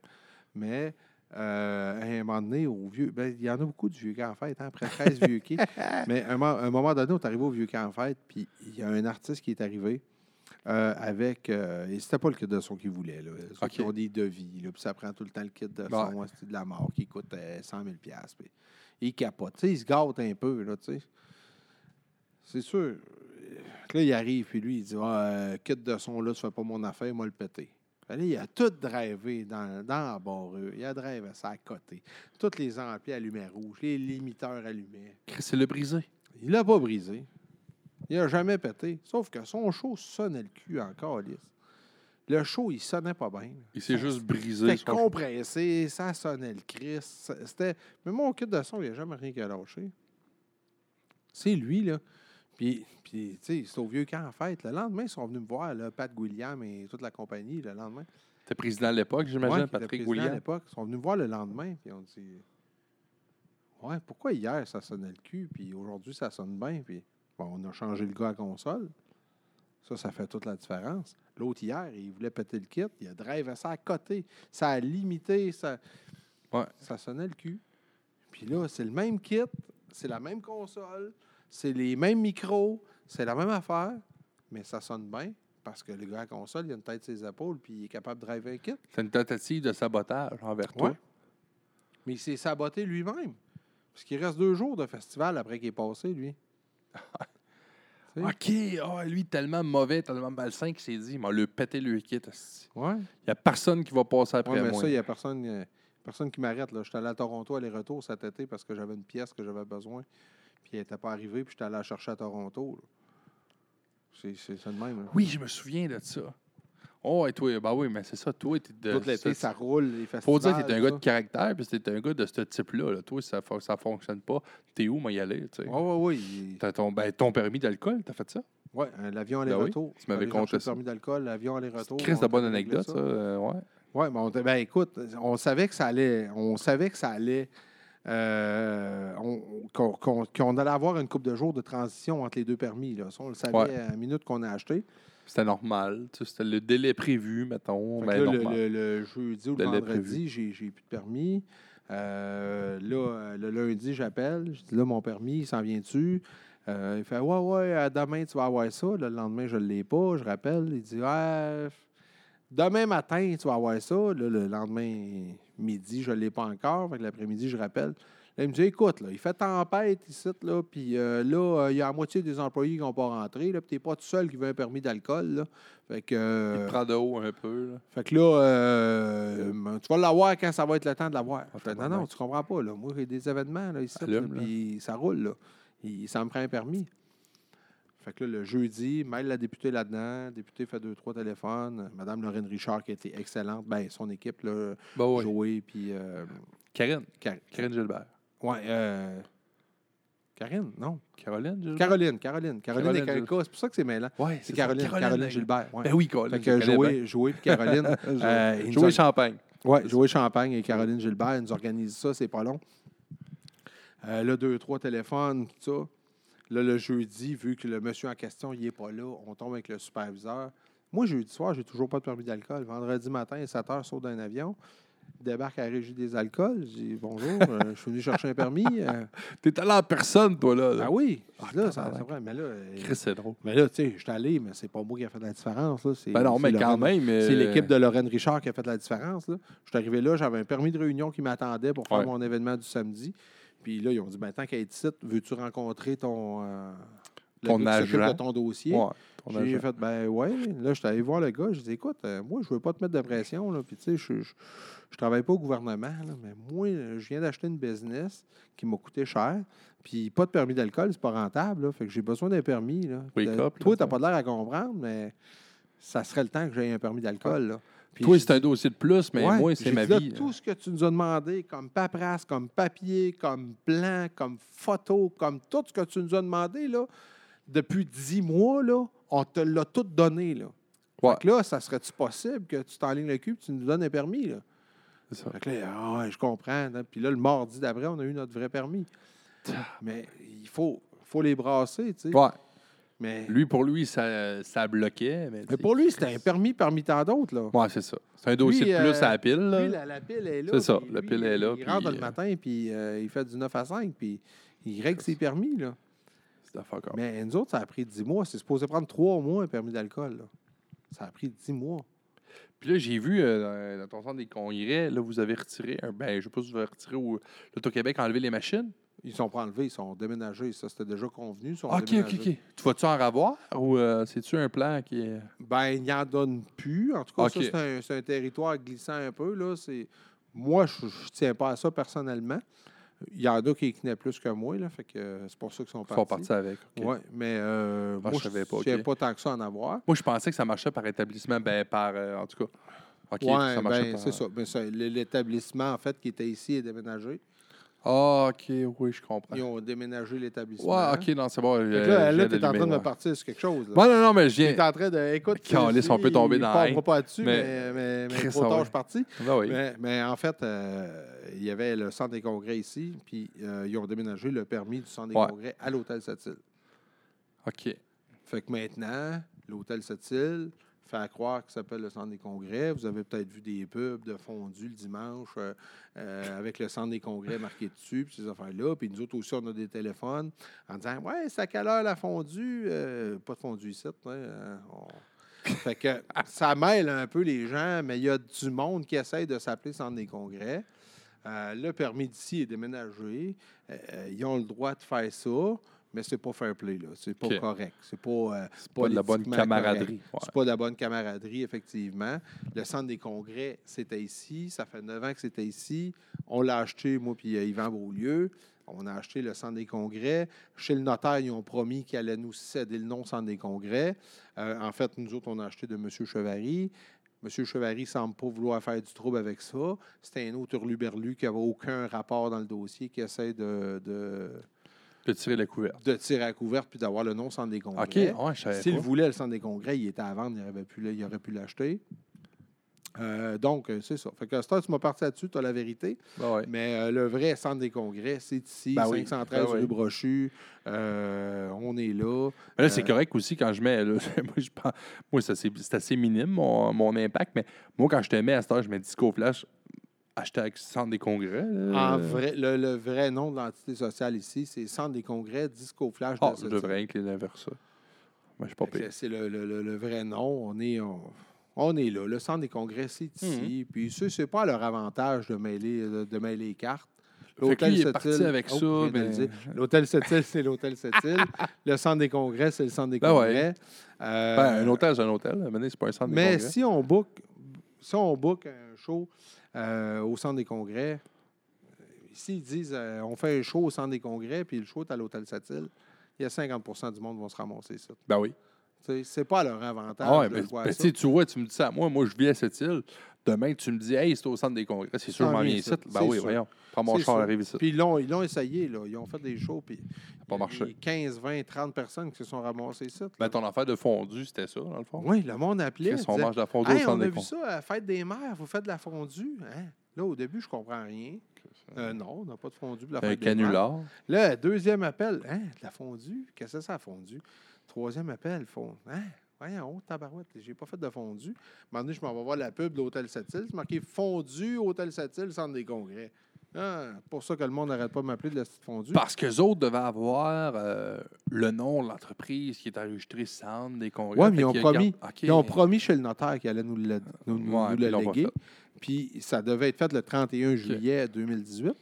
Mais euh, à un moment donné, au vieux, ben, il y en a beaucoup du vieux camp en fête, hein, après 13 vieux quais. Mais à un, un moment donné, on est arrivé au vieux camp en fête, puis il y a un artiste qui est arrivé euh, avec. euh, et c'était pas le kit de son qu'il voulait. Là. Ceux qui OK. ont des devis, là, puis ça prend tout le temps le kit de Ouais. son, c'est de la mort qui coûte euh, 100 000 puis il capote. Tu sais, il se gâte un peu, là, tu sais. C'est sûr. que Là, il arrive, puis lui, il dit ah, euh, kit de son, là, ça fait pas mon affaire, moi le péter. Fait là, il a tout drivé dans, dans la barrure. Il a drivé ça à côté. Tous les amplis allumaient rouge, les limiteurs. Chris, c'est le brisé. Il l'a pas brisé. Il a jamais pété. Sauf que son show sonnait le cul encore, lisse. Le show, il sonnait pas bien. Il s'est juste brisé. C'était compressé, ça sonnait le Christ. C'était... Mais mon kit de son, il n'a jamais rien qu'à lâcher. C'est lui, là. Puis, puis tu sais, c'est au vieux camp en fête. Le lendemain, ils sont venus me voir, là, Pat William et toute la compagnie, le lendemain. T'es président à l'époque, j'imagine, Patrick président à William. l'époque. Ils sont venus me voir le lendemain, puis on dit Ouais, pourquoi hier ça sonnait le cul, puis aujourd'hui ça sonne bien, puis bon, on a changé le gars à console. Ça, ça fait toute la différence. L'autre hier, il voulait péter le kit, il a drive ça à côté. Ça a limité, ça, Ouais. ça sonnait le cul. Puis là, c'est le même kit, c'est la même console, c'est les mêmes micros, c'est la même affaire, mais ça sonne bien parce que le gars à console, il a une tête sur ses épaules, puis il est capable de driver un kit. C'est une tentative de sabotage envers toi. Ouais. Mais il s'est saboté lui-même. Parce qu'il reste deux jours de festival après qu'il est passé, lui. OK, ah, lui, tellement mauvais, tellement malsain qu'il s'est dit, il m'a le pété le kit. Ouais. Il n'y a personne qui va passer après Ouais, mais moi. ça, il n'y a personne, euh, personne qui m'arrête. là. J'étais allé à Toronto aller-retour cet été parce que j'avais une pièce que j'avais besoin. Puis elle n'était pas arrivée, puis j'étais allé la chercher à Toronto. C'est c'est ça de même. là. Oui, je me souviens de ça. Oh, et toi, bah oui, mais c'est ça, toi, t'es de. Tout l'été, ça- ça roule, les festivals. Faut dire que t'es un gars de caractère, puis t'es un gars de ce type-là. là. Toi, ça ne ça fonctionne pas. T'es où, moi, y aller, tu sais? Oui, oui, oui. T'as ton, ben, ton permis d'alcool, t'as fait ça? Oui, l'avion Ben aller-retour. tu m'avais conté ça. permis d'alcool, l'avion aller-retour. Chris, de bonne anecdote, ça. euh, ouais. Oui, mais on, ben, écoute, on savait que ça allait. On savait que ça allait euh, on- qu'on allait avoir une coupe de jours de transition entre les deux permis. Là. Ça, on le savait Ouais. à la minute qu'on a acheté. C'était normal. C'était le délai prévu, mettons. Mais là, le, normal. le- le jeudi ou le Délai vendredi, j'ai j'ai plus de permis. Euh, là, euh, le lundi, j'appelle. Je dis là, mon permis, il s'en vient-tu? Euh, il fait Ouais, ouais, demain, tu vas avoir ça. Le lendemain, je ne l'ai pas. Je rappelle. Il dit Ouais, demain matin, tu vas avoir ça. Là, le lendemain, midi, je ne l'ai pas encore. Fait que l'après-midi, je rappelle. Là, il me dit Écoute, là, il fait tempête ici, là, puis euh, là, euh, il y a la moitié des employés qui n'ont pas rentré, là, puis tu n'es pas tout seul qui veut un permis d'alcool. Fait que. Il euh, te prend de haut un peu. Là. fait que là, euh, tu vas l'avoir quand ça va être le temps de l'avoir. Fais, non, non, tu comprends pas. Là. Moi, j'ai des événements là, ici, puis ça roule. Là. Il- ça me prend un permis. Fait que là, le jeudi, mêle la députée là-dedans. La députée fait deux, trois téléphones. Madame Lorraine Richard, qui a été excellente. Ben, son équipe, là, Bah. Joey, puis... euh, Karine. Car- Karine Gilbert. Ouais, euh, Karine, non. Caroline Gilbert. Caroline, Caroline. Caroline, Caroline et Karine, c'est pour ça que c'est mêlant. Ouais, C'est Caroline, Caroline. Gilbert. ouais. Ben oui, Caroline. Fait que Joey, Joey puis Caroline... euh, Joey Champagne. Oui, Joey Champagne et Caroline Gilbert ils nous organisent ça, c'est pas long. Euh, là, deux, trois téléphones, tout ça. Là, le jeudi, vu que le monsieur en question, il n'est pas là, on tombe avec le superviseur. Moi, jeudi soir, j'ai toujours pas de permis d'alcool. Vendredi matin, à 7 heures, saute d'un avion. Débarque à la régie des alcools. Je dis bonjour, euh, je suis venu chercher un permis. Euh, T'es allé en personne, toi, là. ah oui, dis, là, Ah, ça, vrai, mais là, euh, Chris, c'est drôle. mais là, tu sais, je suis allé, mais c'est pas moi qui a fait la différence. Là. C'est- Ben non, mais quand Lorraine- même. euh, c'est l'équipe de Lorraine Richard qui a fait la différence. Je suis arrivé là, j'avais un permis de réunion qui m'attendait pour faire Ouais. mon événement du samedi. Puis là, ils ont dit ben, tant qu'à être ici, veux-tu rencontrer ton, euh, le Ton agent. de ton dossier? Ouais, J'ai fait ben ouais. Là, je suis allé voir le gars. J'ai dit écoute, euh, moi, je veux pas te mettre de pression. Là. Puis tu sais, je, je, je travaille pas au gouvernement, là, mais moi, euh, je viens d'acheter une business qui m'a coûté cher. Puis pas de permis d'alcool, c'est pas rentable. Là. Fait que j'ai besoin d'un permis. Là. Wake De- là, toi, t'as pas l'air à comprendre, mais ça serait le temps que j'aie un permis d'alcool. là. Puis Toi, je c'est un dossier de plus, mais Ouais, moi, c'est ma dit, là, vie. Tout ce que tu nous as demandé, comme paperasse, comme papier, comme plan, comme photo, comme tout ce que tu nous as demandé, là, depuis dix mois, là, on te l'a tout donné. Là. Ouais. Fait que là, ça serait-tu possible que tu t'enlignes le cul et tu nous donnes un permis? Là? C'est ça. Fait que là, ah ouais, je comprends. hein. Puis là, le mardi d'après, on a eu notre vrai permis. Mais il faut, faut les brasser, tu sais. Ouais. Mais, Lui, pour lui, ça, ça bloquait. Mais, mais pour lui, c'était un permis parmi tant d'autres. Là. Ouais, c'est ça. C'est un dossier Lui, de plus euh, à la pile. là. Lui, la, la pile est là. C'est ça, la pile est là, Il puis, rentre le euh, matin, puis euh, il fait du 9 à 5, puis il règle ses permis. Là. Fuck up. Mais nous autres, ça a pris 10 mois. C'est supposé prendre 3 mois un permis d'alcool. là. Ça a pris 10 mois. Puis là, j'ai vu euh, dans ton centre des congrès, là, vous avez retiré un. Ben, je sais pas si vous avez retiré ou l'Auto-Québec a enlevé les machines. Ils sont pas enlevés, ils sont déménagés. Ça, c'était déjà convenu. ils sont Ok, ok, déménagés. ok. Tu vas-tu en revoir ou euh, c'est-tu un plan qui est. Ben, il n'y en donne plus. En tout cas, Ok. ça, c'est un, c'est un territoire glissant un peu. Là. C'est... Moi, je ne tiens pas à ça personnellement. Il y en a qui y tenaient plus que moi. Là, fait que euh, c'est pour ça qu'ils sont Ils font partis. avec. ok. Ouais, mais euh, Ah, moi, je savais pas, ne tiens ok. pas tant que ça en avoir. Moi, je pensais que ça marchait par établissement, ben, par. euh, en tout cas. OK, Oui, ça marchait ben, par- c'est ça. Ben, ça, L'établissement, en fait, qui était ici est déménagé. Ah, OK, oui, je comprends. Ils ont déménagé l'établissement. Ouais, OK, non, c'est bon. Là, là tu es en train de me partir sur quelque chose. Là. Ouais, non, non, mais je Tu viens. es en train de. Écoute, Calisse, on peut tomber dans la haine, pas là-dessus, mais- mais, mais, trop ah tard, ouais. je suis parti. Ben oui. Mais, mais en fait, euh, il y avait le centre des congrès ici, puis euh, ils ont déménagé le permis du centre des Ouais. congrès à l'hôtel Sept-Îles. OK. Fait que maintenant, l'hôtel Sept-Îles fait à croire que ça s'appelle le centre des congrès. Vous avez peut-être vu des pubs de fondue le dimanche euh, euh, avec le centre des congrès marqué dessus, puis ces affaires-là. Puis nous autres aussi, on a des téléphones en disant Ouais, c'est à quelle heure la fondue? Euh, Pas de fondue ici. hein, Fait que ça mêle un peu les gens, mais il y a du monde qui essaye de s'appeler centre des congrès. Le permis d'ici est déménagé. Ils ont le droit de faire ça, mais c'est pas fair play. là. C'est pas correct. C'est pas. euh, pas de la bonne camaraderie. Ouais. C'est pas de la bonne camaraderie, effectivement. Le centre des congrès, c'était ici. Ça fait neuf ans que c'était ici. On l'a acheté, moi puis euh, Yvan Beaulieu. On a acheté le centre des congrès. Chez le notaire, ils ont promis qu'ils allaient nous céder le nom centre des congrès. Euh, en fait, nous autres, on a acheté de M. Chevary. M. Chevary ne semble pas vouloir faire du trouble avec ça. C'était un autre hurluberlu qui n'avait aucun rapport dans le dossier qui essaie de, de, De tirer la couverte. de tirer à couverte puis d'avoir le nom centre des congrès. OK, ouais, je savais S'il pas. voulait le centre des congrès, il était à vendre, il aurait pu, il aurait pu l'acheter. Euh, donc, euh, c'est ça. Fait que Star, tu m'as parti là-dessus, tu as la vérité. Ben ouais. Mais euh, le vrai centre des congrès, c'est ici, Ben oui. 513 Ben oui. rue Brochu. Euh, on est là. Là, c'est correct aussi quand je mets. là, moi, je moi c'est assez, c'est assez minime, mon, mon impact. Mais moi, quand je te mets à heure, je mets Disco Flash, hashtag centre des congrès. là. En vrai, le, le vrai nom de l'entité sociale ici, c'est Centre des congrès Disco Flash Ah, je devrais incliner vers ça. Je pas. C'est le, le- le- le vrai nom. On est, on, on est là. Le centre des congrès, c'est ici. Mhm. Puis ça, c'est pas à leur avantage de mêler, de, de mêler les cartes. Est Sept-Îles- avec Oh, ça, mais- dire. L'hôtel Sept-Îles, c'est l'hôtel Sept-Îles. le centre des congrès, c'est le centre des Ben ouais. congrès. Euh, Ben, un hôtel, c'est un hôtel. Maintenant, c'est pas un centre des mais congrès. si on book, si on book un show euh, au centre des congrès, euh, s'ils disent euh, on fait un show au centre des congrès, puis le show est à l'hôtel Sept-Îles, il y a 50% du monde qui vont se ramasser ça. Ben oui. C'est pas à leur avantage Ah ouais, de ben, voir ben, ça. tu vois, tu me dis ça moi. Moi, je vis à cette île. Demain, tu me dis, hey, c'est au centre des congrès. C'est sûr, je m'en viens ici. ça, Ben oui, sûr. voyons. Prends mon char, sûr. arrive ici. Puis ils l'ont, ils l'ont essayé, là. Ils ont fait des shows, puis pas il y a marché. eu 15, 20, 30 personnes qui se sont ramassées ici. Ben, ton affaire de fondu, c'était ça, dans le fond. Oui, le monde appelait. Chris, on disait, mange de la fondue au Hey, centre on a des vu congrès. ça à la fête des mères, vous faites de la fondue. Hein? Là, au début, je comprends rien. Euh, non, on n'a pas de fondue pour la Un des mères. canular. Là, deuxième appel. Hein, de la fondue? Qu'est-ce que c'est ça, la fondue? Troisième appel, fond. Hein? Voyons, tabarouette, j'ai pas fait de fondue. À un moment donné, je m'en vais voir la pub de l'Hôtel Sept-Îles. C'est marqué Fondue, Hôtel Sept-Îles, Centre des congrès. Ah, pour ça que le monde n'arrête pas de m'appeler de la petite fondue. Parce que autres devaient avoir euh, le nom de l'entreprise qui est enregistré centre des congrès. Oui, mais ils ont qu'ils promis. Ils ont promis chez le notaire qu'il allait nous le, nous, Ouais, le léguer. Puis ça devait être fait le 31 juillet 2018.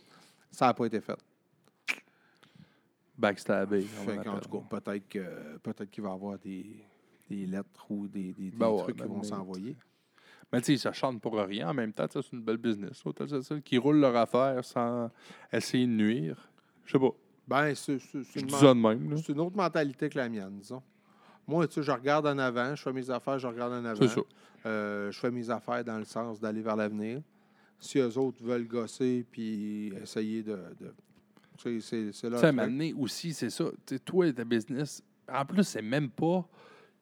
Ça n'a pas été fait. Backstabé. en tout cas, peut-être que peut-être qu'il va y avoir des, des lettres ou des, des- des Ben ouais, trucs qui ben, vont mais- s'envoyer. Mais tu sais, ça chante pour rien. En même temps, ça, c'est une belle business. Qui roulent leur affaire sans essayer de nuire. Je sais pas. Ben, c'est une, ça là. c'est une autre mentalité que la mienne, disons. Moi, tu sais, je regarde en avant, je fais mes affaires, je regarde en avant. Ça. Euh, je fais mes affaires dans le sens d'aller vers l'avenir. Si eux autres veulent gosser puis essayer de. de tu sais, c'est c'est Tu leur sais, à un truc. moment donné aussi, c'est ça. Tu sais, toi et ta business, en plus, c'est même pas.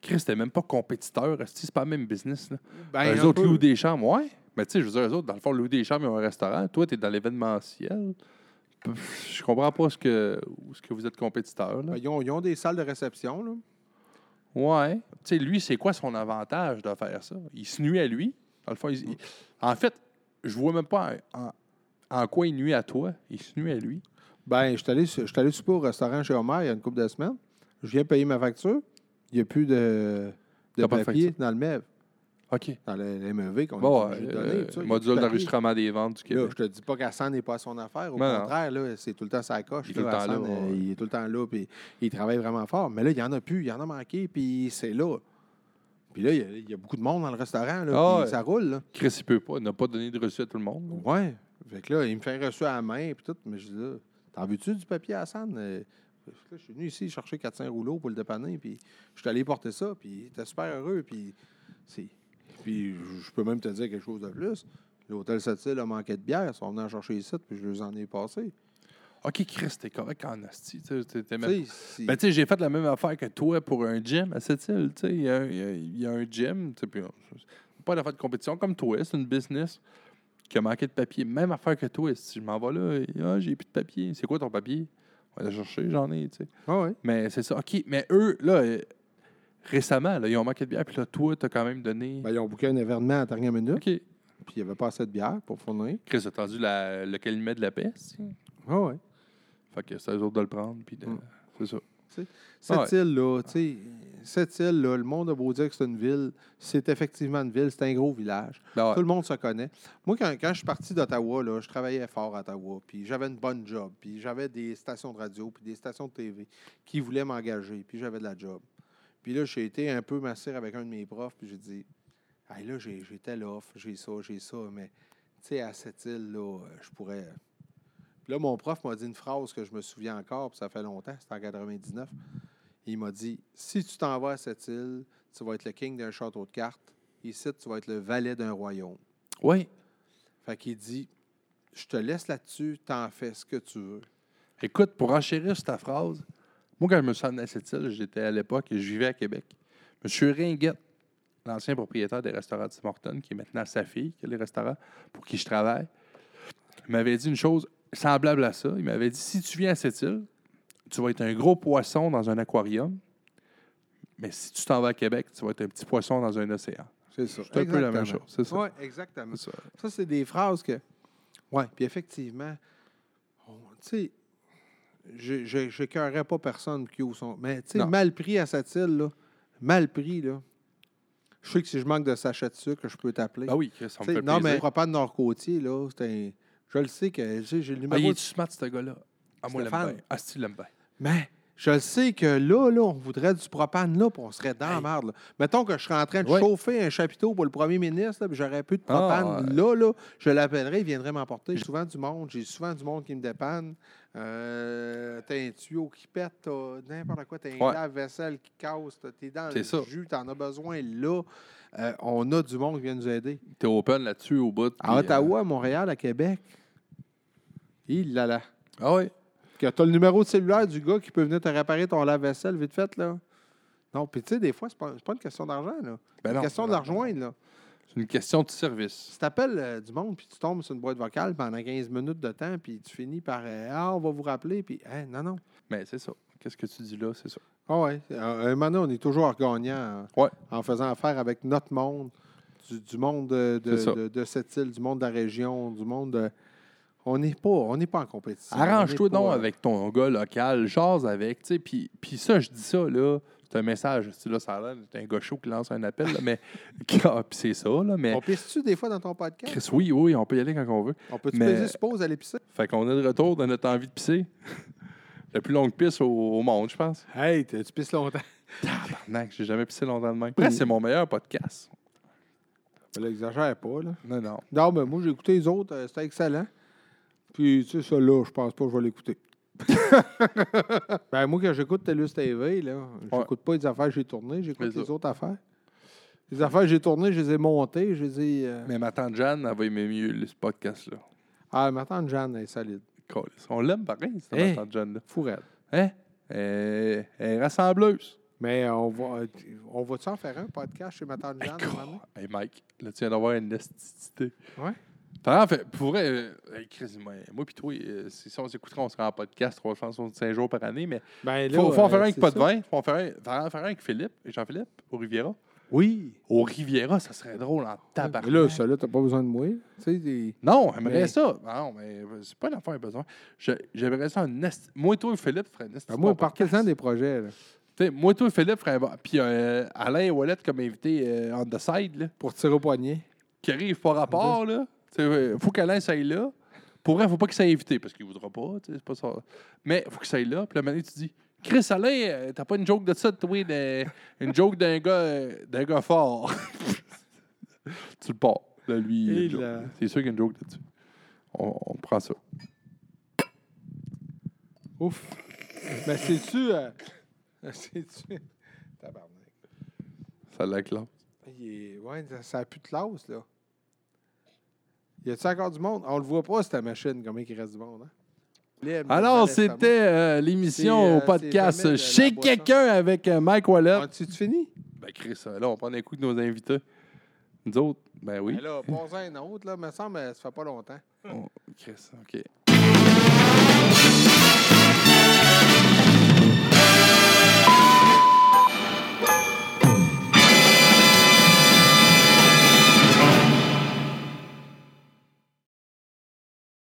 Chris, t'es même pas compétiteur. C'est pas le même business. Là. Ben, eux autres peu. louent des chambres, ouais. Mais tu sais, je veux dire, eux autres, dans le fond, louent des chambres, ils ont un restaurant. Toi, t'es dans l'événementiel. Je comprends pas ce que, ce que vous êtes compétiteur. Là. Ben, ils, ont, ils ont des salles de réception, là. Ouais. Tu sais, lui, c'est quoi son avantage de faire ça? Il se nuit à lui. Dans le fond, il- il- en fait, je vois même pas en, quoi il nuit à toi. Il se nuit à lui. Ben, je suis allé, su- je suis allé souper au restaurant chez Homer il y a une couple de semaines. Je viens payer ma facture. Il n'y a plus de, de T'as pas de papier facture? dans le MEV, OK. dans le, le MEV qu'on Bon, est obligé de donner. euh, tout ça. Il y a plus de module papier. d'enregistrement des ventes du Là, Québec. je te dis pas qu'Hassan n'est pas à son affaire. Au non. contraire, là, c'est tout le temps sa coche. Il est tout le temps Hassan, là, euh. Il est tout le temps là, puis il travaille vraiment fort. Mais là, il n'y en a plus, il y en a manqué, puis c'est là. Puis là, il y, a, il y a beaucoup de monde dans le restaurant, là, Ah puis ouais. ça roule. Là. Chris, il peut pas. Il n'a pas donné de reçu à tout le monde. Ouais. Fait que là, il me fait reçu à la main, puis tout. Mais je dis là, t'en veux-tu du papier Hassan? Euh, je suis venu ici chercher 400 rouleaux pour le dépanner, puis je suis allé porter ça, puis il était super heureux, puis c'est. Puis je- peux même te dire quelque chose de plus. L'hôtel Sept-Îles a manqué de bière, ils sont venus en chercher ici, puis je les en ai passé. OK, Chris, t'es correct en asti. même- Ben, tu sais, j'ai fait la même affaire que toi pour un gym à cette île. Tu sais, il y, a un- il y a- il y a un gym. puis, pas une affaire de compétition comme toi, c'est une business qui a manqué de papier. Même affaire que toi. Si je m'en vais là, ah, j'ai plus de papier. C'est quoi ton papier? On va chercher, j'en ai, tu sais. Ah ouais. Mais c'est ça. OK, mais eux, là, euh, récemment, là, ils ont manqué de bière. Puis là, toi, t'as quand même donné. Ben, ils ont booké un événement à la dernière minute, OK. puis il n'y avait pas assez de bière pour fournir. Chris, t'as entendu la, le calumet de la peste? Ah ouais. Fait que c'est eux autres de le prendre. Puis de- Mm. c'est ça. Cette Ouais. île-là, tu sais, cette île-là, le monde a beau dire que c'est une ville, c'est effectivement une ville, c'est un gros village. Ben ouais. Tout le monde se connaît. Moi, quand, quand je suis parti d'Ottawa, là, je travaillais fort à Ottawa, puis j'avais une bonne job, puis j'avais des stations de radio, puis des stations de TV qui voulaient m'engager, puis j'avais de la job. Puis là, j'ai été un peu massir avec un de mes profs, puis j'ai dit, hey, là, j'ai j'ai tel offre, j'ai ça, j'ai ça, mais tu sais, à cette île-là, euh, je pourrais. Puis là, mon prof m'a dit une phrase que je me souviens encore, puis ça fait longtemps, c'était en 99. Il m'a dit Si tu t'en vas à cette île, tu vas être le king d'un château de cartes. Ici, tu vas être le valet d'un royaume. Oui. Fait qu'il dit Je te laisse là-dessus, t'en fais ce que tu veux. Écoute, pour enchérir sur ta phrase, moi, quand je me suis emmené à cette île, j'étais à l'époque et je vivais à Québec. Monsieur Ringuette, l'ancien propriétaire des restaurants Tim Hortons, qui est maintenant sa fille, qui a les restaurants, pour qui je travaille, il m'avait dit une chose semblable à ça. Il m'avait dit si tu viens à cette île, tu vas être un gros poisson dans un aquarium, mais si tu t'en vas à Québec, tu vas être un petit poisson dans un océan. C'est ça. C'est un peu la même chose. C'est ça. Oui, exactement. Ça. Ça, c'est des phrases que. Oui, puis effectivement, tu sais, je n'écœurerais pas personne qui ouvre son. Mais tu sais, mal pris à cette île, là, mal pris, là. Je sais que si je manque de sachet de sucre, je peux t'appeler. Ah oui, ça me fait non, mais plaisir. propane Nord-Côtier, là, c'est un. Je le sais que tu sais, j'ai le Ah, numéro. il de- est smart, ce gars-là? Ah, moi, l'aime bien. Ah, si, bien. Mais je le sais que là, là, on voudrait du propane là, puis on serait dans la merde. là. Mettons que je serais en train de chauffer un chapiteau pour le premier ministre, là, puis j'aurais plus de Ah, propane là, là, je l'appellerais, il viendrait m'emporter. J'ai souvent du monde, j'ai souvent du monde qui me dépanne. Euh, t'as un tuyau qui pète, t'as n'importe quoi, t'as un Ouais. lave-vaisselle qui casse, t'as- t'es dans C'est le ça. jus, t'en as besoin là. Euh, on a du monde qui vient nous aider. T'es open là-dessus au bout. À puis, Ottawa, à Montréal, à Québec. Il là là. euh, Ah oui. Que tu as le numéro de cellulaire du gars qui peut venir te réparer ton lave-vaisselle vite fait, là. Non, puis tu sais, des fois, c'est pas, pas une question d'argent, là. Ben C'est une non, question de la rejoindre, là. C'est une question de service. Si tu appelles du monde, puis tu tombes sur une boîte vocale pendant 15 minutes de temps, puis tu finis par euh, Ah, on va vous rappeler, puis hein, non, non. Mais c'est ça. Qu'est-ce que tu dis là? C'est ça. Ah ouais. Moment donné, on est toujours gagnant en, Ouais. en faisant affaire avec notre monde, du, du monde de, de, de- de cette île, du monde de la région, du monde de. On n'est pas, on n'est pas en compétition. Arrange-toi donc pas- avec ton gars local, jase avec, tu sais, puis, puis ça, je dis ça, là, c'est un message, là, ça a l'air un gars chaud qui lance un appel, là, mais, ah, puis c'est ça, là, mais, On pisse-tu des fois dans ton podcast? Chris, oui, oui, on peut y aller quand on veut. On peut-tu Mais- peser, suppose, à l'épicerie? Fait qu'on est de retour dans notre envie de pisser. La plus longue pisse au, au monde, je pense. Hey, tu pisses longtemps. Tabarnak, j'ai jamais pissé longtemps de même. Après, c'est mon meilleur podcast. Là, exagère pas, là. Non, non. Non, mais moi, j'ai écouté les autres, euh, c'était excellent. Puis, tu sais, ça, là, je pense pas que je vais l'écouter. ben, moi, quand j'écoute TELUS TV, là, j'écoute pas les affaires que j'ai tournées, j'écoute les ça. autres affaires. Les affaires que j'ai tournées, je les ai montées, je les ai... euh, Mais ma tante Jeanne, elle va aimer mieux ce podcast-là. Ah, ma tante Jeanne elle est solide. On l'aime pareil, cette Hey. ma tante Jeanne-là. Fourette. Hein? Elle, elle est rassembleuse. Mais on va... On va-tu en faire un podcast chez ma tante Jeanne? donné? Hey Mike, là, tu viens d'avoir une esticité. Ouais. Par exemple, pour vrai, euh, Chris, moi, moi pis toi, euh, si on s'écouterait, on serait en podcast 365 jours par année, mais Ben, il faut, en euh, faire un avec c'est pas de vin. faut en faire un, faut en faire un avec Philippe, et Jean-Philippe, au Riviera. Oui. Au Riviera, ça serait drôle en Mais tabarnak. là, ça, là, t'as pas besoin de moi. Des- Non, j'aimerais Mais- ça. Non, mais c'est pas l'affaire besoin. Je- J'aimerais ça un esti- Moi, toi et Philippe ferait un Ben, moi, partez-en des projets, là, T'sais, Moi, toi et Philippe ferait Puis euh, Alain et Wallet comme invité euh, on the side, là, pour tirer au poignet. qui arrive par rapport, là. Il faut qu'Alain s'aille là. Pour vrai, faut pas qu'il soit invité parce qu'il voudra pas. C'est pas ça. Mais faut qu'il s'aille là. Puis là, maintenant, tu dis Chris Alain, euh, t'as pas une joke de ça, toi, de- une joke d'un gars, euh, d'un gars fort? tu le pars. Là, lui, c'est sûr qu'il y a une joke là-dessus. On, on prend ça. Ouf. Mais c'est-tu. euh, c'est-tu. Tabarnak. Ça. Il est- Ouais, ça- ça a plus de classe, là. Y a-tu encore du monde? On le voit pas, cette machine, comment il reste du monde, hein? Alors, c'était euh, l'émission euh, au podcast jamais la Chez quelqu'un avec euh, Mike Wallet. As-tu fini? Ben, Chris, euh, là, on prend un coup de nos invités. Nous autres, ben oui. Ben là, pas un autre, là, me semble, ça fait pas longtemps. Oh, Chris, OK.